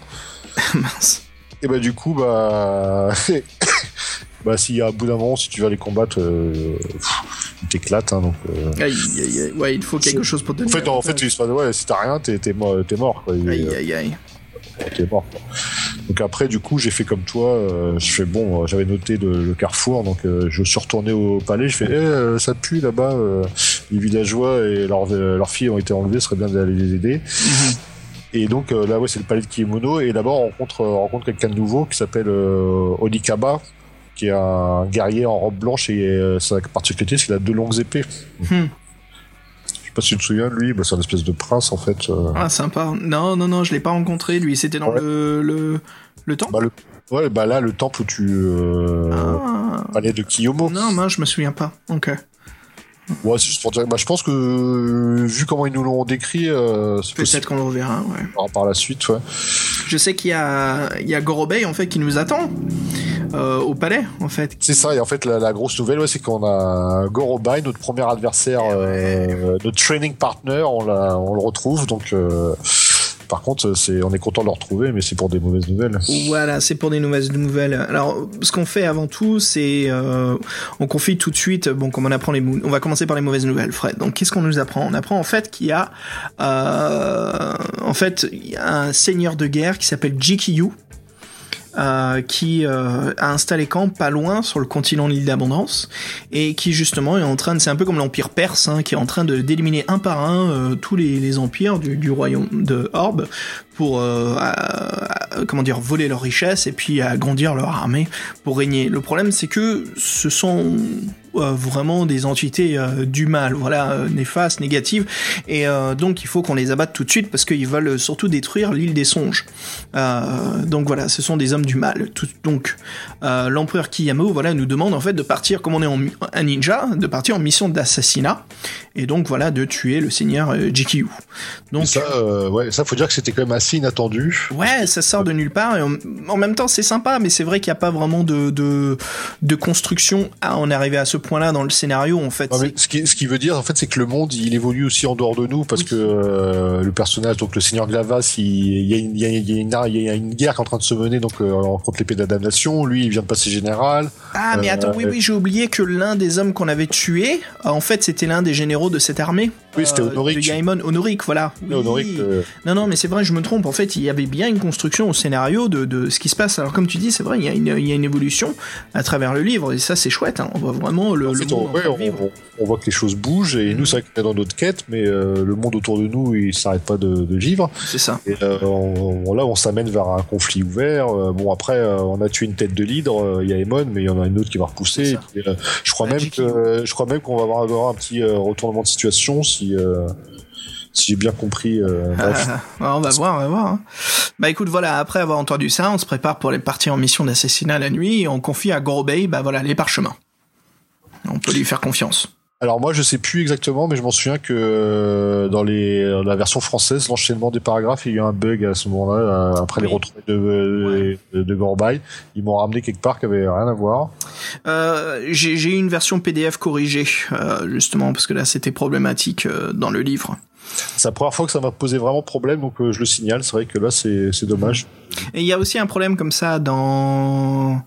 (laughs) Mince. Et bah du coup, bah, (laughs) bah si à bout d'un moment, si tu vas les combattre, euh, ils t'éclatent. Hein, donc, euh, Aïe, aïe, aïe. Ouais, il faut quelque chose pour te En fait, en fait, ouais, si t'as rien, t'es, mort, t'es mort. Quoi. Aïe, aïe, aïe. t'es mort. Quoi. Donc après, du coup, j'ai fait comme toi. euh, je fais bon, euh, j'avais noté le, le carrefour, donc euh, je suis retourné au palais. Je fais, eh, euh, ça pue là-bas. euh, les villageois et leurs euh, leurs filles ont été enlevées. Ce serait bien d'aller les aider. Mhm. Et donc euh, là, ouais, c'est le palais de Kiemono. Et là-bas, on rencontre, euh, on rencontre quelqu'un de nouveau qui s'appelle euh, Onikaba, qui est un guerrier en robe blanche et euh, sa particularité, c'est qu'il a deux longues épées. Hmm. Je sais pas si tu te souviens de lui, bah, c'est un espèce de prince en fait. euh. Ah, sympa. Non, non, non, je l'ai pas rencontré, lui. C'était dans Ouais. le, le, le temple? Bah, le... Ouais, bah là, le temple où tu euh, Ah. parlais de Kiyomo. Non, moi, je me souviens pas. Ok. Ouais, c'est juste pour dire. Bah, je pense que vu comment ils nous l'ont décrit, euh, Peut-être qu'on le reverra, ouais. par, par la suite. Ouais. Je sais qu'il y a, il y a Gorobei, en fait, qui nous attend. euh, au palais, en fait. C'est ça. Et en fait, la, la grosse nouvelle, ouais, c'est qu'on a Gorobai, notre premier adversaire, euh, notre training partner, on, l'a, on le retrouve. Donc, euh, par contre, on est content de le retrouver, mais c'est pour des mauvaises nouvelles. Voilà, c'est pour des nouvelles nouvelles. Alors, ce qu'on fait avant tout, c'est euh, on confie tout de suite. Bon, comme on apprend les, on va commencer par les mauvaises nouvelles, Fred. Donc, qu'est-ce qu'on nous apprend? On apprend en fait qu'il y a, euh, en fait, y a un seigneur de guerre qui s'appelle Jikiyu. Euh, qui euh, a installé camp pas loin sur le continent de l'île d'Abondance et qui justement est en train de c'est un peu comme l'empire perse hein, qui est en train de d'éliminer un par un euh, tous les, empires du, du royaume de Orbe pour euh, comment dire voler leurs richesses et puis agrandir leur armée pour régner. Le problème c'est que ce sont euh, vraiment des entités euh, du mal, voilà, néfastes, négatives, et donc il faut qu'on les abatte tout de suite parce qu'ils veulent surtout détruire l'île des songes. Donc voilà, ce sont des hommes du mal. Donc l'empereur Kiyamo, voilà, nous demande en fait de partir, comme on est un ninja, de partir en mission d'assassinat, et donc voilà, de tuer le seigneur Jikiyu. Donc ça, ouais, ça, faut dire que c'était quand même assez inattendu. Ouais, ça sort de nulle part. Et en, en même temps, c'est sympa, mais c'est vrai qu'il n'y a pas vraiment de, de, de construction à en arriver à ce point-là dans le scénario. En fait, Non, mais C'est- ce, qui, ce qui veut dire, en fait, c'est que le monde, il évolue aussi en dehors de nous, parce Oui. que euh, le personnage, donc le Seigneur Glavas, il, il y, a une- il y a, il y a une, il y a une guerre qui est en train de se mener donc euh, contre l'épée de la damnation. Lui, il vient de passer général. ah, mais euh, attends, oui, oui, j'ai oublié que l'un des hommes qu'on avait tué, en fait, c'était l'un des généraux de cette armée. Oui, c'était Euh, Honoric. De Yaemon, Honoric, voilà. Oui. Honoric, euh, Non, non, mais c'est vrai, je me trompe. En fait, il y avait bien une construction au scénario de, de ce qui se passe. Alors, comme tu dis, c'est vrai, il y, a une, il y a une évolution à travers le livre, et ça, c'est chouette. hein. On voit vraiment le, en le monde on, ouais, de voit que les choses bougent et nous, c'est vrai qu'on est dans notre quête, mais euh, le monde autour de nous, il s'arrête pas de, de vivre. C'est ça. Et euh, on- on- là, on s'amène vers un conflit ouvert. Bon, après, on a tué une tête de l'hydre, il y a Emon, mais il y en a une autre qui va repousser. Et puis, je crois même que je crois même qu'on va avoir, avoir un petit retournement de situation si euh, si j'ai bien compris. euh, (laughs) bref. Ah, on va voir, on va voir. hein. Bah écoute, voilà, après avoir entendu ça, on se prépare pour les partir en mission d'assassinat la nuit et on confie à Gorobei, bah voilà, les parchemins. On peut lui faire confiance. Alors moi je sais plus exactement, mais je m'en souviens que euh, dans les la version française, l'enchaînement des paragraphes, il y a eu un bug à ce moment-là euh, après les retrouvailles de de, de Gorbay. Ils m'ont ramené quelque part qui avait rien à voir. Euh, j'ai eu une version PDF corrigée, euh, justement, parce que là, c'était problématique euh, dans le livre. C'est la première fois que ça m'a posé vraiment problème, donc euh, je le signale. C'est vrai que là c'est c'est dommage. Et il y a aussi un problème comme ça dans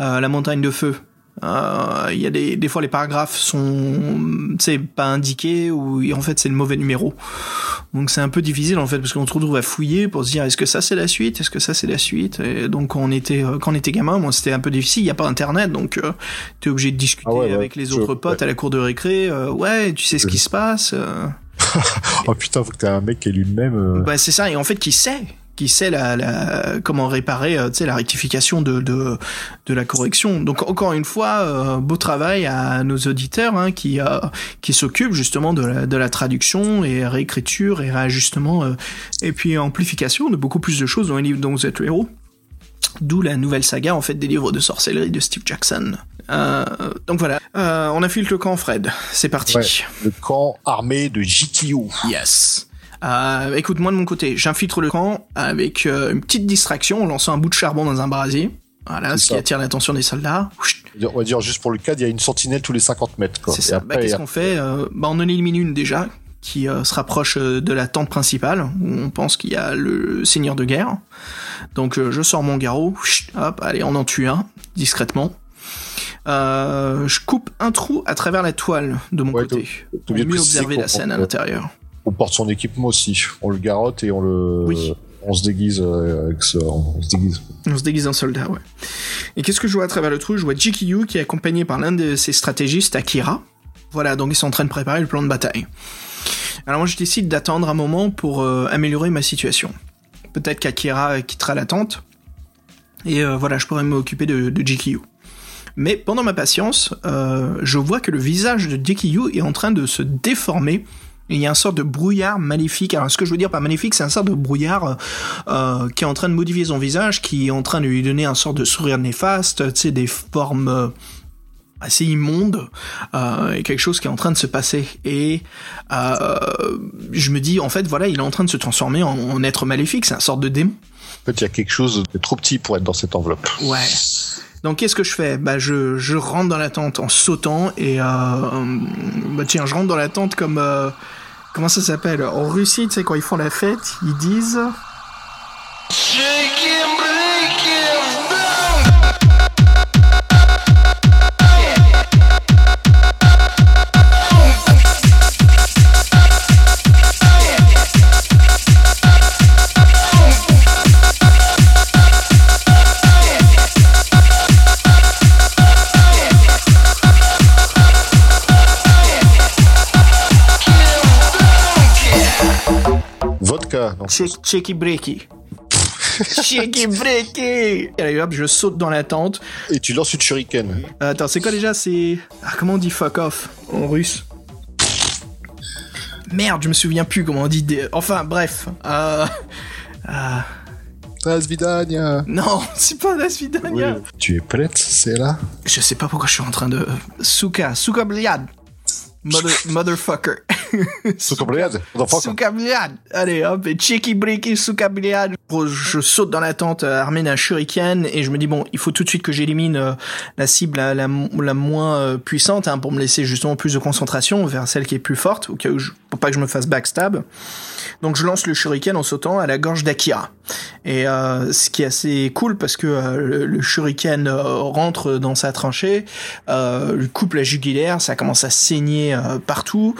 euh, La montagne de feu. Euh, Il y a des, des fois les paragraphes sont c'est pas indiqués ou en fait c'est le mauvais numéro. Donc c'est un peu difficile en fait parce qu'on se retrouve à fouiller pour se dire est-ce que ça c'est la suite, est-ce que ça c'est la suite? Et donc quand on était euh, quand on était gamin, moi c'était un peu difficile. Il y a pas internet donc euh, t'es obligé de discuter Ah ouais, ouais, avec les autres potes ouais. à la cour de récré. euh, ouais, tu sais ce qui se passe. (laughs) Oh putain, faut que t'aies un mec qui est lui-même. Bah c'est ça et en fait qui sait? Qui sait la, la comment réparer euh, tu sais la rectification de, de de la correction donc encore une fois euh, beau travail à nos auditeurs hein, qui euh, qui s'occupent justement de la, de la traduction et réécriture et réajustement euh, et puis amplification de beaucoup plus de choses dans les livres dont vous êtes le héros D'où la nouvelle saga en fait des livres de sorcellerie de Steve Jackson. Euh, donc voilà, Euh, on infiltre le camp Fred. C'est parti. Ouais. le camp armé de JKU. Yes. Euh, écoute, moi de mon côté, j'infiltre le camp avec euh, une petite distraction en lançant un bout de charbon dans un brasier. Voilà, ce qui ça. attire l'attention des soldats. On va dire juste pour le cadre, il y a une sentinelle tous les 50 mètres. C'est ça. Bah, Qu'est-ce qu'on fait Euh, bah, On en élimine une déjà, qui euh, se rapproche de la tente principale, où on pense qu'il y a le seigneur de guerre. Donc euh, je sors mon garrot, hop, allez, on en tue un, discrètement. Je coupe un trou à travers la toile de mon Ouais, côté, pour mieux observer la scène à l'intérieur. On porte son équipement aussi. On le garotte et on le, Oui. on se déguise euh, avec ce, on se déguise. On se déguise en soldat, ouais. Et qu'est-ce que je vois à travers le trou? Je vois GKU qui est accompagné par l'un de ses stratégistes, Akira. Voilà, donc ils sont en train de préparer le plan de bataille. Alors moi je décide d'attendre un moment pour euh, améliorer ma situation. Peut-être qu'Akira quittera la tente. Et euh, voilà, je pourrais m'occuper de, de. Mais pendant ma patience, euh, je vois que le visage de GKU est en train de se déformer. Il y a un sort de brouillard maléfique. Alors, ce que je veux dire par maléfique, c'est un sort de brouillard euh, euh, qui est en train de modifier son visage, qui est en train de lui donner un sort de sourire néfaste, tu sais, des formes euh, assez immondes, euh, et quelque chose qui est en train de se passer. Et euh, je me dis, en fait, voilà, il est en train de se transformer en, en être maléfique, c'est un sort de démon. En fait, il y a quelque chose de trop petit pour être dans cette enveloppe. Ouais. Donc qu'est-ce que je fais? Bah je, je rentre dans la tente en sautant et euh, bah tiens je rentre dans la tente comme euh, comment ça s'appelle? En Russie tu sais quand ils font la fête ils disent Check checky breaky. checky breaky. Et allez (laughs) hop je saute dans la tente. et tu lances une shuriken. Euh, attends c'est quoi déjà? C'est ah, comment on dit fuck off en russe? Merde je me souviens plus comment on dit des- enfin bref euh... euh, Asvidania. Non, (laughs) c'est pas suite Oui, tu es prête, c'est là? Je sais pas pourquoi je suis en train de. Souka, Souka Bliad. Mother, (laughs) motherfucker. Soukabliad. Motherfucker. Souka Bliad. Allez hop, et Bliad. Gros, Je saute dans la tente euh, armé d'un shuriken et je me dis bon, il faut tout de suite que j'élimine euh, la cible la, moins euh, puissante hein, pour me laisser justement plus de concentration vers celle qui est plus forte, pour pas que je me fasse backstab. Donc je lance le shuriken en sautant à la gorge d'Akira. Et euh, ce qui est assez cool parce que euh, le, le shuriken euh, rentre dans sa tranchée, euh, lui coupe la jugulaire, ça commence à saigner euh, partout.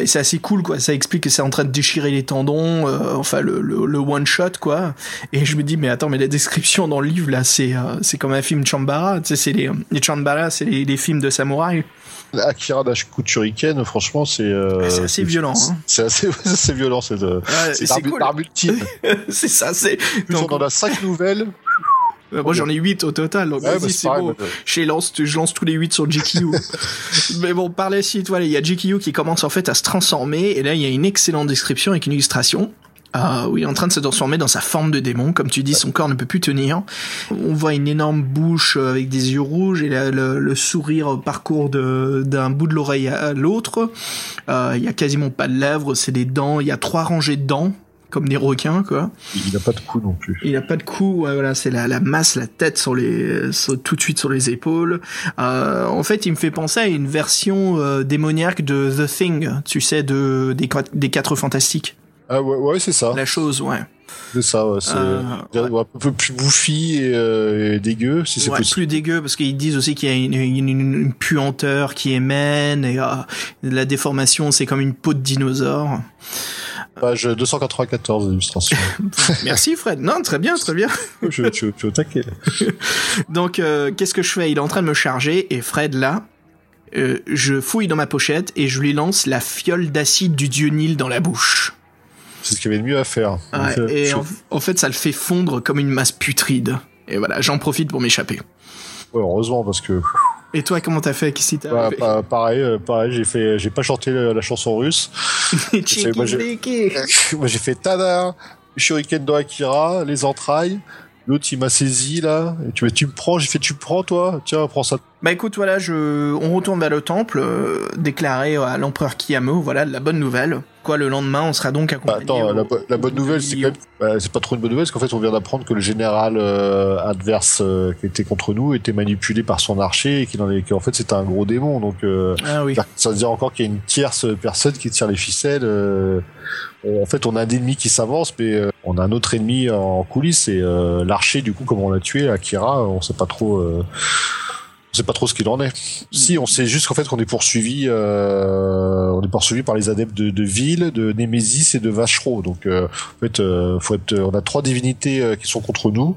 Et c'est assez cool quoi. Ça explique que c'est en train de déchirer les tendons, enfin le, le, le one shot quoi. Et je me dis mais attends mais la description dans le livre là c'est c'est comme un film Chambara. Tu sais c'est les les Chambara c'est les, les films de samouraï. Akira Shuriken, franchement, c'est. euh, c'est assez violent. Hein. C'est assez, (laughs) c'est assez violent. C'est de- Ouais, c'est c'est cool. (laughs) ça c'est. Donc, on en a 5 nouvelles. (laughs) euh, moi j'en ai 8 au total. Donc Ouais, bah, c'est bon. moi, Je lance, je lance tous les 8 sur GQ. Mais bon, par la suite, voilà, il y a GQ qui commence en fait à se transformer, et là, il y a une excellente description avec une illustration. Euh, est en train de se transformer dans sa forme de démon. Comme tu dis, son corps ne peut plus tenir. On voit une énorme bouche euh, avec des yeux rouges et le, le, le sourire parcourt d'un bout de l'oreille à l'autre. Euh, il y a quasiment pas de lèvres, c'est des dents. Il y a trois rangées de dents comme des requins quoi. Il n'a pas de cou non plus. Il n'a pas de cou, ouais, voilà, c'est la, la masse, la tête sur les, sur, tout de suite sur les épaules. Euh, en fait, il me fait penser à une version euh, démoniaque de The Thing, tu sais, de des, des quatre fantastiques. Ah ouais, ouais c'est ça. La chose, ouais. C'est ça, ouais, c'est Euh, un peu plus bouffi et, euh, et dégueu, si c'est Ouais, possible. plus dégueu parce qu'ils disent aussi qu'il y a une, une- une- une puanteur qui émène et euh, la déformation c'est comme une peau de dinosaure. Page 294 d'illustration. (laughs) Merci Fred. Non, très bien, très bien. (laughs) je, suis au taquet. Donc, euh, qu'est-ce que je fais? Il est en train de me charger et Fred, là, euh, je fouille dans ma pochette et je lui lance la fiole d'acide du dieu Nil dans la bouche. C'est ce qu'il y avait de mieux à faire. Donc, euh, et je- en, en fait, ça le fait fondre comme une masse putride. Et voilà, j'en profite pour m'échapper. ouais, heureusement, parce que Et toi, comment t'as fait Qu'est-ce arrivé pa- pareil, euh, pareil, j'ai fait, j'ai pas chanté la, la chanson russe. (laughs) (laughs) Moi, j'ai fait tada, shuriken dans Akira, les entrailles. L'autre, il m'a saisi là. Et tu, tu me prends, j'ai fait, tu me prends toi. Tiens, prends ça. Bah écoute, voilà, je, on retourne vers le temple, euh, déclaré à l'empereur Kiyamo, voilà, de la bonne nouvelle. Quoi, le lendemain, on sera donc Bah, accompagné. attends, au- la, bo- la bonne nouvelle, c'est quand même, bah, c'est pas trop une bonne nouvelle, parce qu'en fait, on vient d'apprendre que le général euh, adverse euh, qui était contre nous était manipulé par son archer et qu'il en fait, c'était un gros démon. Donc, euh, Ah oui. ça veut dire encore qu'il y a une tierce personne qui tire les ficelles. Euh, en fait, on a un ennemi qui s'avance, mais euh, on a un autre ennemi en coulisses et euh, l'archer, du coup, comme on l'a tué, Akira, on sait pas trop. euh, on sait pas trop ce qu'il en est. Si, on sait juste qu'en fait qu'on est poursuivi, euh, on est poursuivi par les adeptes de, de Ville, de Némésis et de Vachereau. Donc, euh, en fait, euh, faut être, on a trois divinités euh, qui sont contre nous.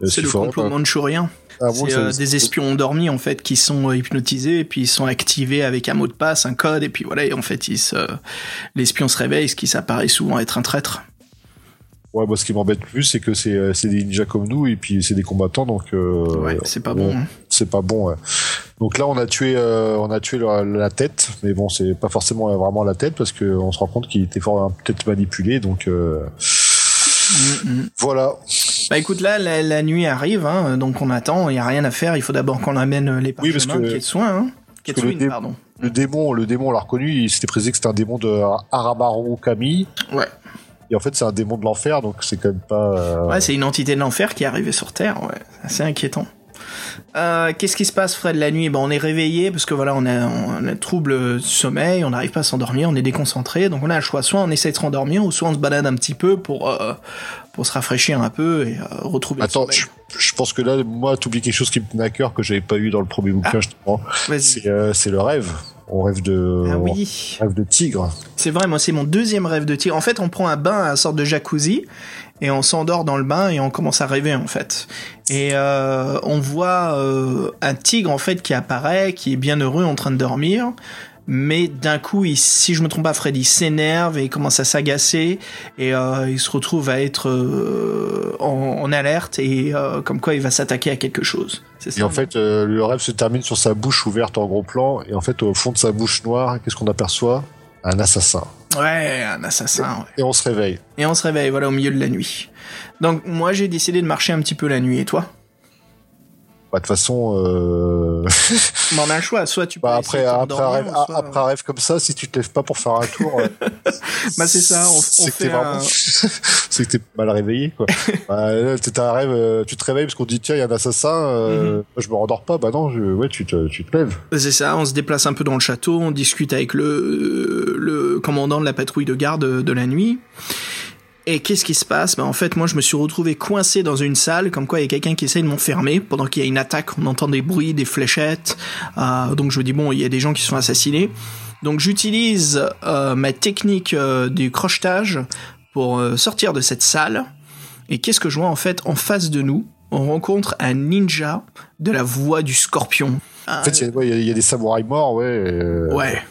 Ce C'est le complot manchourien. Ah bon, c'est euh, des espions endormis en fait qui sont euh, hypnotisés et puis ils sont activés avec un mot de passe, un code et puis voilà et en fait ils se... l'espion se réveille, ce qui s'apparaît souvent être un traître. Ouais, moi, ce qui m'embête le plus, c'est que c'est, euh, c'est des ninjas comme nous et puis c'est des combattants, donc. euh, ouais, c'est pas on- bon. hein. c'est pas bon. ouais. Donc là, on a tué, euh, on a tué la, la tête, mais bon, c'est pas forcément vraiment la tête parce que on se rend compte qu'il était fort peut-être manipulé. Donc Mm, voilà. Bah écoute là la, la nuit arrive hein, donc on attend, il y a rien à faire, il faut d'abord qu'on amène les Oui, parce parchemins que- de Ketsuin, hein. parce que le pardon. Le démon, le démon, on l'a reconnu. Il s'était précisé que c'était un démon de Aramaru Kami. Ouais. Et en fait, c'est un démon de l'enfer, donc c'est quand même pas. euh, Ouais, c'est une entité de l'enfer qui est arrivée sur Terre, ouais. C'est inquiétant. Euh, Qu'est-ce qui se passe, Fred, la nuit? Ben, On est réveillé parce que voilà, on a, on a trouble de sommeil, on n'arrive pas à s'endormir, on est déconcentré, donc on a le choix, soit on essaie de se rendormir, ou soit on se balade un petit peu pour, euh, pour se rafraîchir un peu et euh, retrouver Attends, le je, sommeil. je pense que là, moi, t'oublies quelque chose qui me tenait à cœur que j'avais pas eu dans le premier bouquin, justement. Vas-y. C'est euh, le rêve. On rêve de. Ah on oui, rêve de tigre. c'est vrai, moi c'est mon deuxième rêve de tigre. En fait, on prend un bain, un sorte de jacuzzi, et on s'endort dans le bain et on commence à rêver en fait. Et euh, on voit euh, un tigre en fait qui apparaît, qui est bien heureux en train de dormir. Mais d'un coup, il, si je me trompe pas, Freddy s'énerve et il commence à s'agacer et euh, il se retrouve à être en, en alerte et comme quoi il va s'attaquer à quelque chose. Et en fait, le rêve se termine sur sa bouche ouverte en gros plan. Et en fait, au fond de sa bouche noire, qu'est-ce qu'on aperçoit? Un assassin. Ouais, un assassin. Ouais. Et on se réveille. Et on se réveille, voilà, au milieu de la nuit. Donc moi, j'ai décidé de marcher un petit peu la nuit. Et toi? Bah, de toute façon, euh... (laughs) On a le choix. Soit tu peux bah, après, après, un rêve, soit- après un rêve comme ça, si tu te lèves pas pour faire un tour, euh, (laughs) Bah, c'est ça, on- c'est que fait t'es vraiment- un- c'est que t'es mal réveillé, quoi. (laughs) bah, là, un rêve, euh, tu te réveilles parce qu'on te dit tiens, il y a un assassin. Euh, Mhm. moi, je me rendors pas. Bah non, je... ouais, tu te, tu te lèves. C'est ça, on se déplace un peu dans le château, on discute avec le, le commandant de la patrouille de garde de, de la nuit. Et qu'est-ce qui se passe? Ben, En fait, moi, je me suis retrouvé coincé dans une salle, comme quoi il y a quelqu'un qui essaye de m'enfermer pendant qu'il y a une attaque. On entend des bruits, des fléchettes. Euh, donc je me dis, bon, il y a des gens qui sont assassinés. Donc j'utilise euh, ma technique euh, du crochetage pour sortir de cette salle. Et qu'est-ce que je vois en fait en face de nous? On rencontre un ninja de la voix du scorpion. En fait, il y a- ouais, il y, a- il y a des samouraïs morts, ouais. Ouais.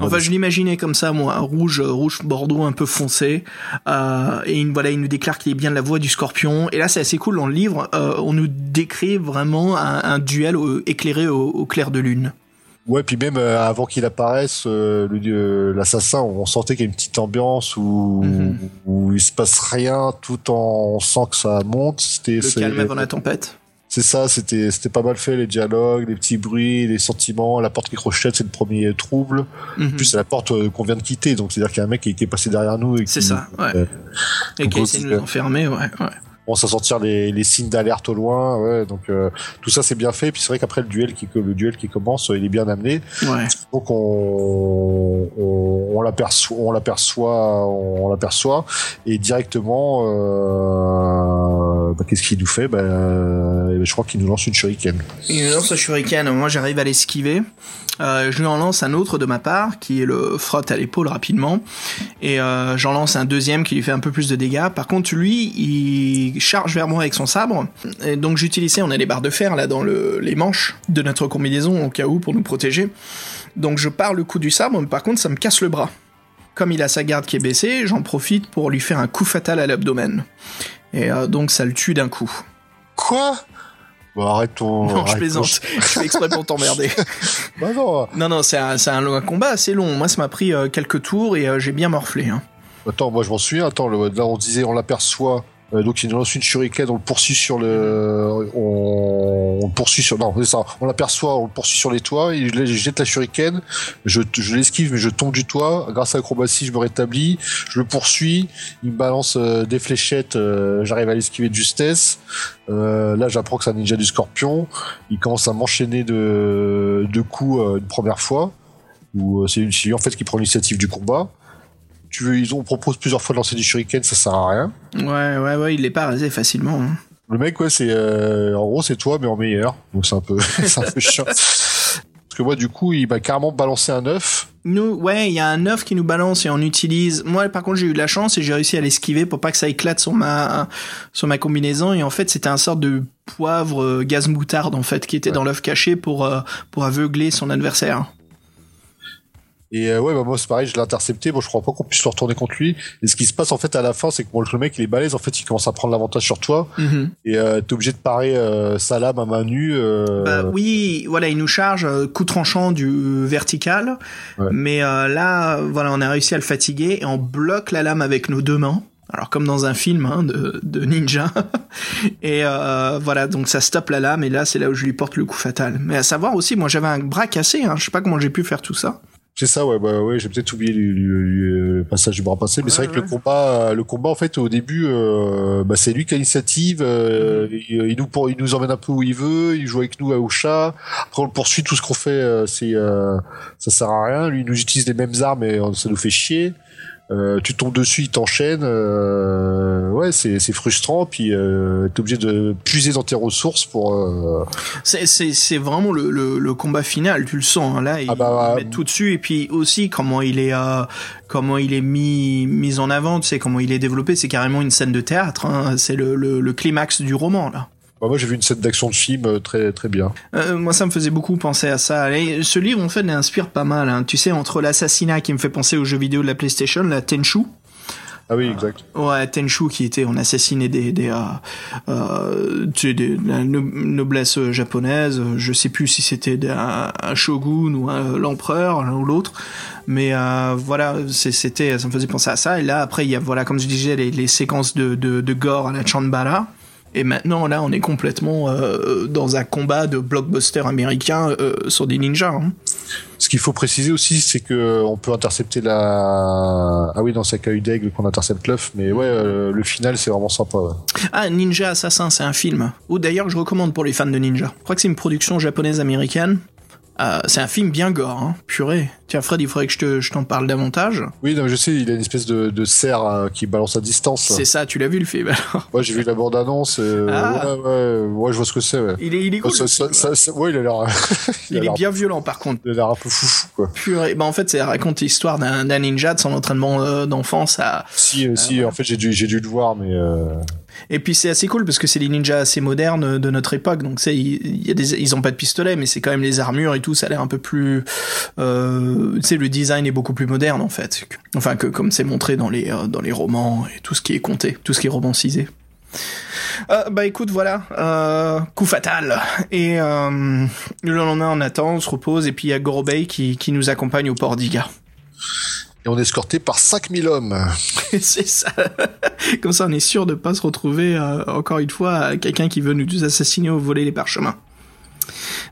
On Enfin, je l'imaginais comme ça, moi, rouge, euh, rouge bordeaux un peu foncé. Euh, et il, voilà, il nous déclare qu'il est bien de la voix du scorpion. Et là, c'est assez cool dans le livre. euh, on nous décrit vraiment un, un duel au- éclairé au, au clair de lune. Ouais, puis même euh, avant qu'il apparaisse, l'assassin, on sentait qu'il y a une petite ambiance où, Mhm. où il se passe rien, tout en on sent que ça monte. C'était, Le calme avant la tempête. C'est ça, c'était c'était pas mal fait les dialogues, les petits bruits, les sentiments, la porte qui crochette, c'est le premier trouble. En plus, c'est la porte euh, qu'on vient de quitter, donc c'est-à-dire qu'il y a un mec qui, est passé derrière nous et C'est qui ça, ouais. euh, Et qui essaie de nous enfermer, ouais, ouais. commence à sortir les, les signes d'alerte au loin. Ouais, donc euh, tout ça c'est bien fait. Puis c'est vrai qu'après le duel qui le duel qui commence, euh, il est bien amené. ouais. Donc on on, on l'aperçoit, on l'aperçoit, on l'aperçoit et directement, euh, bah, qu'est-ce qu'il nous fait bah, euh, Je crois qu'il nous lance une shuriken. Il lance un shuriken, moi j'arrive à l'esquiver. Euh, je lui en lance un autre de ma part, qui le frotte à l'épaule rapidement. Et euh, j'en lance un deuxième qui lui fait un peu plus de dégâts. Par contre, lui, il charge vers moi avec son sabre. Donc j'utilisais, on a les barres de fer là dans le, les manches de notre combinaison au cas où pour nous protéger. Donc je pars le coup du sabre, mais par contre ça me casse le bras. Comme il a sa garde qui est baissée, j'en profite pour lui faire un coup fatal à l'abdomen. Et euh, donc ça le tue d'un coup. Quoi? Bon, arrête ton. Non, je ton- plaisante. je fais exprès pour t'emmerder. (laughs) Bah non. Non, non, c'est un, c'est un, un combat assez long. Moi, ça m'a pris euh, quelques tours et euh, j'ai bien morflé. Hein. Attends, moi je m'en souviens. Attends, le- là on disait on l'aperçoit. Euh, donc il lance une shuriken, on le poursuit sur le, on, on le poursuit sur, non c'est ça, on l'aperçoit, on le poursuit sur les toits, il, jette la shuriken, je, l'esquive mais je tombe du toit, grâce à l'acrobatie je me rétablis, je le poursuis, il me balance euh, des fléchettes, euh, j'arrive à l'esquiver de justesse, là j'apprends que c'est un ninja du scorpion, il commence à m'enchaîner de, coups une première fois, où c'est c'est lui en fait qui prend l'initiative du combat. Tu veux, ils ont on propose plusieurs fois de lancer du shuriken, ça sert à rien. Ouais, ouais, ouais, il l'est pas rasé facilement. hein. Le mec, ouais, c'est euh, en gros c'est toi mais en meilleur, donc c'est un peu, (laughs) c'est un peu chiant. Parce que moi, du coup, il m'a carrément balancé un œuf. Nous, ouais, il y a un œuf qui nous balance et on utilise. Moi, par contre, j'ai eu de la chance et j'ai réussi à l'esquiver pour pas que ça éclate sur ma sur ma combinaison. Et en fait, c'était un sorte de poivre euh, gaz moutarde en fait qui était Ouais. dans l'œuf caché pour euh, pour aveugler son adversaire. Et euh, ouais, bah, moi c'est pareil, je l'ai intercepté. Bon, je crois pas qu'on puisse le retourner contre lui. Et ce qui se passe en fait à la fin, c'est que bon, le mec il est balèze. En fait, il commence à prendre l'avantage sur toi Mhm. et euh, t'es obligé de parer euh, sa lame à main nue. Bah oui, voilà, il nous charge coup tranchant du vertical, Ouais. mais là, voilà, on a réussi à le fatiguer et on bloque la lame avec nos deux mains. Alors comme dans un film hein, de, de ninja. (laughs) et euh, voilà, donc ça stoppe la lame et là c'est là où je lui porte le coup fatal. Mais à savoir aussi, moi j'avais un bras cassé, hein, je sais pas comment j'ai pu faire tout ça. C'est ça, ouais, bah ouais, j'ai peut-être oublié le, le- le- le passage du bras passé, mais c'est Ouais, vrai que le combat, euh, le combat en fait au début, euh, bah, c'est lui qui a l'initiative. euh, Mhm. il, il nous pour, il nous emmène un peu où il veut, il joue avec nous à au chat. Après on le poursuit, tout ce qu'on fait, euh, c'est euh, ça sert à rien. Lui il nous utilise les mêmes armes et ça nous fait chier. Euh, tu tombes dessus, il t'enchaîne. Euh, ouais, c'est c'est frustrant. Puis euh, t'es obligé de puiser dans tes ressources pour. euh, C'est, c'est, c'est vraiment le, le, le combat final, tu le sens. Hein, là, il, Ah bah, il met tout dessus et puis aussi comment il est euh, comment il est mis mis en avant, tu sais comment il est développé. C'est carrément une scène de théâtre. Hein, c'est le, le, le climax du roman là. Bah, moi j'ai vu une scène d'action de film euh, très très bien. Euh, moi, ça me faisait beaucoup penser à ça. Et ce livre, en fait, l'inspire pas mal. Hein. Tu sais, entre l'assassinat qui me fait penser aux jeux vidéo de la PlayStation, la Tenchu. Ah oui, exact. Ouais, Tenchu qui était, on assassinait des, des, euh, euh, tu sais, des, de la no- noblesse japonaise. Je sais plus si c'était des- un, un shogun ou l'empereur, l'un ou l'autre. Mais euh, voilà, c'était, ça me faisait penser à ça. Et là, après, il y a, voilà, comme je disais, les, les séquences de, de, de gore à la Chanbara. Et maintenant, là, on est complètement euh, dans un combat de blockbuster américain euh, sur des ninjas. hein. Ce qu'il faut préciser aussi, c'est que euh, on peut intercepter la. Ah oui, dans Sakai d'aigle qu'on intercepte l'œuf, mais ouais, euh, le final c'est vraiment sympa. ouais. Ah, Ninja Assassin, c'est un film. Ou d'ailleurs, je recommande pour les fans de Ninja. Je crois que c'est une production japonaise-américaine. Euh, c'est un film bien gore, hein. Purée. Tiens, Fred, il faudrait que je te- je t'en parle davantage. Oui, non, je sais, il a une espèce de, de cerf euh, qui balance à distance. C'est ça, tu l'as vu le film alors. Ouais, j'ai vu la bande annonce. Euh, Ah. Ouais, ouais, ouais, je vois ce que c'est. Ouais. Il est, il est cool. Ouais, ça- ça- ça- ça- ouais, il a l'air. (laughs) il est bien violent par contre. il a l'air un peu foufou, quoi. Purée. Bah, en fait, ça raconte l'histoire d'un ninja de son entraînement euh, d'enfance à, Si, si, en fait, j'ai dû, j'ai dû le voir, mais. Euh... Et puis c'est assez cool parce que c'est les ninjas assez modernes de notre époque. Donc c'est ils ont pas de pistolet mais c'est quand même les armures et tout, ça a l'air un peu plus euh, tu sais le design est beaucoup plus moderne en fait. Enfin que comme c'est montré dans les euh, dans les romans et tout ce qui est compté, tout ce qui est romancisé. Euh, bah écoute, voilà, euh, coup fatal. Et euh, le lendemain, on attend, on se repose, et puis il y a Gorobei qui, qui nous accompagne au port d'Iga. Et on est escorté par 5000 hommes. (laughs) c'est ça. Comme ça, on est sûr de pas se retrouver, euh, encore une fois, quelqu'un qui veut nous assassiner ou voler les parchemins.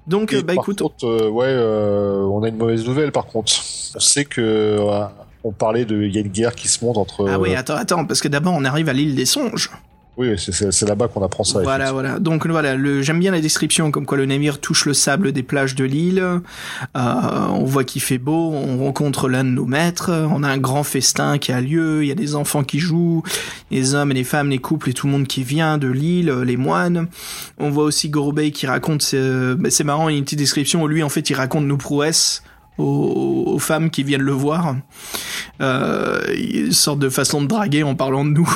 Donc, Et bah par écoute, contre, euh, ouais, euh, on a une mauvaise nouvelle par contre. On sait que euh, on parlait de il y a une guerre qui se monte entre. ah oui, euh, attends, attends, parce que d'abord, on arrive à l'île des songes. Oui, c'est- là-bas qu'on apprend ça. Voilà, voilà. Donc voilà, j'aime bien la description, comme quoi le navire touche le sable des plages de l'île. Euh, on voit qu'il fait beau, on rencontre l'un de nos maîtres. On a un grand festin qui a lieu. Il y a des enfants qui jouent, les hommes et les femmes, les couples et tout le monde qui vient de l'île, les moines. On voit aussi Gorobei qui raconte. ses- bah, c'est marrant, il y a une petite description où lui, en fait, il raconte nos prouesses. Aux, aux femmes qui viennent le voir, euh, une sorte de façon de draguer en parlant de nous.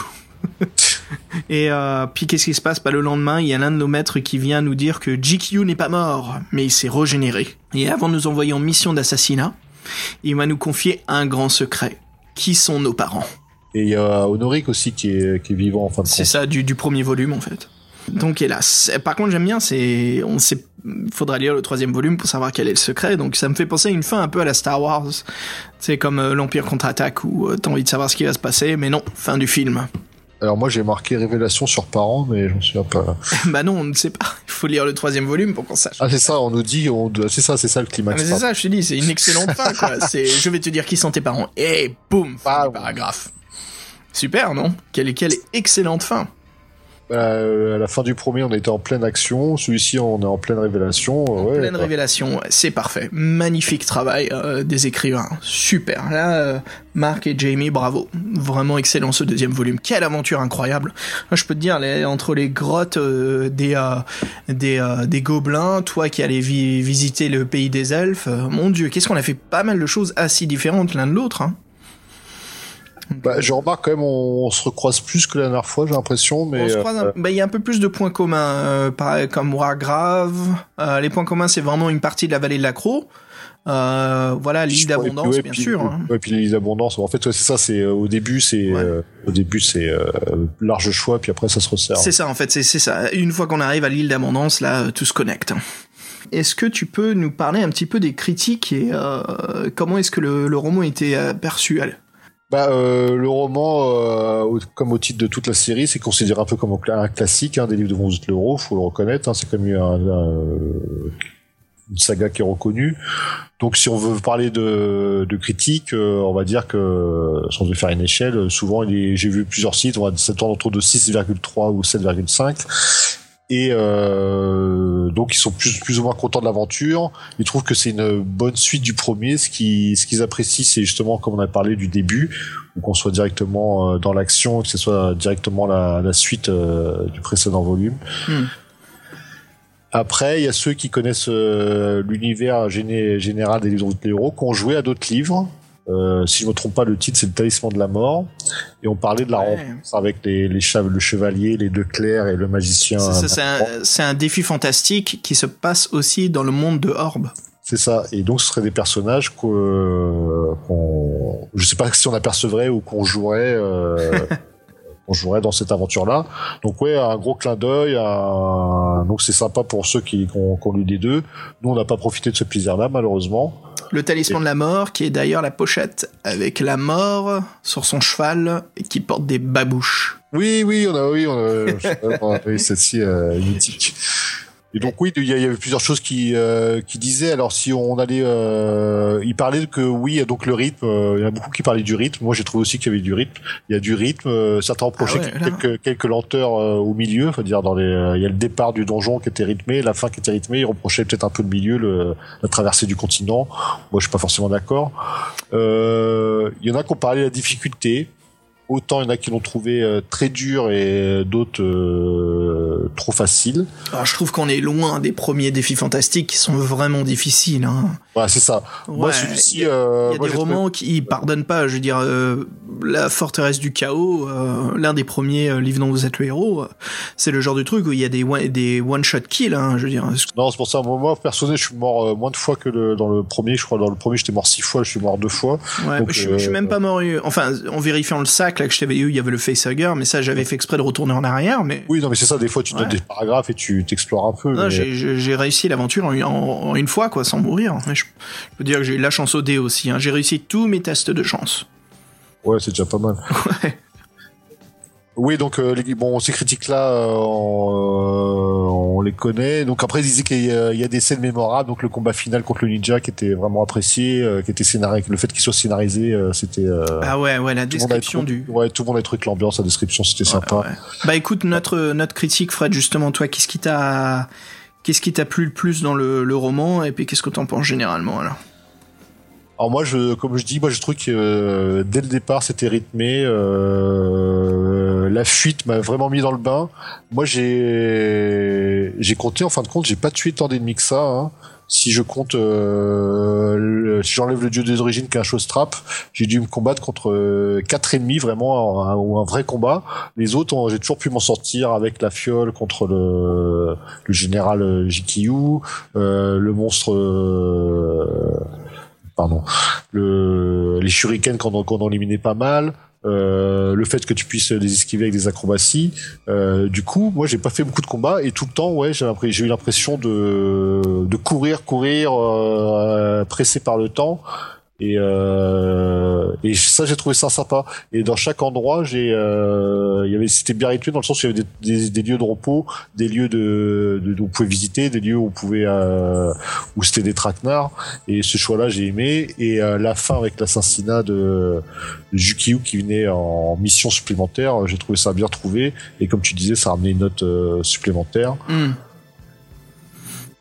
(laughs) (laughs) Et euh, puis qu'est-ce qui se passe? Bah, Le lendemain, il y a l'un de nos maîtres qui vient nous dire que GQ n'est pas mort, mais il s'est régénéré. Et avant de nous envoyer en mission d'assassinat, il va nous confier un grand secret. Qui sont nos parents? Et il y a Honoric aussi qui est, qui est vivant en fin de C'est ça, du, du premier volume en fait. Donc hélas. Par contre, j'aime bien, c'est, on sait, faudra lire le troisième volume pour savoir quel est le secret. Donc ça me fait penser à une fin un peu à la Star Wars. C'est comme euh, l'Empire contre-attaque où euh, t'as envie de savoir ce qui va se passer, mais non, fin du film. Alors moi j'ai marqué révélation sur parents, mais je me souviens pas. (laughs) bah non, on ne sait pas. Il faut lire le troisième volume pour qu'on sache. Ah c'est ça, on nous dit, on... c'est ça, c'est ça le Ah, climax. mais c'est ça, je te dis, c'est une excellente fin, quoi. (laughs) C'est, je vais te dire qui sont tes parents. Et boum, Ah, paragraphe. Super, non? Quelle, quelle excellente fin. Euh, à la fin du premier, on était en pleine action. Celui-ci, on est en pleine révélation. ouais, Pleine révélation, c'est parfait. Magnifique travail euh, des écrivains. Super. Là, euh, Marc et Jamie, bravo. Vraiment excellent ce deuxième volume. Quelle aventure incroyable. Je peux te dire, les- entre les grottes euh, des, euh, des, euh, des gobelins, toi qui allais vi- visiter le pays des elfes, mon dieu, qu'est-ce qu'on a fait pas mal de choses assez différentes l'un de l'autre. Hein. Bah, je remarque quand même, on, on se recroise plus que la dernière fois, j'ai l'impression, mais un- euh, bah, il y a un peu plus de points communs, euh, pareil, comme Wargrave. Euh, les points communs, c'est vraiment une partie de la vallée de l'Accro. Euh, voilà, l'île d'abondance, ouais, bien puis- sûr. hein. Ouais, puis l'île d'abondance. En fait, ouais, c'est ça. C'est euh, au début, c'est euh, au début, c'est euh, large choix, puis après, ça se resserre. C'est ça, en fait, c'est ça. Une fois qu'on arrive à l'île d'abondance, là, euh, tout se connecte. Est-ce que tu peux nous parler un petit peu des critiques et euh, comment est-ce que le, le roman euh, perçu elle Bah, euh, le roman, euh, comme au titre de toute la série, c'est considéré un peu comme un classique hein, des livres de Von Leroux, faut le reconnaître. Hein, c'est comme un, un- une saga qui est reconnue. Donc, si on veut parler de, de critique, euh, on va dire que, si on faire une échelle, souvent, j'ai vu plusieurs sites, on va tourne autour de 6,3 ou 7,5. Et euh, donc ils sont plus, plus ou moins contents de l'aventure. Ils trouvent que c'est une bonne suite du premier. Ce qui ce qu'ils apprécient, c'est justement comme on a parlé du début, ou qu'on soit directement euh, dans l'action, que ce soit directement la, la suite euh, du précédent volume. Hmm. Après, il y a ceux qui connaissent euh, l'univers géné- général des livres de héros, qui ont joué à d'autres livres. Euh, si je me trompe pas, le titre c'est le Talisman de la mort, et on parlait de la Ouais. rencontre avec les, les chav- le chevalier, les deux clercs et le magicien. C'est un, défi fantastique qui se passe aussi dans le monde de Orbe. C'est ça. Et donc, ce seraient des personnages euh, qu'on, je sais pas si on apercevrait ou qu'on jouerait, euh, (laughs) qu'on jouerait dans cette aventure-là. Donc, ouais, un gros clin d'œil. Un... Donc, c'est sympa pour ceux qui, qui ont, qui ont lu les deux. Nous, on n'a pas profité de ce plaisir-là, malheureusement. Le talisman de la mort, qui est d'ailleurs la pochette avec la mort sur son cheval et qui porte des babouches. Oui, oui, on a, oui, on a, (laughs) oui, celle-ci, euh, mythique. Et donc oui, il y, avait plusieurs choses qui euh, qui disaient. Alors si on allait, euh, il parlait que oui, donc le rythme. euh, il y en a beaucoup qui parlaient du rythme. Moi, j'ai trouvé aussi qu'il y avait du rythme. Il y a du rythme. euh, certains reprochaient Ah ouais, quelques quelques lenteurs euh, au milieu. Faut dire dans les, euh, il y a le départ du donjon qui était rythmé, la fin qui était rythmée. Ils reprochaient peut-être un peu le milieu, le, la traversée du continent. Moi, je suis pas forcément d'accord. Euh, il y en a qui ont parlé de la difficulté. Autant il y en a qui l'ont trouvé euh, très dur et d'autres euh, trop facile. Alors, je trouve qu'on est loin des premiers défis fantastiques qui sont vraiment difficiles. Hein. Ouais, c'est ça. moi, Ouais, celui-ci, il y a, euh, il y a moi, des romans qui pardonnent pas. Je veux dire, euh, La Forteresse du Chaos, euh, l'un des premiers euh, livres dont vous êtes le héros, euh, c'est le genre de truc où il y a des one, des one shot kills. Hein, je veux dire, Non, c'est pour ça. Moi, moi, personnel, je suis mort euh, moins de fois que le, dans le premier. Je crois dans le premier, j'étais mort six fois. Je suis mort deux fois. Ouais, Donc, je, je suis euh, même pas mort. euh, Enfin, en vérifiant le sac là que je t'avais eu, il y avait le facehugger, mais ça j'avais fait exprès de retourner en arrière. Mais Oui, non, mais c'est ça. Des fois, tu Ouais. donnes des paragraphes et tu t'explores un peu. mais- j'ai- réussi l'aventure en, en- en une fois, quoi, sans mourir. Mais je, je peux dire que j'ai eu la chance au dé aussi. Hein. J'ai réussi tous mes tests de chance. Ouais, c'est déjà pas mal. (laughs) Ouais. Oui, donc euh, les, bon, ces critiques-là, euh, on, euh, on les connaît. Donc après, ils disaient qu'il y, a- il y a des scènes mémorables. Donc le combat final contre le ninja qui était vraiment apprécié, euh, qui était scénarisé. Le fait qu'il soit scénarisé, c'était. Ah ouais, ouais, la description trouvé- du. Ouais, tout le monde a trouvé que l'ambiance, la description, c'était sympa. Ouais. Bah écoute, notre notre critique, Fred, justement, toi, qu'est-ce qui t'a qu'est-ce qui t'a plu le plus dans le, le roman et puis qu'est-ce que t'en penses généralement alors? Alors moi, je, comme je dis, moi je trouve que euh, dès le départ c'était rythmé. euh, la fuite m'a vraiment mis dans le bain. Moi j'ai j'ai compté en fin de compte, j'ai pas tué tant d'ennemis que ça. hein. Si je compte, euh, si j'enlève le dieu des origines qui est un showstrap, j'ai dû me combattre contre euh, quatre ennemis vraiment ou un vrai combat. Les autres, j'ai toujours pu m'en sortir avec la fiole contre le, général euh, Jikiyu, le monstre. pardon, le, les shurikens qu'on qu'on en éliminait pas mal, euh, le fait que tu puisses les esquiver avec des acrobaties. Euh, du coup, moi, j'ai pas fait beaucoup de combats et tout le temps, ouais, j'ai eu l'impression de, de courir, courir, euh, pressé par le temps. Et, euh, et ça, j'ai trouvé ça sympa. Et dans chaque endroit, j'ai, euh, il y avait, c'était bien rythmé dans le sens où il y avait des, lieux de repos, des lieux de, de, où on pouvait visiter, des lieux où on pouvait, euh, où c'était des traquenards. Et ce choix-là, j'ai aimé. Et euh, la fin avec l'assassinat de, Jukyu qui venait en mission supplémentaire, j'ai trouvé ça bien trouvé. Et comme tu disais, ça a ramené une note euh, supplémentaire. Hmm.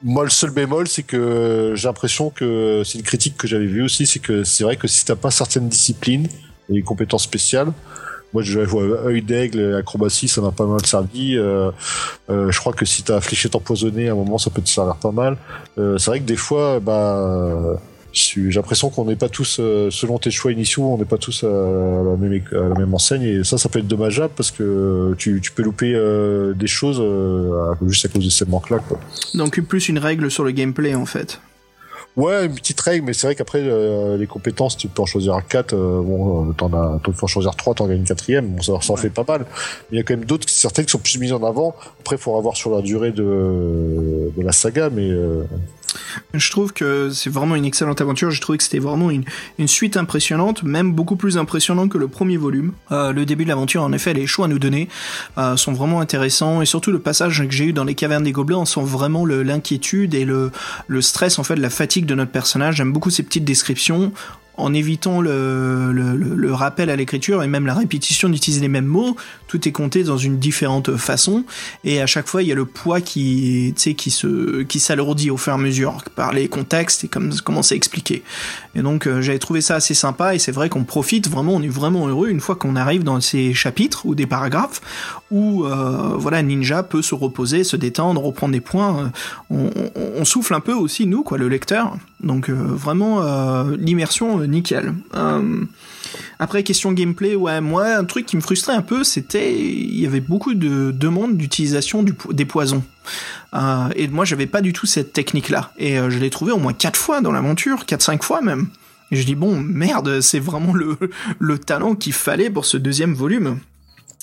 Moi, le seul bémol, c'est que j'ai l'impression que c'est une critique que j'avais vue aussi, c'est que c'est vrai que si t'as pas certaines disciplines et compétences spéciales, moi, je vois œil d'aigle, acrobatie, ça m'a pas mal servi. Euh, euh, je crois que si t'as fléchette empoisonnée, à un moment, ça peut te servir pas mal. Euh, c'est vrai que des fois, bah, j'ai l'impression qu'on n'est pas tous, euh, selon tes choix initiaux, on n'est pas tous à la même, éc- à la même enseigne, et ça, ça peut être dommageable parce que tu, tu peux louper euh, des choses euh, juste à cause de ces manques-là. Donc plus une règle sur le gameplay en fait. Ouais, une petite règle, mais c'est vrai qu'après, euh, les compétences, tu peux en choisir 4, euh, bon, t'en as, tu peux en choisir 3, t'en gagnes une quatrième, bon, ça, ça en fait pas mal. Mais il y a quand même d'autres, certaines qui sont plus mises en avant. Après, il faudra voir sur la durée de, de la saga, mais euh, Je trouve que c'est vraiment une excellente aventure. J'ai trouvé que c'était vraiment une, suite impressionnante, même beaucoup plus impressionnante que le premier volume. Euh, le début de l'aventure, en effet, les choix à nous donner euh, sont vraiment intéressants et surtout le passage que j'ai eu dans les cavernes des gobelins, sent vraiment l'inquiétude et le, le stress, en fait, la fatigue de notre personnage. J'aime beaucoup ces petites descriptions en évitant le, rappel à l'écriture et même la répétition d'utiliser les mêmes mots, tout est compté dans une différente façon et à chaque fois il y a le poids qui se, qui s'alourdit au fur et à mesure par les contextes et comme comment c'est expliqué. Et donc euh, j'avais trouvé ça assez sympa et c'est vrai qu'on profite vraiment, on est vraiment heureux une fois qu'on arrive dans ces chapitres ou des paragraphes où euh, voilà Ninja peut se reposer, se détendre, reprendre des points. euh, on, souffle un peu aussi nous quoi, le lecteur. Donc euh, vraiment l'immersion nickel. Après question gameplay, ouais moi un truc qui me frustrait un peu c'était il y avait beaucoup de demandes d'utilisation des poisons. Et moi j'avais pas du tout cette technique là et je l'ai trouvé au moins quatre fois dans l'aventure, quatre cinq fois même. Et je dis bon merde c'est vraiment le talent qu'il fallait pour ce deuxième volume.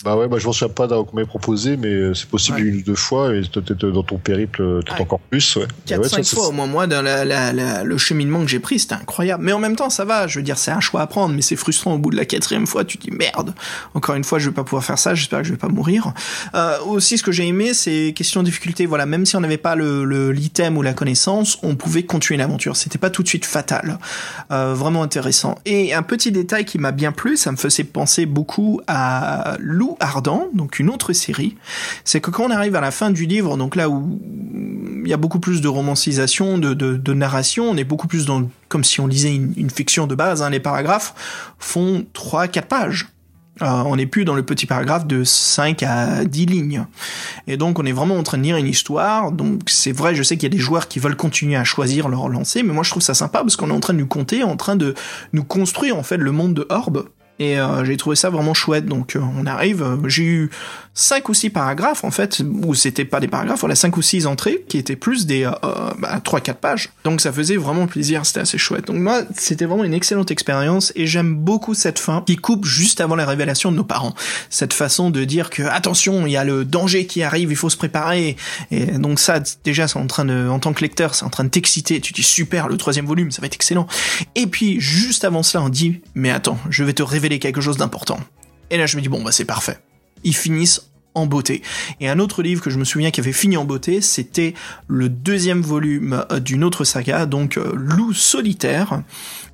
Bah ouais, bah, je m'en souviens pas qu'on m'ait proposé, mais euh, c'est possible Ouais. une ou deux fois, et peut-être dans ton périple, peut-être Ouais. encore plus, ouais. Et 4 ouais, 5 ça, fois au moins moi dans la, la- la- le cheminement que j'ai pris c'était incroyable mais en même temps ça va je veux dire c'est un choix à prendre mais c'est frustrant au bout de la quatrième fois tu te dis merde encore une fois je vais pas pouvoir faire ça j'espère que je vais pas mourir euh, aussi ce que j'ai aimé c'est question de difficulté voilà même si on n'avait pas le le- l'item ou la connaissance on pouvait continuer l'aventure c'était pas tout de suite fatal Euh, vraiment intéressant et un petit détail qui m'a bien plu ça me faisait penser beaucoup à Ardent donc une autre série c'est que quand on arrive à la fin du livre donc là où il y a beaucoup plus de romancisation, de, narration. On est beaucoup plus dans comme si on lisait une, fiction de base. Hein. Les paragraphes font 3-4 pages. Euh, on n'est plus dans le petit paragraphe de 5 à 10 lignes. Et donc on est vraiment en train de lire une histoire. Donc c'est vrai, je sais qu'il y a des joueurs qui veulent continuer à choisir leur lancer, mais moi je trouve ça sympa parce qu'on est en train de nous compter, en train de nous construire en fait le monde de Orb. Et euh, j'ai trouvé ça vraiment chouette. Donc euh, on arrive, j'ai eu cinq ou six paragraphes en fait, où c'était pas des paragraphes, voilà cinq ou six entrées qui étaient plus des euh, bah, 3-4 pages. Donc ça faisait vraiment plaisir, c'était assez chouette. Donc moi, c'était vraiment une excellente expérience et j'aime beaucoup cette fin qui coupe juste avant la révélation de nos parents. Cette façon de dire que attention, il y a le danger qui arrive, il faut se préparer. Et donc ça, déjà, c'est en train de, en tant que lecteur, c'est en train de t'exciter. Tu dis super, le troisième volume, ça va être excellent. Et puis juste avant cela, on dit mais attends, je vais te révéler quelque chose d'important. Et là, je me dis bon bah c'est parfait. Ils finissent en beauté. Et un autre livre que je me souviens qui avait fini en beauté, c'était le deuxième volume euh, d'une autre saga, donc euh, Loup solitaire,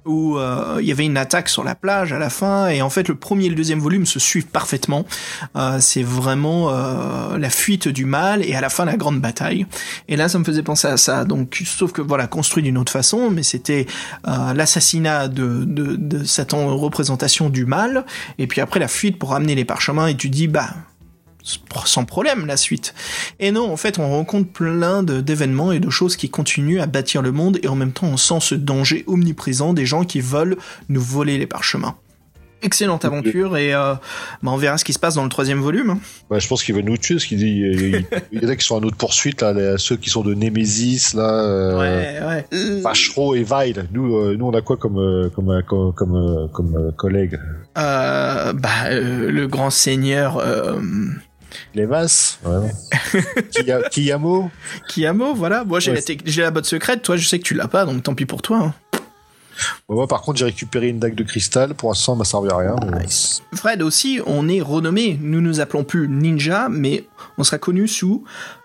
où euh, il y avait une attaque sur la plage à la fin, et en fait le premier et le deuxième volume se suivent parfaitement. Euh, c'est vraiment euh, la fuite du mal, et à la fin la grande bataille. Et là ça me faisait penser à ça, donc sauf que voilà, construit d'une autre façon, mais c'était euh, l'assassinat de, de, de cette représentation du mal, et puis après la fuite pour ramener les parchemins, et tu dis, bah sans problème la suite. Et non, en fait, on rencontre plein d'événements et de choses qui continuent à bâtir le monde et en même temps on sent ce danger omniprésent des gens qui veulent nous voler les parchemins. Excellente aventure et euh, bah on verra ce qui se passe dans le troisième volume. hein. Ouais, je pense qu'il va nous tuer, parce qu'il dit, il, (laughs) il y en a qui sont en autre poursuite, là, les- ceux qui sont de Nemesis, là, euh, Ouais, ouais. Vachereau et Vile. Nous, euh, nous, on a quoi comme, euh, comme, comme, comme, comme collègue? Bah, le grand seigneur Les. Kiya- Kiyamo Kiyamo, voilà. Moi j'ai Ouais, la, tec- j'ai la botte secrète, toi je sais que tu l'as pas, donc tant pis pour toi. hein. Moi, par contre, j'ai récupéré une dague de cristal. Pour l'instant, ça m'a servi à rien. mais- Fred aussi, on est renommé. Nous nous appelons plus Ninja, mais on sera connu sous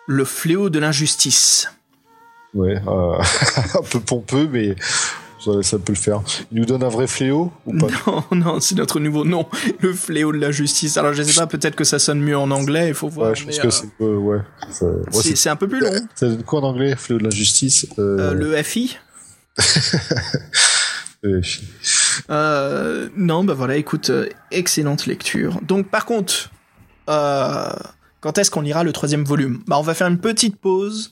le fléau de l'injustice. Ouais, euh, (laughs) un peu pompeux, mais ça, ça peut le faire. Il nous donne un vrai fléau ou pas? Non, (laughs) non, c'est notre nouveau nom, le fléau de l'injustice. Alors je sais pas, peut-être que ça sonne mieux en anglais, il faut voir. Ouais, je pense que euh, c'est euh, ouais. Ouais, c'est un peu plus long. ça donne quoi en anglais Fléau de l'injustice euh, Euh, le FI (laughs) euh, Euh, non, bah voilà, écoute, excellente lecture. Donc, par contre, quand est-ce qu'on lira le troisième volume? Bah, on va faire une petite pause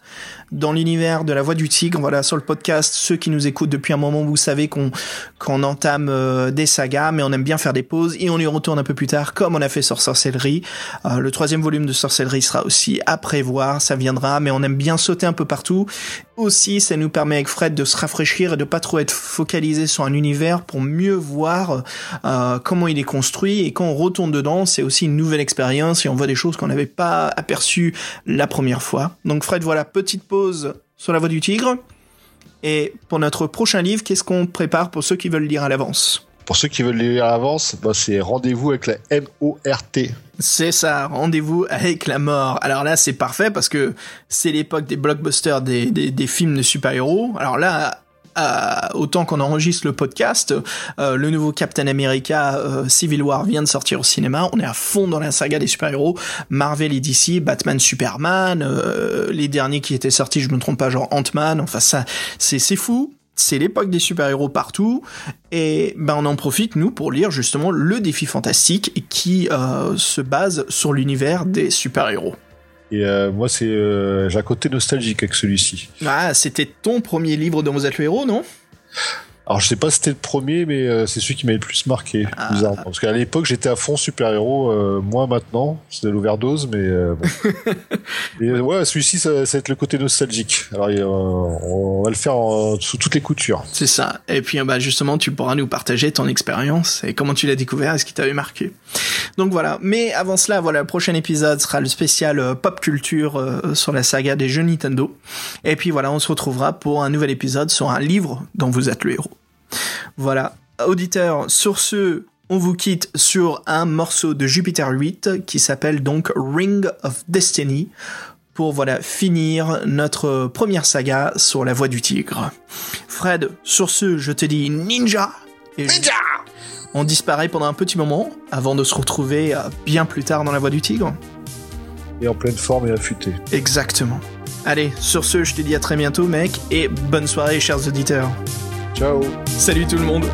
dans l'univers de la Voix du Tigre. Voilà, sur le podcast, ceux qui nous écoutent depuis un moment, vous savez qu'on qu'on entame euh, des sagas, mais on aime bien faire des pauses et on y retourne un peu plus tard, comme on a fait sur Sorcellerie. Euh, le troisième volume de Sorcellerie sera aussi à prévoir, ça viendra, mais on aime bien sauter un peu partout. Aussi, ça nous permet avec Fred de se rafraîchir et de pas trop être focalisé sur un univers pour mieux voir euh, comment il est construit. Et quand on retourne dedans, c'est aussi une nouvelle expérience et on voit des choses qu'on n'avait pas aperçues la première fois. Donc Fred, voilà, petite pause sur la voie du tigre. Et pour notre prochain livre, qu'est-ce qu'on prépare pour ceux qui veulent lire à l'avance? Pour ceux qui veulent lire à l'avance, bah, c'est rendez-vous avec la M-O-R-T. C'est ça, rendez-vous avec la mort. Alors là, c'est parfait parce que c'est l'époque des blockbusters, des, des, des films de super-héros. Alors là, euh, autant qu'on enregistre le podcast, euh, le nouveau Captain America euh, Civil War vient de sortir au cinéma. On est à fond dans la saga des super-héros. Marvel et DC, Batman, Superman, les derniers qui étaient sortis, je me trompe pas, genre Ant-Man. Enfin ça, c'est c'est fou. C'est l'époque des super-héros partout, et ben on en profite nous pour lire justement le défi fantastique qui se base sur l'univers des super-héros. Et euh, moi, c'est euh, j'ai un côté nostalgique avec celui-ci. Ah, c'était ton premier livre vous êtes le héros, non? Alors, je sais pas si c'était le premier, mais euh, c'est celui qui m'a le plus marqué, Ah. bizarrement. Parce qu'à l'époque, j'étais à fond super-héros. Euh, moi, maintenant, c'était l'overdose, mais euh, bon. (laughs) Et euh, ouais, celui-ci, ça, ça va être le côté nostalgique. Alors, euh, on va le faire en- sous toutes les coutures. C'est ça. Et puis bah justement, tu pourras nous partager ton expérience et comment tu l'as découvert et ce qui t'avait marqué. Donc voilà. Mais avant cela, voilà, le prochain épisode sera le spécial euh, pop culture euh, sur la saga des jeux Nintendo. Et puis voilà, on se retrouvera pour un nouvel épisode sur un livre dont vous êtes le héros. Voilà. Auditeurs, sur ce, on vous quitte sur un morceau de Jupiter 8 qui s'appelle donc Ring of Destiny pour voilà finir notre première saga sur la voie du tigre. Fred, sur ce, je te dis ninja. Et Ninja on disparaît pendant un petit moment avant de se retrouver euh, bien plus tard dans la voie du tigre. Et en pleine forme et affûté. Exactement. Allez, sur ce, je te dis à très bientôt, mec, et bonne soirée, chers auditeurs. Ciao Salut tout le monde.